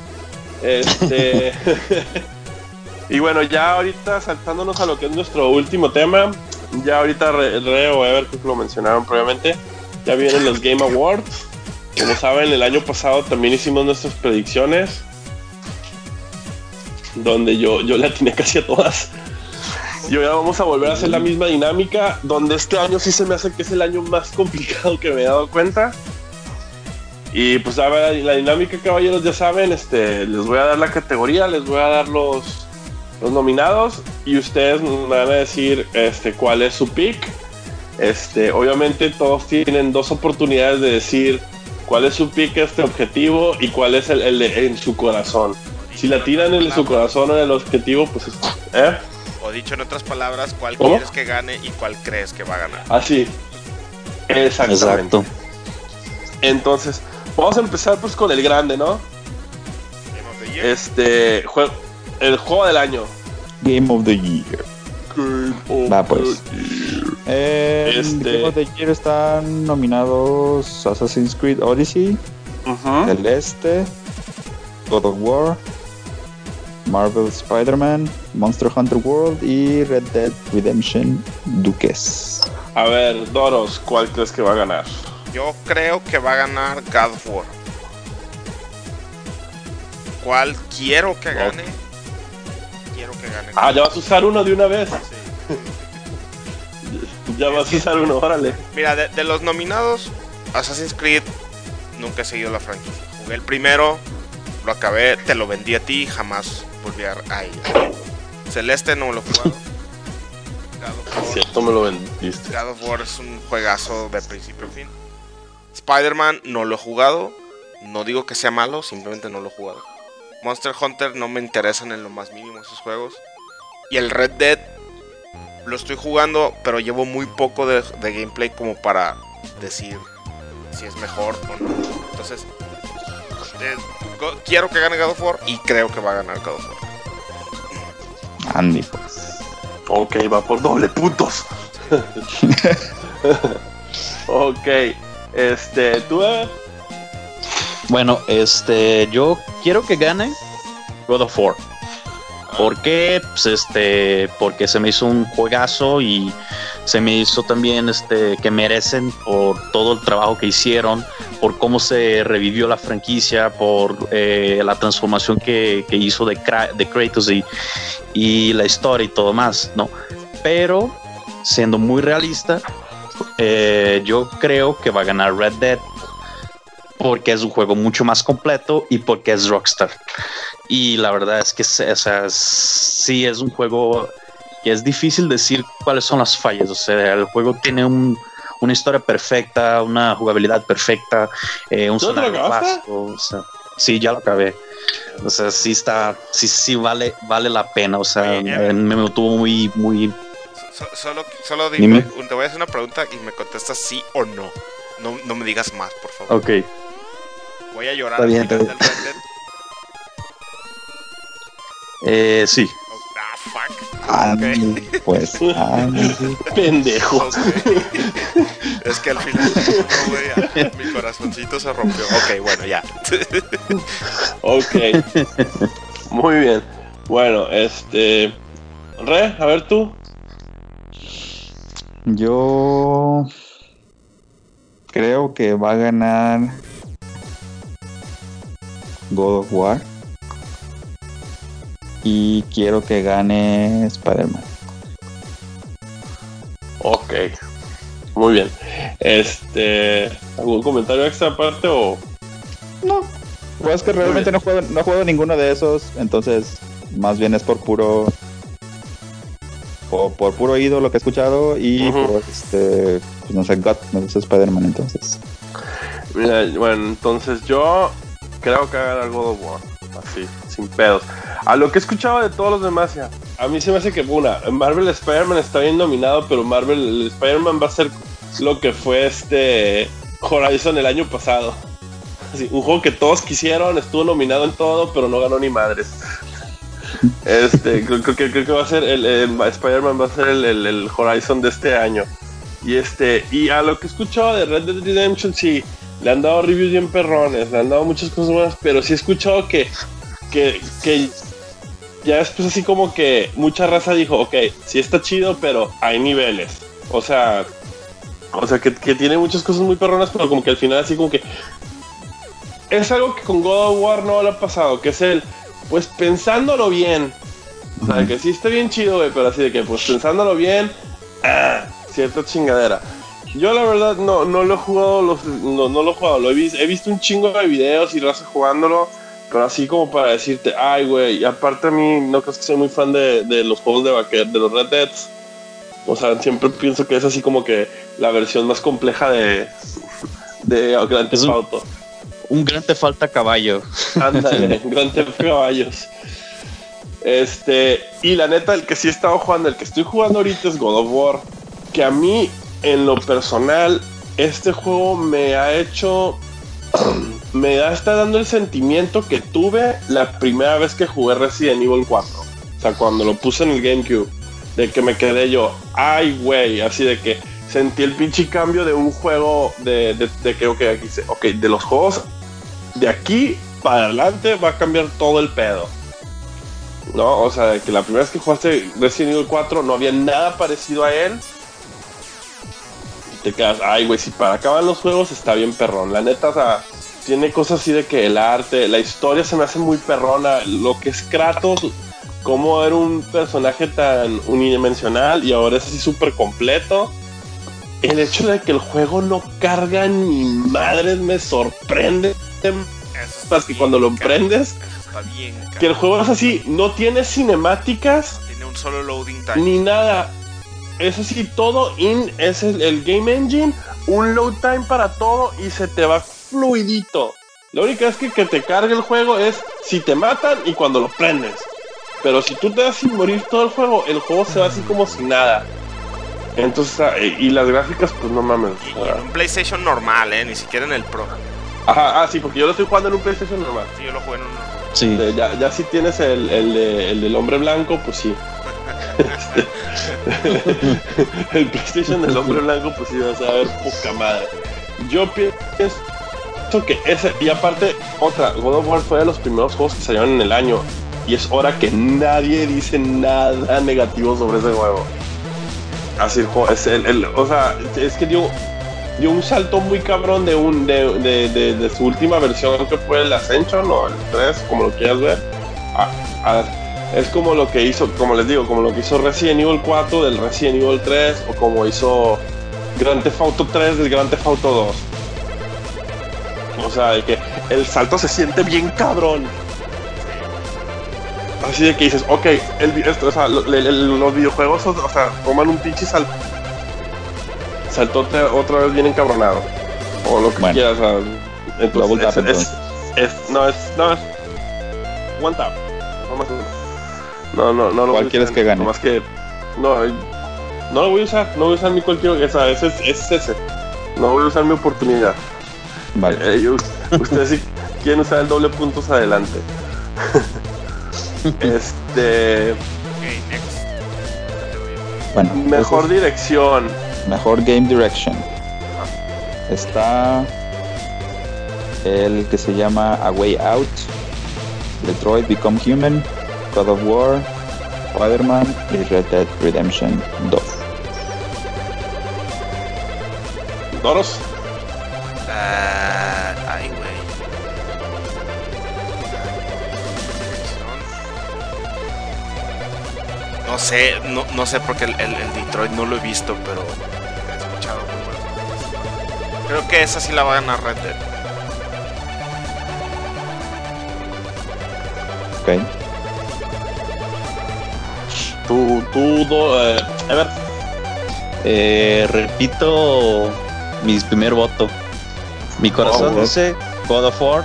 Este. (laughs) (laughs) y bueno, ya ahorita saltándonos a lo que es nuestro último tema, ya ahorita Re, o Ever que lo mencionaron previamente, ya vienen los Game Awards. Como saben, el año pasado también hicimos nuestras predicciones. Donde yo, yo la tiene casi a todas. Y ahora vamos a volver a hacer la misma dinámica. Donde este año sí se me hace que es el año más complicado que me he dado cuenta. Y pues a ver, la dinámica, caballeros, ya saben, este, les voy a dar la categoría, les voy a dar los, los nominados y ustedes me van a decir este, cuál es su pick. Este, obviamente todos tienen dos oportunidades de decir cuál es su pick, este objetivo y cuál es el, en su corazón. Si la tiran en su corazón o en el objetivo, pues ¿eh? O dicho en otras palabras, cuál quieres que gane y cuál crees que va a ganar. Así. Exactamente. Entonces, vamos a empezar pues con el grande, ¿no? Este juego el juego del año. Game of the Year. Va pues. En Este- Game of the Year están nominados Assassin's Creed Odyssey, Ujú. Celeste, God of War, Marvel Spider-Man, Monster Hunter World y Red Dead Redemption Duques. A ver, Doros, ¿cuál crees que va a ganar? Yo creo que va a ganar God of War. ¿Cuál quiero que gane? Que gane. Ah, ya vas a usar uno de una vez. Sí. (laughs) Ya vas a usar uno, órale. Mira, de, de los nominados, Assassin's Creed nunca he seguido la franquicia. Jugué el primero, lo acabé, te lo vendí a ti, jamás volví a a ir. Celeste no lo he jugado. War. Cierto, me lo vendiste. God of War es un juegazo de principio a fin. Spider-Man no lo he jugado. No digo que sea malo, simplemente no lo he jugado. Monster Hunter no me interesan en lo más mínimo esos juegos. Y el Red Dead lo estoy jugando, pero llevo muy poco de, de gameplay como para decir si es mejor o no. Entonces, eh, go- quiero que gane God of War y creo que va a ganar God of War. Andy, pues. Ok, va por doble puntos. (laughs) (laughs) ok, este, tú, eh? Bueno, este, yo quiero que gane God of War. ¿Por qué? Pues este, porque se me hizo un juegazo y se me hizo también este que merecen por todo el trabajo que hicieron, por cómo se revivió la franquicia, por eh, la transformación que, que hizo de, de Kratos y, y la historia y todo más, ¿no? Pero siendo muy realista, eh, yo creo que va a ganar Red Dead porque es un juego mucho más completo y porque es Rockstar. Y la verdad es que o sea, sí es un juego que es difícil decir cuáles son las fallas. O sea, el juego tiene un- una historia perfecta, una jugabilidad perfecta, eh, un ¿Ya te lo escenario acabaste? vasto, o sea, sí, ya lo acabé. O sea, sí está, sí, sí vale, vale la pena. O sea, Oye, me, me mantuvo muy, muy. So- solo solo Dime. dime, te voy a hacer una pregunta y me contestas sí o no. No, no me digas más, por favor. Ok. Voy a llorar Está bien, está Dead. Eh, sí. Oh, ah, fuck. Andy, (laughs) pues. Andy. (laughs) pendejo. Es que al final no, güey, ah, mi corazoncito se rompió. Ok, bueno, ya. (laughs) Ok, muy bien. Bueno, este, Re, a ver tú. Yo creo que va a ganar God of War. Y quiero que gane Spider-Man. Ok, muy bien. Este, ¿algún comentario extra aparte o? No. Pues es que realmente no juego, no juego ninguno de esos. Entonces, más bien es por puro. Por, por puro oído lo que he escuchado. Y por este. Pues no sé, God, me gusta Spider-Man entonces. Mira, bueno, entonces yo creo que va a ganar God of War. Así, sin pedos. A lo que he escuchado de todos los demás, ya, a mí se me hace que, una, Marvel Spider-Man está bien nominado, pero Marvel el Spider-Man va a ser lo que fue este Horizon el año pasado. Un juego que todos quisieron, estuvo nominado en todo, pero no ganó ni madres. Este, (laughs) creo, creo que, creo que va a ser el, Spider-Man va a ser el Horizon de este año. Y este, y a lo que he escuchado de Red Dead Redemption, sí, le han dado reviews bien perrones, le han dado muchas cosas buenas, pero sí he escuchado que, que, que ya después así como que mucha raza dijo, ok, sí está chido, pero hay niveles. O sea, o sea que, que tiene muchas cosas muy perronas, pero como que al final así como que es algo que con God of War no le ha pasado, que es el, pues pensándolo bien, o sea, que sí está bien chido, güey, pero así de que, pues pensándolo bien, ah, cierta chingadera. Yo la verdad no, no lo he jugado, los- no, no lo he jugado, lo he, vis- he visto un chingo de videos y raza jugándolo, pero así como para decirte, ay, güey, y aparte a mí no crees que soy muy fan de, de los juegos de vaquer, de los Red Deads. O sea, siempre pienso que es así como que la versión más compleja de, de Grand Theft un- Auto. Un gran te falta caballo. Ándale, (laughs) Grand Theft Caballos. Este, y la neta, el que sí he estado jugando, el que estoy jugando ahorita es God of War. Que a mí, en lo personal, este juego me ha hecho (clears throat) me da, está dando el sentimiento que tuve la primera vez que jugué Resident Evil 4. O sea, cuando lo puse en el GameCube. De que me quedé yo, ay, güey, así de que sentí el pinche cambio de un juego de, de, de que, ok, aquí se, ok, de los juegos de aquí para adelante va a cambiar todo el pedo. ¿No? O sea, que la primera vez que jugaste Resident Evil 4 no había nada parecido a él. Te quedas, ay, güey, si para acabar los juegos está bien perrón. La neta, o sea, tiene cosas así de que el arte, la historia se me hace muy perrona. Lo que es Kratos, cómo era un personaje tan unidimensional y ahora es así súper completo. El hecho de que el juego no carga ni madres me sorprende. Hasta que cuando lo emprendes, bien, que el juego es así, no tiene cinemáticas. Tiene un solo loading time. Ni nada. Es así, todo in, es el, el, game engine, un load time para todo y se te va fluidito. La única vez que, que te cargue el juego es si te matan y cuando lo prendes. Pero si tú te das sin morir todo el juego, el juego se va así como si nada. Entonces, y las gráficas, pues no mames. Y, y en un PlayStation normal, ¿eh? Ni siquiera en el Pro. Ajá, ah, sí, porque yo lo estoy jugando en un PlayStation normal. Sí, yo lo jugué en un. Sí. De, ya, ya si tienes el, el, de, el, del hombre blanco, pues sí. (laughs) el PlayStation del hombre blanco, pues vas a ver poca madre. Yo pienso que ese, y aparte, otra, God of War fue de los primeros juegos que salieron en el año. Y es hora que nadie dice nada negativo sobre ese juego. Así, es el, el, o sea, es que dio, dio un salto muy cabrón de un de, de, de, de, su última versión que fue el Ascension o el 3, como lo quieras ver. A, a, es como lo que hizo, como les digo, como lo que hizo Resident Evil 4 del Resident Evil 3 o como hizo Grand Theft Auto 3 del Grand Theft Auto 2. O sea, de que el salto se siente bien cabrón. Así de que dices, ok, el, esto, o sea, el, el, los videojuegos, o sea, toman un pinche salto saltó otra, vez bien encabronado. O lo que bueno, quieras. O sea, entonces, es, es, es, no, es, no, es one tap. No, no, no lo ¿Cuál quieres que gane? Más que, no, no lo voy a usar, no voy a usar mi cualquier, esa, ese es, es ese. No voy a usar mi oportunidad. Vale. Eh, yo, (laughs) ustedes si quieren usar el doble puntos adelante. (laughs) este. Okay, next. Bueno, mejor dirección. Mejor Game Direction. Está el que se llama A Way Out, Detroit Become Human, God of War, Spider-Man y Red Dead Redemption 2. ¿Doros? Uh, ay, güey. No sé, no, no sé porque el, el, el, Detroit no lo he visto, pero he escuchado muy buenas Creo que esa sí la va a ganar Red Dead. Ok. Tú, tú, do, eh, a ver. Eh, repito mi primer voto. Mi corazón oh, dice God of War,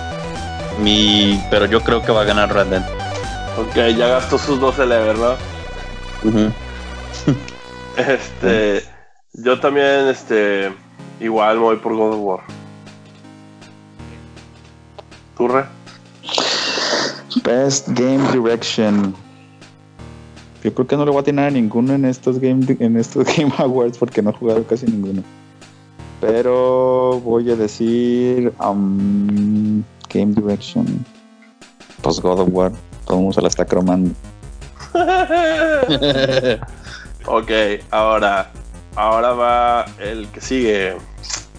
mi, pero yo creo que va a ganar Red Dead. Ok, ya gastó sus 12 level, ¿verdad? Uh -huh. este, yo también, este, igual me voy por God of War. ¿Tú, Re? Best Game Direction. Yo creo que no le voy a tener a ninguno en estos Game, en estos (laughs) Game Awards porque no he jugado casi ninguno. Pero voy a decir um, Game Direction. Pues God of War. Todo el mundo se la está cromando. (laughs) ok, ahora. Ahora va el que sigue.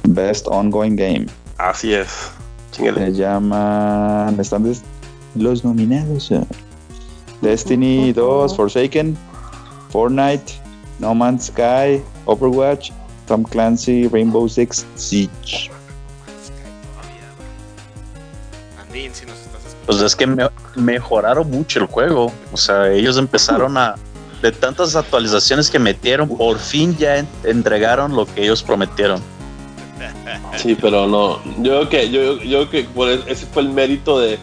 Best Ongoing Game. Así es. Chingale. Se llaman. Están los nominados. Destiny 2, Forsaken, Fortnite, No Man's Sky, Overwatch, Tom Clancy, Rainbow Six Siege. Pues es que me mejoraron mucho el juego. O sea, ellos empezaron a. De tantas actualizaciones que metieron, por fin ya en, entregaron lo que ellos prometieron. Sí, pero no. Yo creo que, yo, yo creo que por ese fue el mérito de,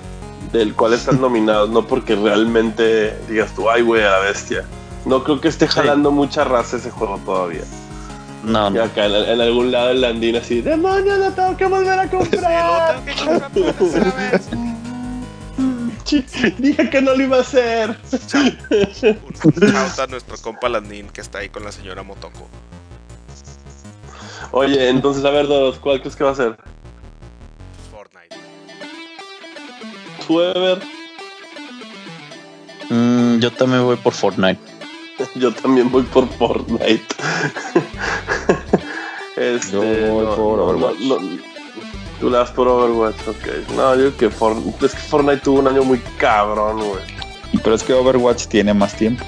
del cual están (laughs) nominados, no porque realmente digas tú, ay, güey, a la bestia. No creo que esté jalando sí. mucha raza ese juego todavía. No, Y no. acá en, en algún lado el Landín así, ¡Demonios, lo tengo que volver a Sí, lo comprar! tengo que (laughs) Dije que no lo iba a hacer. Un shout a nuestro compa Landín que está ahí con la señora Motoko. Oye, entonces, a ver, dos, ¿cuál crees que va a ser? ¿Tú, Ever? Mm, yo también voy por Fortnite. (laughs) Yo también voy por Fortnite. (laughs) este, Yo voy por Overwatch. no, no, tú la das por Overwatch, ok. No, yo que Fortnite, es que Fortnite tuvo un año muy cabrón, güey. Pero es que Overwatch tiene más tiempo.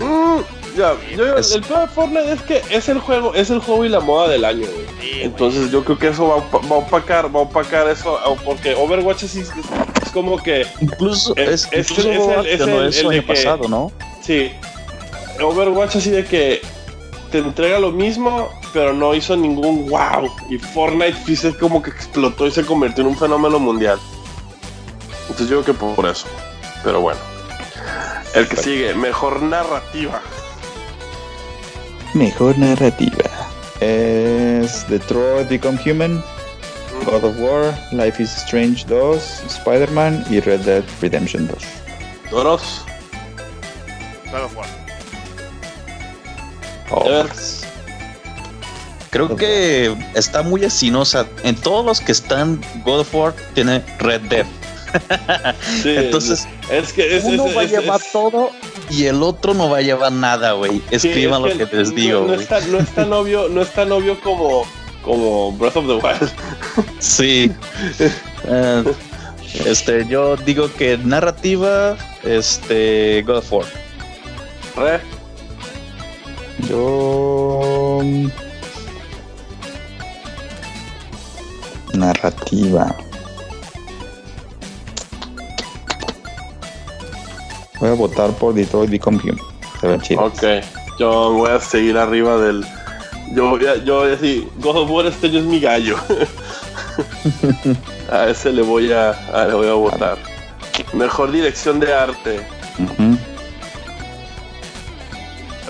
Mm, ya, yo, Es- el peor de Fortnite es que es el juego, es el juego y la moda del año, güey. Sí, güey. Entonces yo creo que eso va, a opa- va a opacar, va a opacar eso, porque Overwatch es, es como que Incluso, Es- es, es- incluso es el- es el- el año que- pasado, ¿no? Sí. Overwatch así de que te entrega lo mismo, pero no hizo ningún wow. Y Fortnite se como que explotó y se convirtió en un fenómeno mundial. Entonces yo creo que por eso. Pero bueno. El que sigue, mejor narrativa. Mejor narrativa. Es Detroit Become Human, God of War, Life is Strange 2, Spider-Man y Red Dead Redemption 2. Doros. God of War. Ver. Creo que está muy así, ¿no? O sea, en todos los que están God of War tiene Red Dead. (laughs) Sí, Entonces, es que es, Uno es- va a llevar todo y el otro no va a llevar nada, güey. Escriban es lo que les digo, no, no güey. es tan, no es tan obvio, no es tan obvio como, como Breath of the Wild. Sí. Eh, este, yo digo que narrativa, este, God of War. Re. Yo. mm, Narrativa. Voy a votar por Detroit Become Human. Se. Ok, yo voy a seguir arriba del. Yo voy a, yo voy a decir, God of War este año es mi gallo. (laughs) a ese le voy a, a- le voy a votar. Mejor dirección de arte.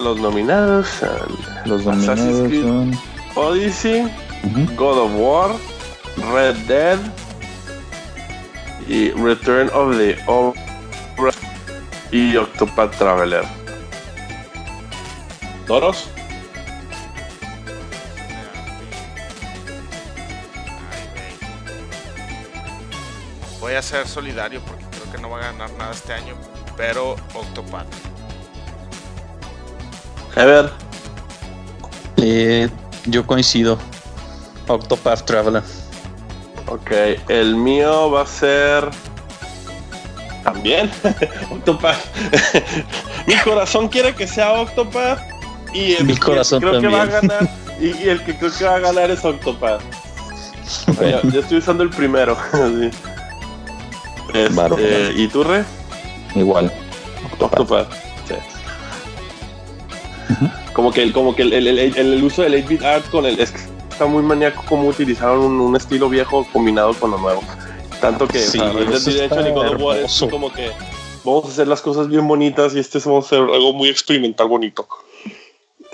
Los nominados son Los Assassin's nominados Creed. son. Odyssey. God of War, Red Dead y Return of the Obra y Octopath Traveler. ¿Doros? Voy a ser solidario porque creo que no va a ganar nada este año. Pero Octopath. A ver, Eh, yo coincido. Octopath Traveler. Ok, el mío va a ser. También. (laughs) Octopath. (laughs) Mi corazón quiere que sea Octopath. Y el Mi que corazón creo que va a ganar. Y, el que creo que va a ganar es Octopath. (laughs) Ya, ya estoy usando el primero. sí. Este. ¿Y tú, Re? Igual. Octopath. Octopath. Sí. Como que, el, como que el, el- el- el uso del 8-bit art con el. Es que está muy maníaco como utilizaron un, un estilo viejo combinado con lo nuevo. Tanto que Sí, o sea, Red Dead eso Redemption está y God of War es como que vamos a hacer las cosas bien bonitas y este es vamos a hacer algo muy experimental bonito.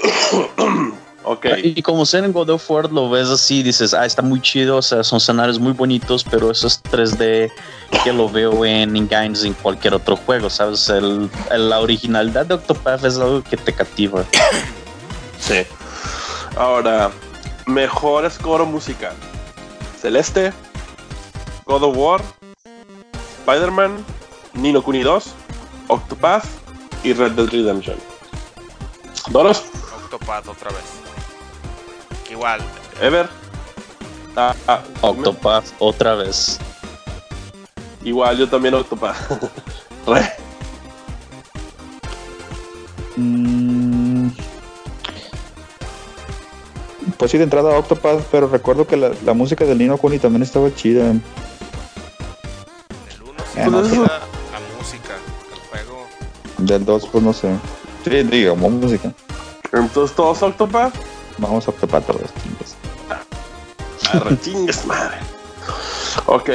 (coughs) ok. Y como ser en God of War lo ves así, dices, ah, está muy chido, o sea, son escenarios muy bonitos, pero eso es 3D que lo veo en Engines en cualquier otro juego, ¿sabes? El, el- la originalidad de Octopath es algo que te cativa. (coughs) Sí. Ahora, mejor score musical. Celeste, God of War, Spider-Man, Nino Kuni 2, Octopath y Red Dead Redemption. ¿Doros? Octopath otra vez. Igual. Ever. Ah, ah, Octopath otra vez. igual, yo también Octopath. (laughs) Re. Mm. Pues sí, de entrada Octopath, pero recuerdo que la, la música del Nino Kuni también estaba chida. En el 1 sí me no. la música. El juego. Del 2, pues no sé. Sí, digamos música. Entonces, ¿todos Octopath? Vamos a Octopath todos. chingues. Arre, (laughs) chingues madre. Ok.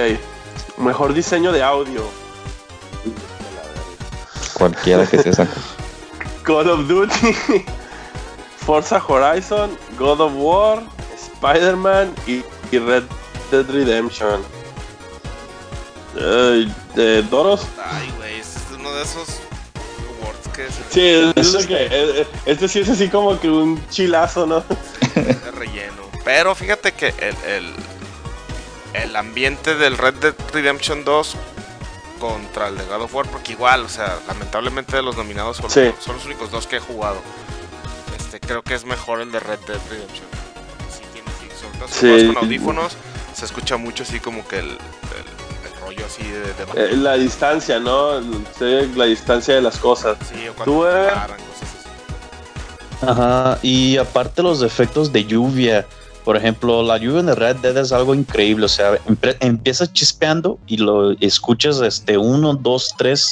Mejor diseño de audio. Cualquiera que sea esa. (laughs) Call of Duty, (laughs) Forza Horizon, God of War, Spider-Man y, y Red Dead Redemption. Ay, ¿De Doros? Ay, güey, este es uno de esos awards que se Sí, es que, eh, eh, este sí es así como que un chilazo, ¿no? (laughs) de relleno. Pero fíjate que el, el, el ambiente del Red Dead Redemption 2 contra el de God of War, porque igual, o sea, lamentablemente de los nominados son, Sí. son los únicos dos que he jugado. Este, creo que es mejor el de Red Dead Redemption. Sí, tiene, sí, sobre todo si Sí. juegas con audífonos, se escucha mucho así como que el rollo así de, de Eh, la distancia, ¿no? La distancia de las cosas. Sí, o Tú, cuando eh. paran, cosas así. Ajá, y aparte los efectos de lluvia. Por ejemplo, la lluvia en el Red Dead es algo increíble. O sea, empe- empieza chispeando y lo escuchas este uno, dos, tres,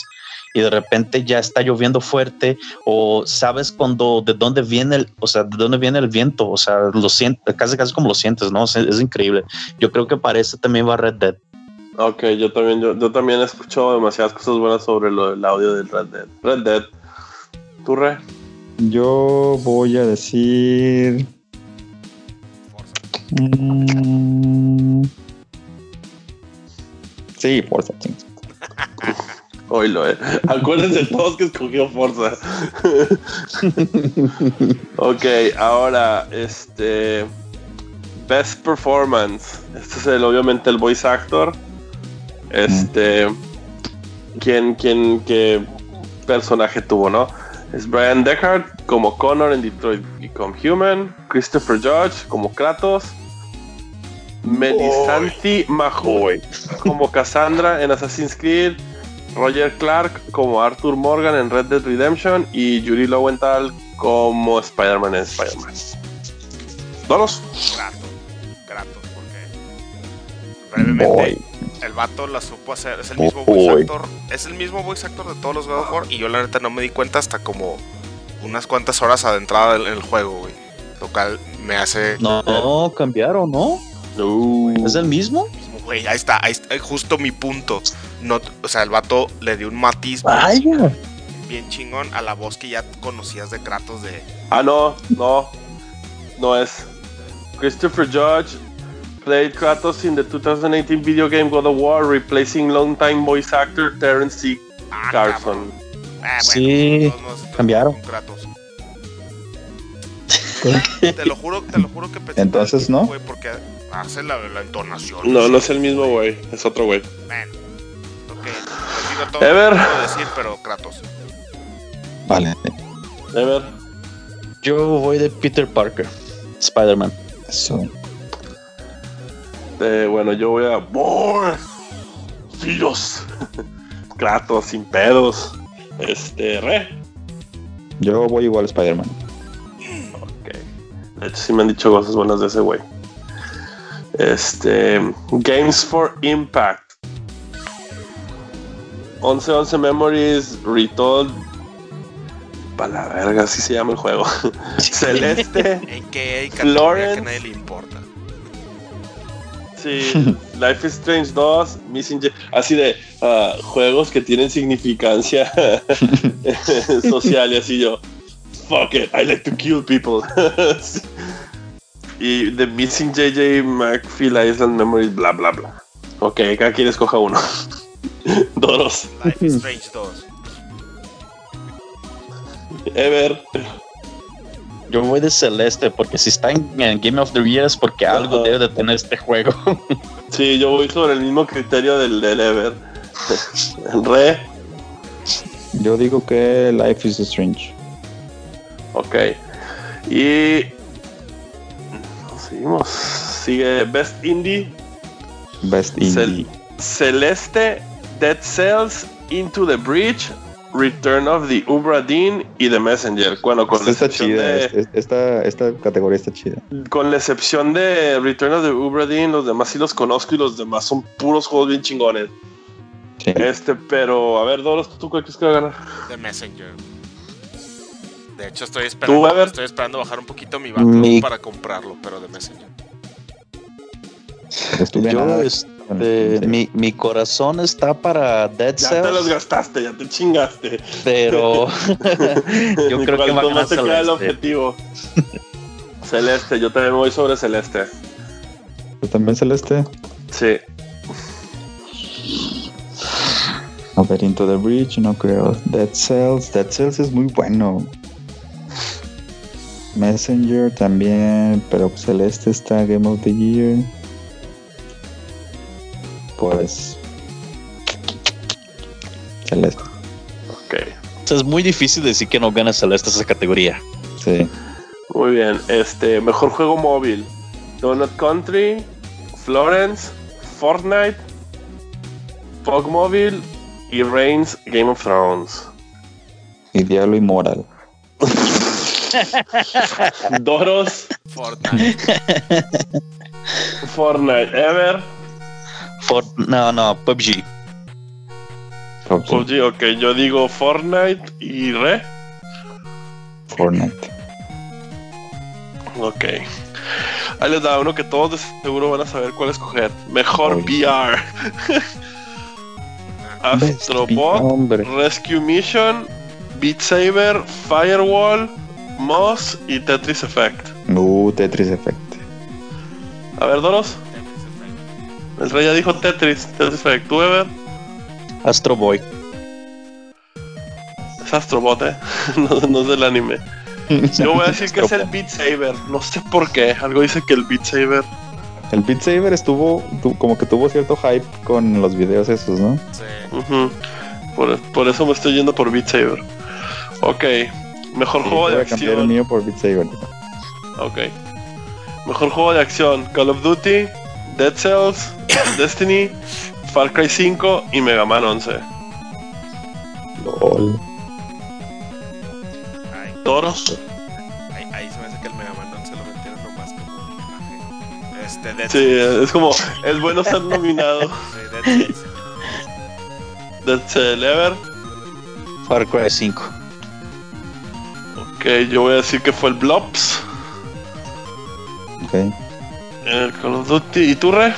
y de repente ya está lloviendo fuerte. O sabes cuando de dónde viene el, o sea, de dónde viene el viento. O sea, lo sientes, casi casi como lo sientes, ¿no? O sea, es increíble. Yo creo que para eso también va Red Dead. Ok, yo también, yo, yo también he escuchado demasiadas cosas buenas sobre lo del audio del Red Dead. Red Dead. ¿Tú, Re? Yo voy a decir. Mm, sí, Forza. sí. Oílo, eh. Acuérdense todos que escogió Forza. (laughs) ok, ahora, este. Best Performance. Este es el, obviamente el voice actor. Este. ¿Quién, quién, qué personaje tuvo, no? Es Brian Deckard como Connor en Detroit Become Human. Christopher Judge como Kratos. Melisanti Mahoy como Cassandra en Assassin's Creed. Roger Clark como Arthur Morgan en Red Dead Redemption y Yuri Lowenthal como Spider-Man en Spider-Man. Grato, grato, porque brevemente. El vato la supo hacer, es el Oh, mismo voice boy. actor, es el mismo voice actor de todos los God of War y yo la neta no me di cuenta hasta como unas cuantas horas adentrada en el juego, güey. Lo cual me hace No, no, cambiaron, ¿no? Uh, ¿Es el mismo? güey, ahí está, ahí está, justo mi punto. No, o sea, el vato le dio un matiz bien, Vaya. bien chingón a la voz que ya conocías de Kratos de Ah, no, no. No es. Christopher Judge played Kratos in the 2018 video game God of War, replacing longtime voice actor Terrence C. Ah, Carson. Ah, bueno, Sí, modos, entonces, cambiaron. Kratos. (laughs) te lo juro, te lo juro que pensé Entonces, ¿no? güey, porque hace la, la entonación. No, no es el mismo güey, es otro güey. Bueno, ok. Retiro todo Ever. lo puedo decir, pero Kratos. Vale. A ver. Yo voy de Peter Parker, Spider-Man. Eso. Eh, bueno, yo voy a. ¡Boy! ¡Filos! Kratos, sin pedos. Este, re. Yo voy igual a Spider-Man. Ok. De hecho, sí me han dicho cosas buenas de ese güey. Este. Games for Impact. 1111 Memories Retold. Para la verga, así se llama el juego. (laughs) (laughs) Celeste. Que que Florence. a nadie le importa. Sí, Life is Strange 2, Missing así de ah, juegos que tienen significancia (laughs) (laughs) social y así yo, fuck it, I like to kill people. (laughs) Y The Missing JJ McPhee Island Memories, bla bla bla. Ok, cada quien escoja uno. Doros, Life is Strange 2. Ever, Yo voy de Celeste porque si está en, en Game of the Year es porque algo Ajá. debe de tener este juego. (laughs) sí, yo voy sobre el mismo criterio del, del Ever. Re, Yo digo que Life is Strange. Ok. Y. Seguimos. Sigue Best Indie. Best Cel- Indie. Celeste, Dead Cells, Into the Breach, Return of the Ubra Deen y The Messenger. Bueno, con la, Esta está excepción chida. de, es- es- Esta, esta categoría está chida. con la excepción de Return of the Ubra Deen, los demás sí los conozco y los demás son puros juegos bien chingones. Sí. Este, pero a ver, Doros, ¿tú cuál crees que va a ganar? The Messenger. De hecho, estoy esperando, estoy esperando bajar un poquito mi backlog Mi- para comprarlo, pero The Messenger. Estuve Yo, nada. Este, mi, mi corazón está para Dead Ya te los Cells, gastaste, ya te chingaste. pero (laughs) (laughs) yo ¿Y creo que cuál va a más ganar te queda el Celeste. objetivo? Celeste, yo también voy sobre Celeste. ¿Tú también celeste? Sí. A ver, Into the Breach, no creo. Dead Cells, Dead Cells es muy bueno. Messenger también, pero Celeste está Game of the Year. Pues. Celeste, Ok. O sea, es muy difícil decir que no gana Celeste esa categoría. sí. Muy bien. Este, mejor juego móvil. Donut Country, Florence, Fortnite, Pog Mobile y Reigns Game of Thrones. Y Diablo Inmoral. (laughs) Doros, Fortnite. Fortnite, Ever, For- no, no, PUBG. PUBG, PUBG, ok, yo digo Fortnite y Re. Fortnite. Ok. Ahí les da uno que todos de seguro van a saber cuál escoger. Mejor. VR. (laughs) Astrobot. Rescue Mission, Beat Saber, Firewall, Moss y Tetris Effect. Uh, Tetris Effect. A ver, Doros. El rey ya dijo Tetris, Tetris Effect. ¿Tú, Ever? Astro Boy. Es Astrobot, ¿eh? (laughs) no, no es del anime. (laughs) Yo voy a decir que es el Beat Saber. No sé por qué. Algo dice que el Beat Saber. El Beat Saber estuvo, tu- como que tuvo cierto hype con los videos esos, ¿no? Sí. Por, por eso me estoy yendo por Beat Saber. Ok. Mejor Sí, juego de voy a cambiar el acción. mío por Beat Saber. Ok. Mejor juego de acción. Call of Duty, Dead Cells, (coughs) Destiny, Far Cry 5 y Mega Man 11. LOL. Ay, Toros. ahí, ahí se me hace que el Mega Man 11 lo metieron nomás como imagen. Este, Dead Sí, es como, es bueno ser nominado. (laughs) Sí, Dead Cells. Dead Cell Ever. Far Cry 5. Ok, yo voy a decir que fue el Blobs. Ok. El Call of Duty. ¿Y tú, Re?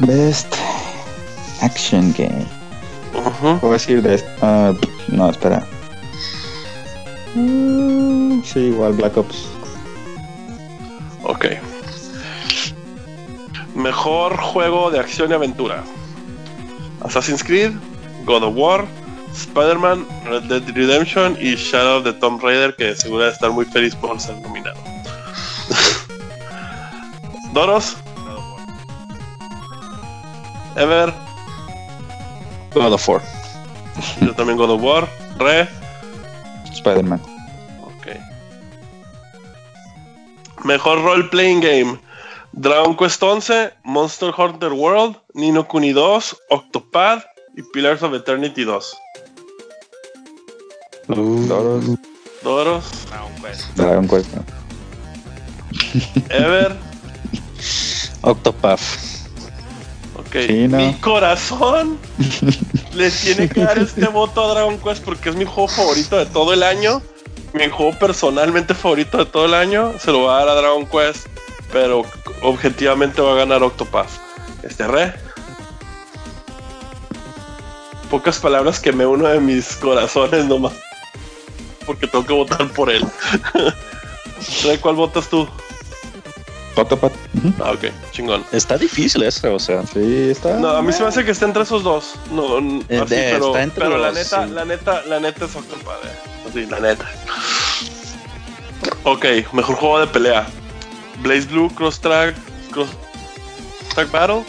Best Action Game. Ujú. Puedo decir de ah, no, espera. Mm, sí, igual Black Ops. Ok. Mejor juego de acción y aventura. Assassin's Creed, God of War, Spider-Man, Red Dead Redemption y Shadow of the Tomb Raider, que seguro de estar muy feliz por ser nominado. (laughs) Doros. Ever, God of War. yo también God of War, Re, Spider-Man. ok. Mejor role playing game. Dragon Quest 11, Monster Hunter World, Nino Kuni 2, Octopad y Pillars of Eternity 2. Doros, Doros, Dragon Quest. Dragon Quest. ¿no? Ever, Octopath. ok. Sí, no. Mi corazón le tiene que dar este voto a Dragon Quest porque es mi juego favorito de todo el año. Mi juego personalmente favorito de todo el año se lo va a dar a Dragon Quest, pero objetivamente va a ganar Octopath. Este re. Pocas palabras que me uno de mis corazones nomás. Porque tengo que votar por él. (laughs) Re, ¿cuál votas tú? Octopath. Ah, ok, chingón. Está difícil eso, o sea. Sí, está. No, a mí se me hace que está entre esos dos. No, n- Eh, así, de- pero, está entre pero la neta, sí. la neta, la neta es Octopath. eh. Así, la neta. Ok, mejor juego de pelea. Blaze Blue, Cross Track, Cross Track Battle,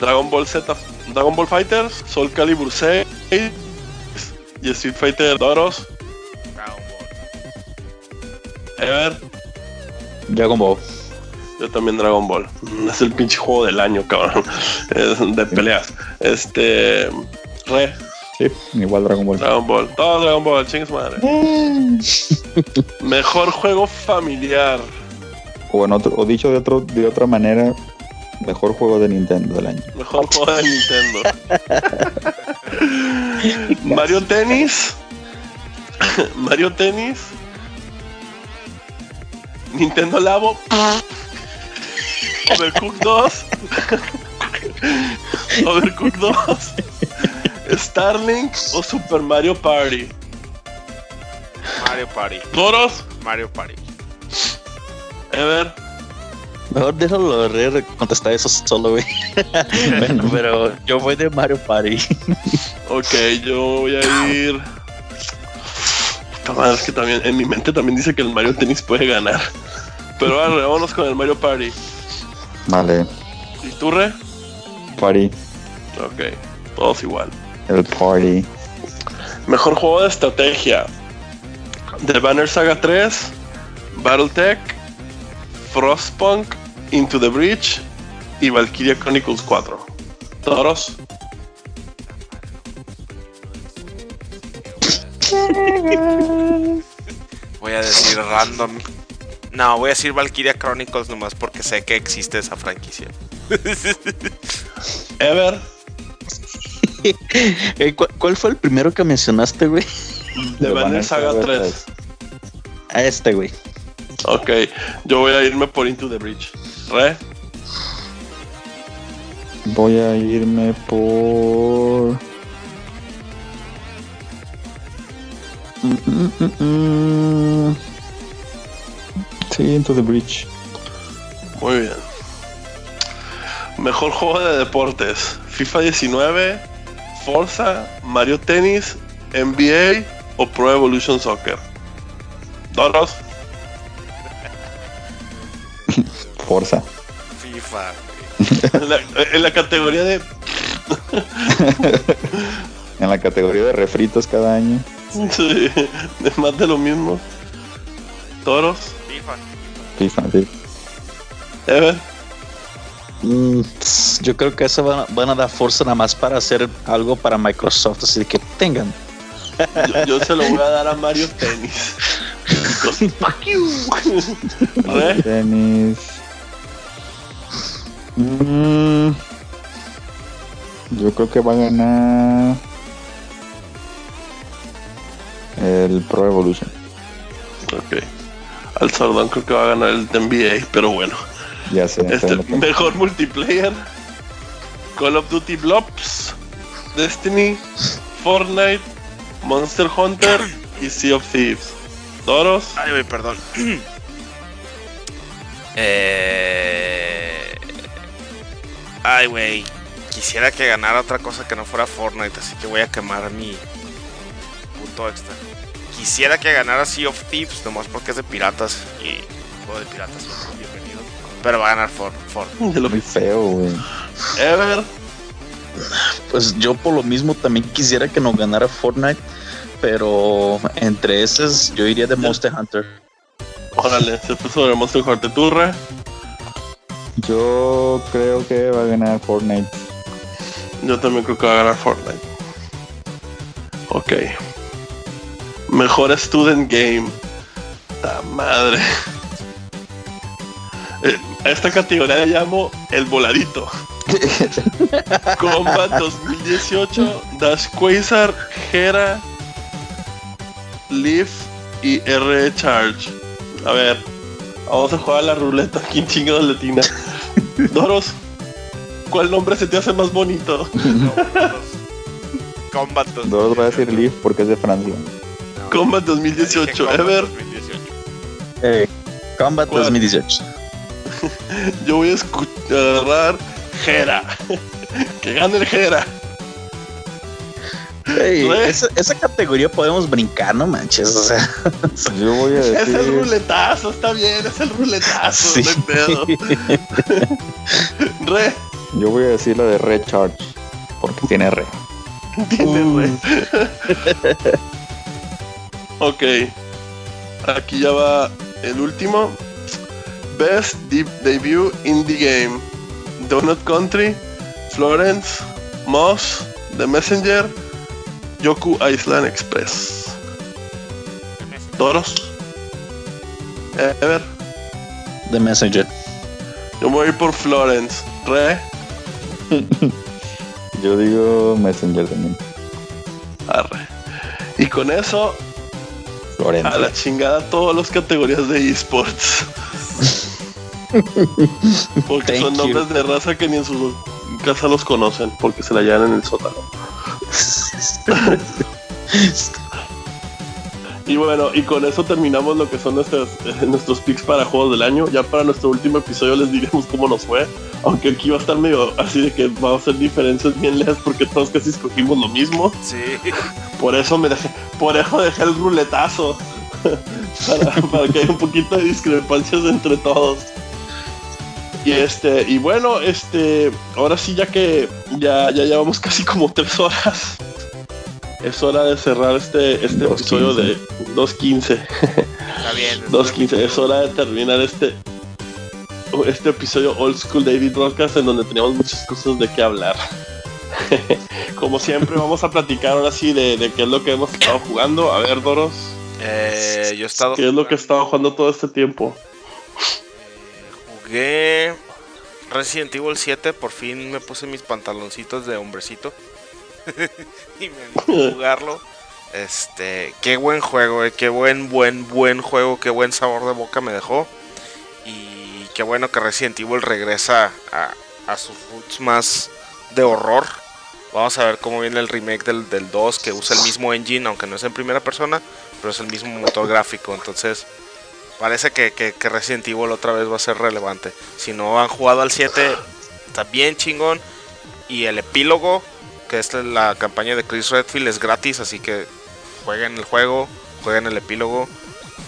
Dragon Ball Z, Dragon Ball Fighters, Soul Calibur 6 y Street Fighter Doros. Dragon Ball. Ever, Dragon Ball. Yo también Dragon Ball. Mm, Es el pinche juego del año, cabrón. (laughs) Es de peleas. Este. Re, Sí, igual Dragon Ball. Dragon Ball. Todo Dragon Ball, chingue su madre. (laughs) Mejor juego familiar. O, en otro, o dicho de, otro, de otra manera, mejor juego de Nintendo del año. Mejor juego de Nintendo. (laughs) Mario Tennis. Mario Tennis. Nintendo Labo. Overcook 2. Overcook 2. Starlink o Super Mario Party. Mario Party. Toros, Mario Party. Ever. Mejor déjalo re contestar eso solo, güey. (laughs) bueno, pero yo voy de Mario Party. Ok, yo voy a ir. Puta es que también en mi mente también dice que el Mario Tennis puede ganar. Pero ahora vámonos con el Mario Party. Vale, ¿Y tú, Re? party, Ok, todos igual. el party. Mejor juego de estrategia: The Banner Saga 3, Battletech, Frostpunk, Into the Breach y Valkyria Chronicles 4. Toros. Voy a decir random. No, voy a decir Valkyria Chronicles nomás porque sé que existe esa franquicia. Ever. (laughs) Eh, ¿cu- ¿Cuál fue el primero que mencionaste, güey? The Banner Saga 3. A este, güey. Ok, yo voy a irme por Into the Breach. Re. Voy a irme por. Mm, mm, mm, mm. Sí, Into the Breach. Muy bien. Mejor juego de deportes: FIFA 19, Forza, Mario Tennis, NBA o Pro Evolution Soccer. Doros. (laughs) Forza. FIFA. En la, en la categoría de. (laughs) En la categoría de refritos cada año. sí, (laughs) de más de lo mismo. Toros. FIFA. Sí. Mm, tss, yo creo que eso van, a- van a dar fuerza nada más para hacer algo para Microsoft, así que tengan. Yo, yo se lo voy a dar a Mario Tennis. Fuck you. Re. Tenis. Mm, yo creo que va a ganar el Pro Evolution. Ok. Al Sordón creo que va a ganar el NBA, pero bueno. Ya sé. Este, mejor multiplayer. Call of Duty Blobs, Destiny, Fortnite, Monster Hunter y Sea of Thieves. Toros. Ay, güey, perdón. (clears throat) eh... Ay, güey. Quisiera que ganara otra cosa que no fuera Fortnite, así que voy a quemar mi punto extra. Quisiera que ganara Sea of Thieves, nomás porque es de piratas y juego de piratas bienvenido. Pero va a ganar For- Fortnite. (laughs) De lo Muy feo, güey. Ever. Pues yo por lo mismo también quisiera que nos ganara Fortnite, pero entre esas yo iría de Monster Hunter. Órale, se puso sobre Monster Hunter Turre. Yo creo que va a ganar Fortnite. Yo también creo que va a ganar Fortnite. Ok. Mejor Student Game. La madre. Eh, A esta categoría le llamo el voladito. Combat 2018, Dash Quasar, Hera, Leaf y R Charge. A ver, vamos a jugar a la ruleta. ¿Quién chingados latina? Doros, ¿cuál nombre se te hace más bonito? (laughs) Combat Dos va a decir Leaf porque es de Francia. Combat 2018, Combat Ever. 2018. Eh, Combat ¿Cuál? 2018. (laughs) Yo voy a agarrar Jera. (laughs) que gane el Jera. Ey, Re. esa, esa categoría podemos brincar, no manches. O sea, Yo voy a (laughs) Es el decir. ruletazo, está bien, es el ruletazo. Sí. Pedo. Re, Yo voy a decir la de Red Charge. Porque tiene re. tiene re. Ok. Aquí ya va el último. Best Deep Debut Indie Game. Donut Country, Florence, Moss, The Messenger, Yoku Island Express. Toros. Ever. The Messenger. Yo voy a ir por Florence. Re. (laughs) Yo digo Messenger también. Arre. Y con eso, a la chingada todas las categorías de esports. (laughs) Porque son nombres de raza que ni en su casa los conocen, porque se la llevan en el sótano. (laughs) Y bueno, y con eso terminamos lo que son nuestros, (laughs) nuestros picks para juegos del año. Ya para nuestro último episodio les diremos cómo nos fue. Aunque aquí va a estar medio así de que vamos a hacer diferencias bien leas porque todos casi escogimos lo mismo. Sí. (laughs) Por eso me dejé, por eso dejé el ruletazo. (laughs) para, para que haya un poquito de discrepancias entre todos. Y este, y bueno, este, ahora sí ya que ya, ya llevamos casi como tres horas. Es hora de cerrar este, este episodio de 2.15. Está bien. (laughs) 2.15. Es hora de terminar este este episodio Old School David Broadcast en donde teníamos muchas cosas de qué hablar. (laughs) Como siempre vamos a platicar ahora sí de, de qué es lo que hemos estado jugando. A ver, Doros, Eh, yo he estado. ¿qué es lo que he estado jugando todo este tiempo? Jugué Resident Evil 7, por fin me puse mis pantaloncitos de hombrecito. (laughs) y me animé a jugarlo. Este, qué buen juego, eh, qué buen, buen, buen juego, qué buen sabor de boca me dejó. Y qué bueno que Resident Evil regresa a, a sus roots más de horror. Vamos a ver cómo viene el remake del, del 2, que usa el mismo engine, aunque no es en primera persona, pero es el mismo motor gráfico. Entonces, parece que, que, que Resident Evil otra vez va a ser relevante. Si no han jugado al 7, está bien chingón. Y el epílogo, que es la campaña de Chris Redfield, es gratis, así que jueguen el juego, jueguen el epílogo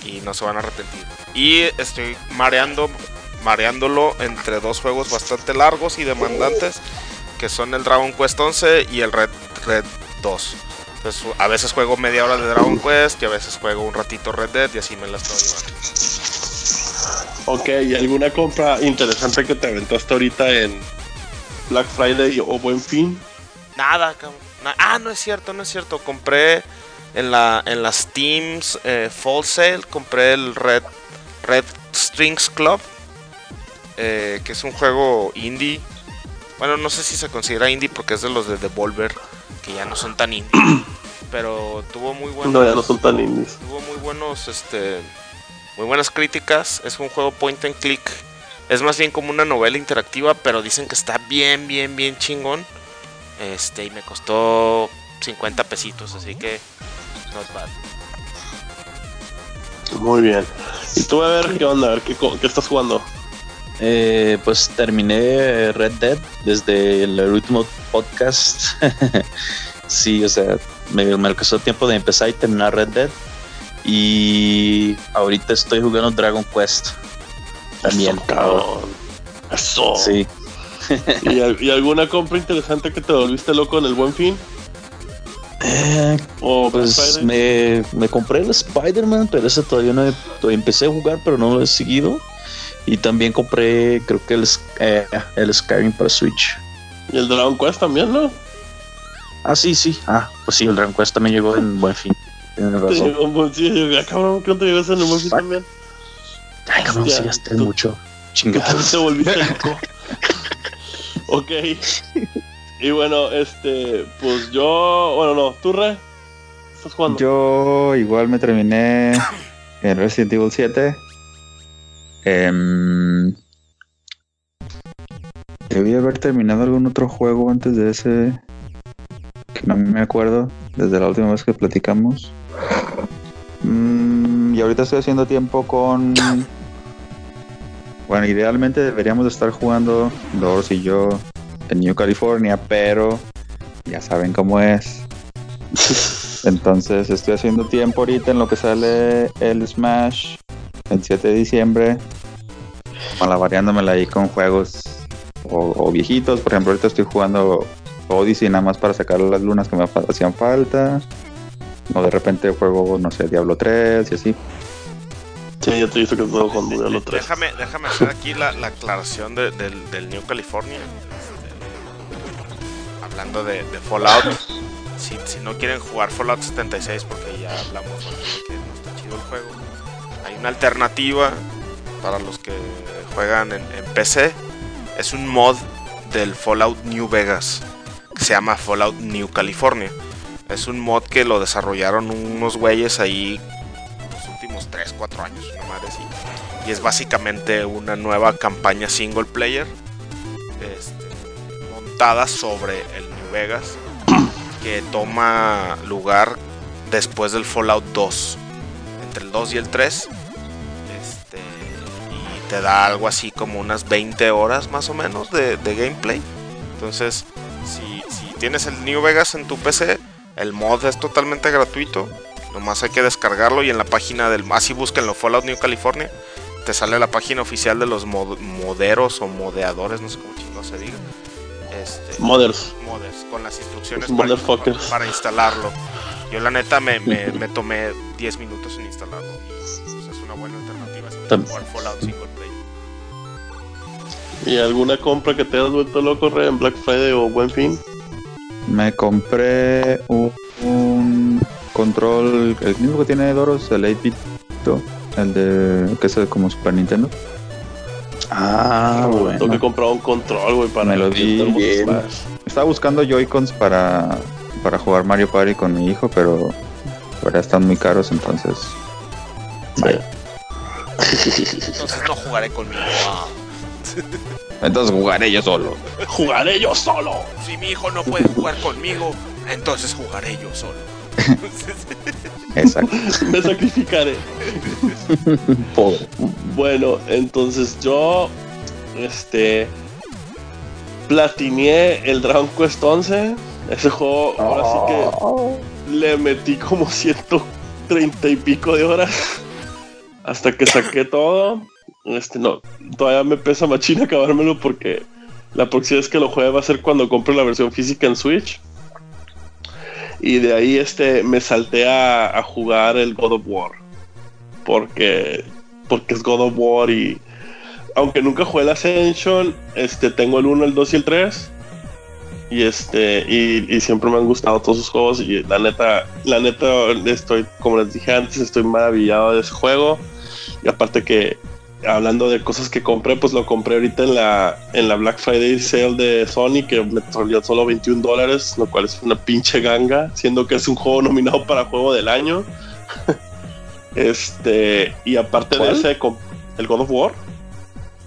y no se van a arrepentir. Y estoy mareando, mareándolo entre dos juegos bastante largos y demandantes, que son el Dragon Quest 11 y el Red Red 2. Entonces, a veces juego media hora de Dragon Quest y a veces juego un ratito Red Dead y así me la estoy llevando. Ok, ¿y alguna compra interesante que te aventaste ahorita en Black Friday o Buen Fin? Nada, cabrón. Na- ah, no es cierto, no es cierto. Compré en la en las Teams eh, Fall Sale, compré el Red Red Strings Club, eh, que es un juego indie. Bueno, no sé si se considera indie porque es de los de Devolver, que ya no son tan indie. (clears throat) pero tuvo muy buenos, No, ya no son tan indies. tuvo muy buenos, este, muy buenas críticas. Es un juego point and click. Es más bien como una novela interactiva, pero dicen que está bien, bien, bien chingón. Este, y me costó 50 pesitos, así que not bad. Muy bien. Y tú a ver qué onda, a ver qué, co- qué estás jugando. Eh, pues terminé Red Dead desde el último podcast. (laughs) sí, o sea, me, me alcanzó tiempo de empezar y terminar Red Dead. Y ahorita estoy jugando Dragon Quest. También. Eso, cabrón. Eso. Sí. (laughs) ¿Y, al- y alguna compra interesante que te volviste loco en el Buen Fin? Eh, ¿O Black pues me, me compré el Spider-Man, pero ese todavía no he, todavía empecé a jugar, pero no lo he seguido. Y también compré, creo que el, eh, el Skyrim para Switch. Y el Dragon Quest también, ¿no? Ah, sí, sí. Ah, pues sí, el Dragon Quest también llegó en buen fin. Tienes razón. llegó un buen- sí, yo, ah, cabrón, ¿qué te llegas en el Buen Fin también? Ay, cabrón, sí, gasté mucho. ¿Qué Chingada. te volviste loco? (laughs) ok. Y bueno, este, pues yo, bueno, no, ¿tú, Re? ¿Estás jugando? Yo igual me terminé en Resident Evil 7. Em, debí haber terminado algún otro juego antes de ese. Que no me acuerdo. Desde la última vez que platicamos. Mm, y ahorita estoy haciendo tiempo con. Bueno, idealmente deberíamos de estar jugando Doors y yo en New California, pero ya saben cómo es. (laughs) Entonces estoy haciendo tiempo ahorita en lo que sale el Smash el 7 de diciembre. Malavariándomela ahí con juegos o, o viejitos. Por ejemplo, ahorita estoy jugando Odyssey nada más para sacar las lunas que me hacían falta. O de repente juego, no sé, Diablo 3 y así. Sí, ya te he visto que estás jugando Diablo 3. Déjame, déjame hacer aquí la, la aclaración de- del, del New California. Hablando de, de Fallout. Si, si no quieren jugar Fallout 76 porque ya hablamos de que no está chido el juego. Hay una alternativa para los que juegan en, en PC. Es un mod del Fallout New Vegas. Que se llama Fallout New California. Es un mod que lo desarrollaron unos güeyes ahí últimos 3, 4 años, una madre así. y es básicamente una nueva campaña single player este, montada sobre el New Vegas (clears throat) que toma lugar después del Fallout 2, entre el 2 y el 3. Este, y te da algo así como unas 20 horas más o menos de, de gameplay. Entonces, si, si tienes el New Vegas en tu PC, el mod es totalmente gratuito. Nomás hay que descargarlo y en la página del... Así búsquenlo, Fallout New California. Te sale la página oficial de los mod- moderos o modeadores, no sé cómo chingo se diga. Este, Mothers. modders con las instrucciones para, motherfuckers. para- para instalarlo. Yo la neta me, me- (laughs) me tomé 10 minutos en instalarlo y pues, es una buena alternativa si Tam- quieres jugar Fallout single player. ¿Y alguna compra que te hayas vuelto loco, Re, en Black Friday o Buen Fin? Me compré un, un control, el mismo que tiene Doros, el 8-bit, el de que es como Super Nintendo. Ah, Tengo bueno. que comprar un control, güey, para Me lo di bien. Estaba buscando Joy-Cons para, para jugar Mario Party con mi hijo, pero ahora están muy caros, entonces. Vaya. Entonces no jugaré conmigo. Ah, Entonces jugaré yo solo. Jugaré yo solo. Si mi hijo no puede jugar conmigo, entonces jugaré yo solo. (laughs) Exacto. Me sacrificaré. Pobre. Bueno, entonces yo, este, platineé el Dragon Quest 11. Ese juego, ahora sí que le metí como 130 y pico de horas hasta que saqué todo. Este, no, todavía me pesa machina acabármelo porque la próxima vez que lo juegue va a ser cuando compre la versión física en Switch. Y de ahí este, me salté a, jugar el God of War. Porque, porque es God of War y aunque nunca jugué el Ascension, este, tengo el 1, el 2 y el 3. Y este, y, y siempre me han gustado todos sus juegos. Y la neta, la neta, estoy, como les dije antes, estoy maravillado de ese juego. Y aparte que, hablando de cosas que compré, pues lo compré ahorita en la, en la Black Friday sale de Sony, que me salió solo 21 dólares, lo cual es una pinche ganga, siendo que es un juego nominado para juego del año. (laughs) este, y aparte ¿Cuál? de ese, el God of War.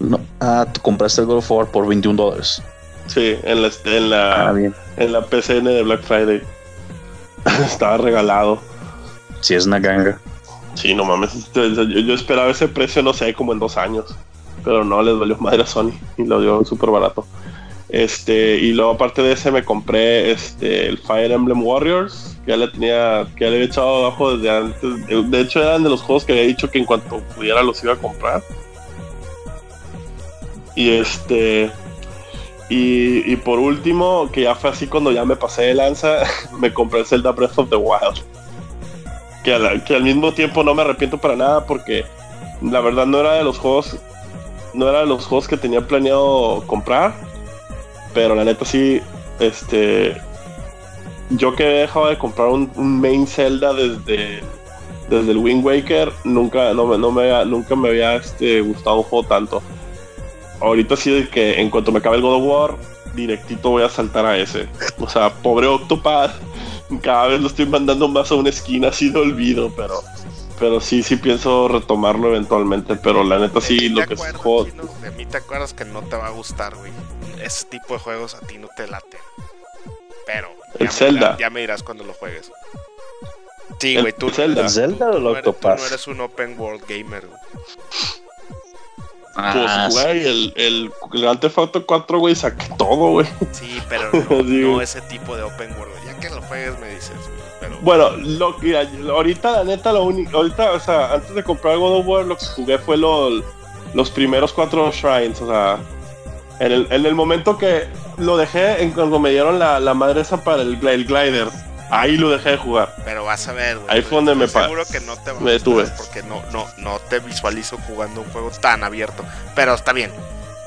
No. Ah, tú compraste el God of War por 21 dólares. Sí, en la, en la, Ah, en la PCN de Black Friday. (laughs) Estaba regalado. Si es una ganga. Sí, no mames. Yo, esperaba ese precio, no sé, como en dos años. Pero no, les valió madre a Sony y lo dio súper barato. Este, y luego aparte de ese me compré este el Fire Emblem Warriors, que ya le tenía, que ya le había echado abajo desde antes. De hecho, eran de los juegos que había dicho que en cuanto pudiera los iba a comprar. Y este. Y, y por último, que ya fue así cuando ya me pasé de lanza, (laughs) me compré el Zelda Breath of the Wild. Que, al mismo tiempo no me arrepiento para nada porque la verdad no era de los juegos. No era de los juegos que tenía planeado comprar. Pero la neta sí, este. Yo que he dejado de comprar un, main Zelda desde, desde el Wind Waker, nunca, no, me- no me, nunca me había este, gustado un juego tanto. Ahorita sí de que en cuanto me acabe el God of War, directito voy a saltar a ese. O sea, pobre Octopath, cada vez lo estoy mandando más a una esquina así de olvido, pero pero sí, sí pienso retomarlo eventualmente, pero la neta sí, ¿De lo que es juego... Chino? De mí te acuerdas que no te va a gustar, güey. Ese tipo de juegos a ti no te late. Pero. El ya me Zelda. dirás- ya me dirás cuando lo jueges. Sí, El güey, tú, Zelda. ¿El Zelda o el tú no eres- tú no eres un open world gamer, güey. Ah, Pues, güey, el, el Grand Theft Auto 4, güey, saqué todo, güey. Sí, pero no, (laughs) Sí, no ese tipo de open world. Que juegues me dices, güey. Pero Bueno, lo, mira, ahorita, la neta, lo único... Ahorita, o sea, antes de comprar God of War, lo que jugué fue lo- los primeros cuatro shrines, o sea... En el, en el momento que lo dejé, en cuando me dieron la, la madre esa para el, el glider, ahí lo dejé de jugar. Pero vas a ver, güey. Ahí fue donde me Seguro que no te va me detuve. Porque no, no, no te visualizo jugando un juego tan abierto. Pero está bien.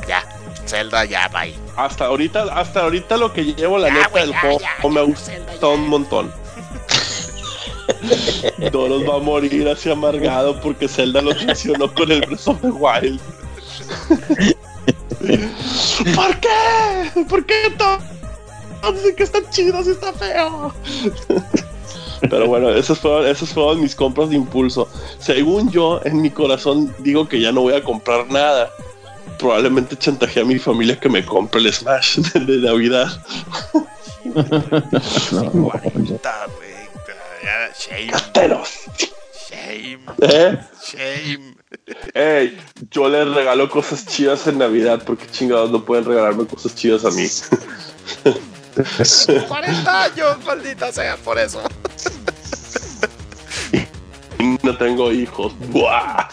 Ya. Zelda ya va. Hasta ahorita, hasta ahorita lo que llevo, la Ya, neta, del ya, juego ya, me Zelda, un montón. (laughs) Doros va a morir así amargado porque Zelda lo traicionó con el Breath of the Wild. (laughs) ¿Por qué? ¿Por qué? Dicen que está chido si está feo. Pero bueno, esos fueron, esos fueron mis compras de impulso. Según yo, en mi corazón digo que ya no voy a comprar nada. Probablemente chantaje a mi familia que me compre el Smash de, Navidad. no, shame. Shame. ¿Eh? Shame. Ey, yo les regalo cosas chidas en Navidad porque chingados no pueden regalarme cosas chidas a mí. 40 años, maldita sea, por eso. (laughs) No tengo hijos. ¡Buah!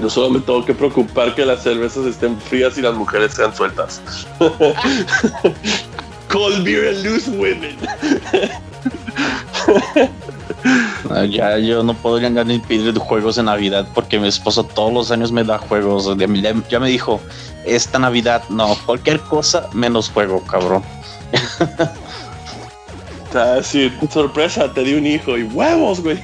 Yo solo me tengo que preocupar que las cervezas estén frías y las mujeres sean sueltas. (laughs) Cold beer and loose women. (laughs) Ya yo no podría ni pedir juegos en Navidad porque mi esposo todos los años me da juegos. Ya me dijo, esta Navidad no, cualquier cosa menos juego, cabrón. (laughs) Sí, sorpresa, te di un hijo y huevos, güey. (laughs)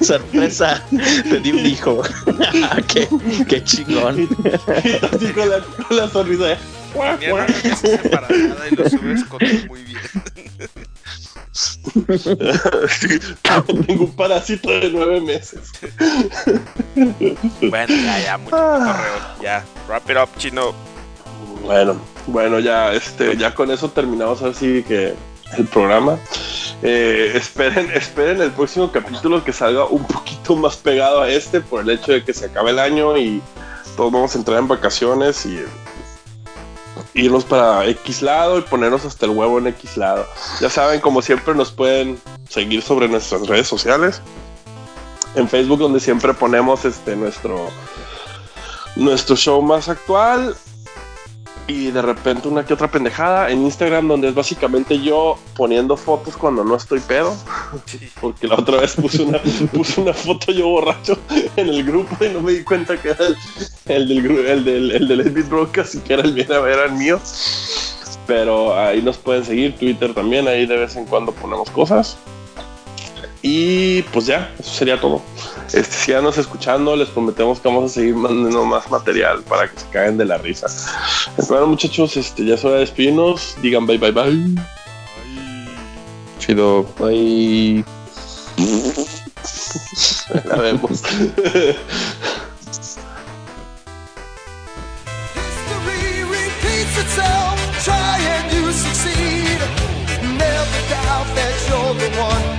sorpresa, te di un hijo. (laughs) qué, qué chingón. y así con la, con la sonrisa. Mi hermano es embarazada y lo subes con muy bien. (laughs) tengo un parásito de nueve meses. bueno, ya, ya, mucho correo. Ya, wrap it up, chino. Bueno, bueno, ya, este, ya con eso terminamos así que el programa. Eh, esperen, (laughs) esperen el próximo capítulo que salga un poquito más pegado a este por el hecho de que se acabe el año y todos vamos a entrar en vacaciones y irnos para X lado y ponernos hasta el huevo en X lado. Ya saben, como siempre, nos pueden seguir sobre nuestras redes sociales. En Facebook, donde siempre ponemos este nuestro nuestro show más actual y de repente una que otra pendejada en Instagram donde es básicamente yo poniendo fotos cuando no estoy pedo. (laughs) Porque la otra vez puse una, (laughs) puse una foto yo borracho en el grupo y no me di cuenta que era el, del el del el del Broadcast y que era el bien era el mío. Pero ahí nos pueden seguir Twitter también ahí de vez en cuando ponemos cosas y pues ya, eso sería todo. Este, síganos escuchando, les prometemos que vamos a seguir mandando más material para que se caguen de la risa. Pues, bueno, muchachos, este, ya es hora de despedirnos. Digan bye, bye, bye. Chido, bye. la vemos. (laughs) One.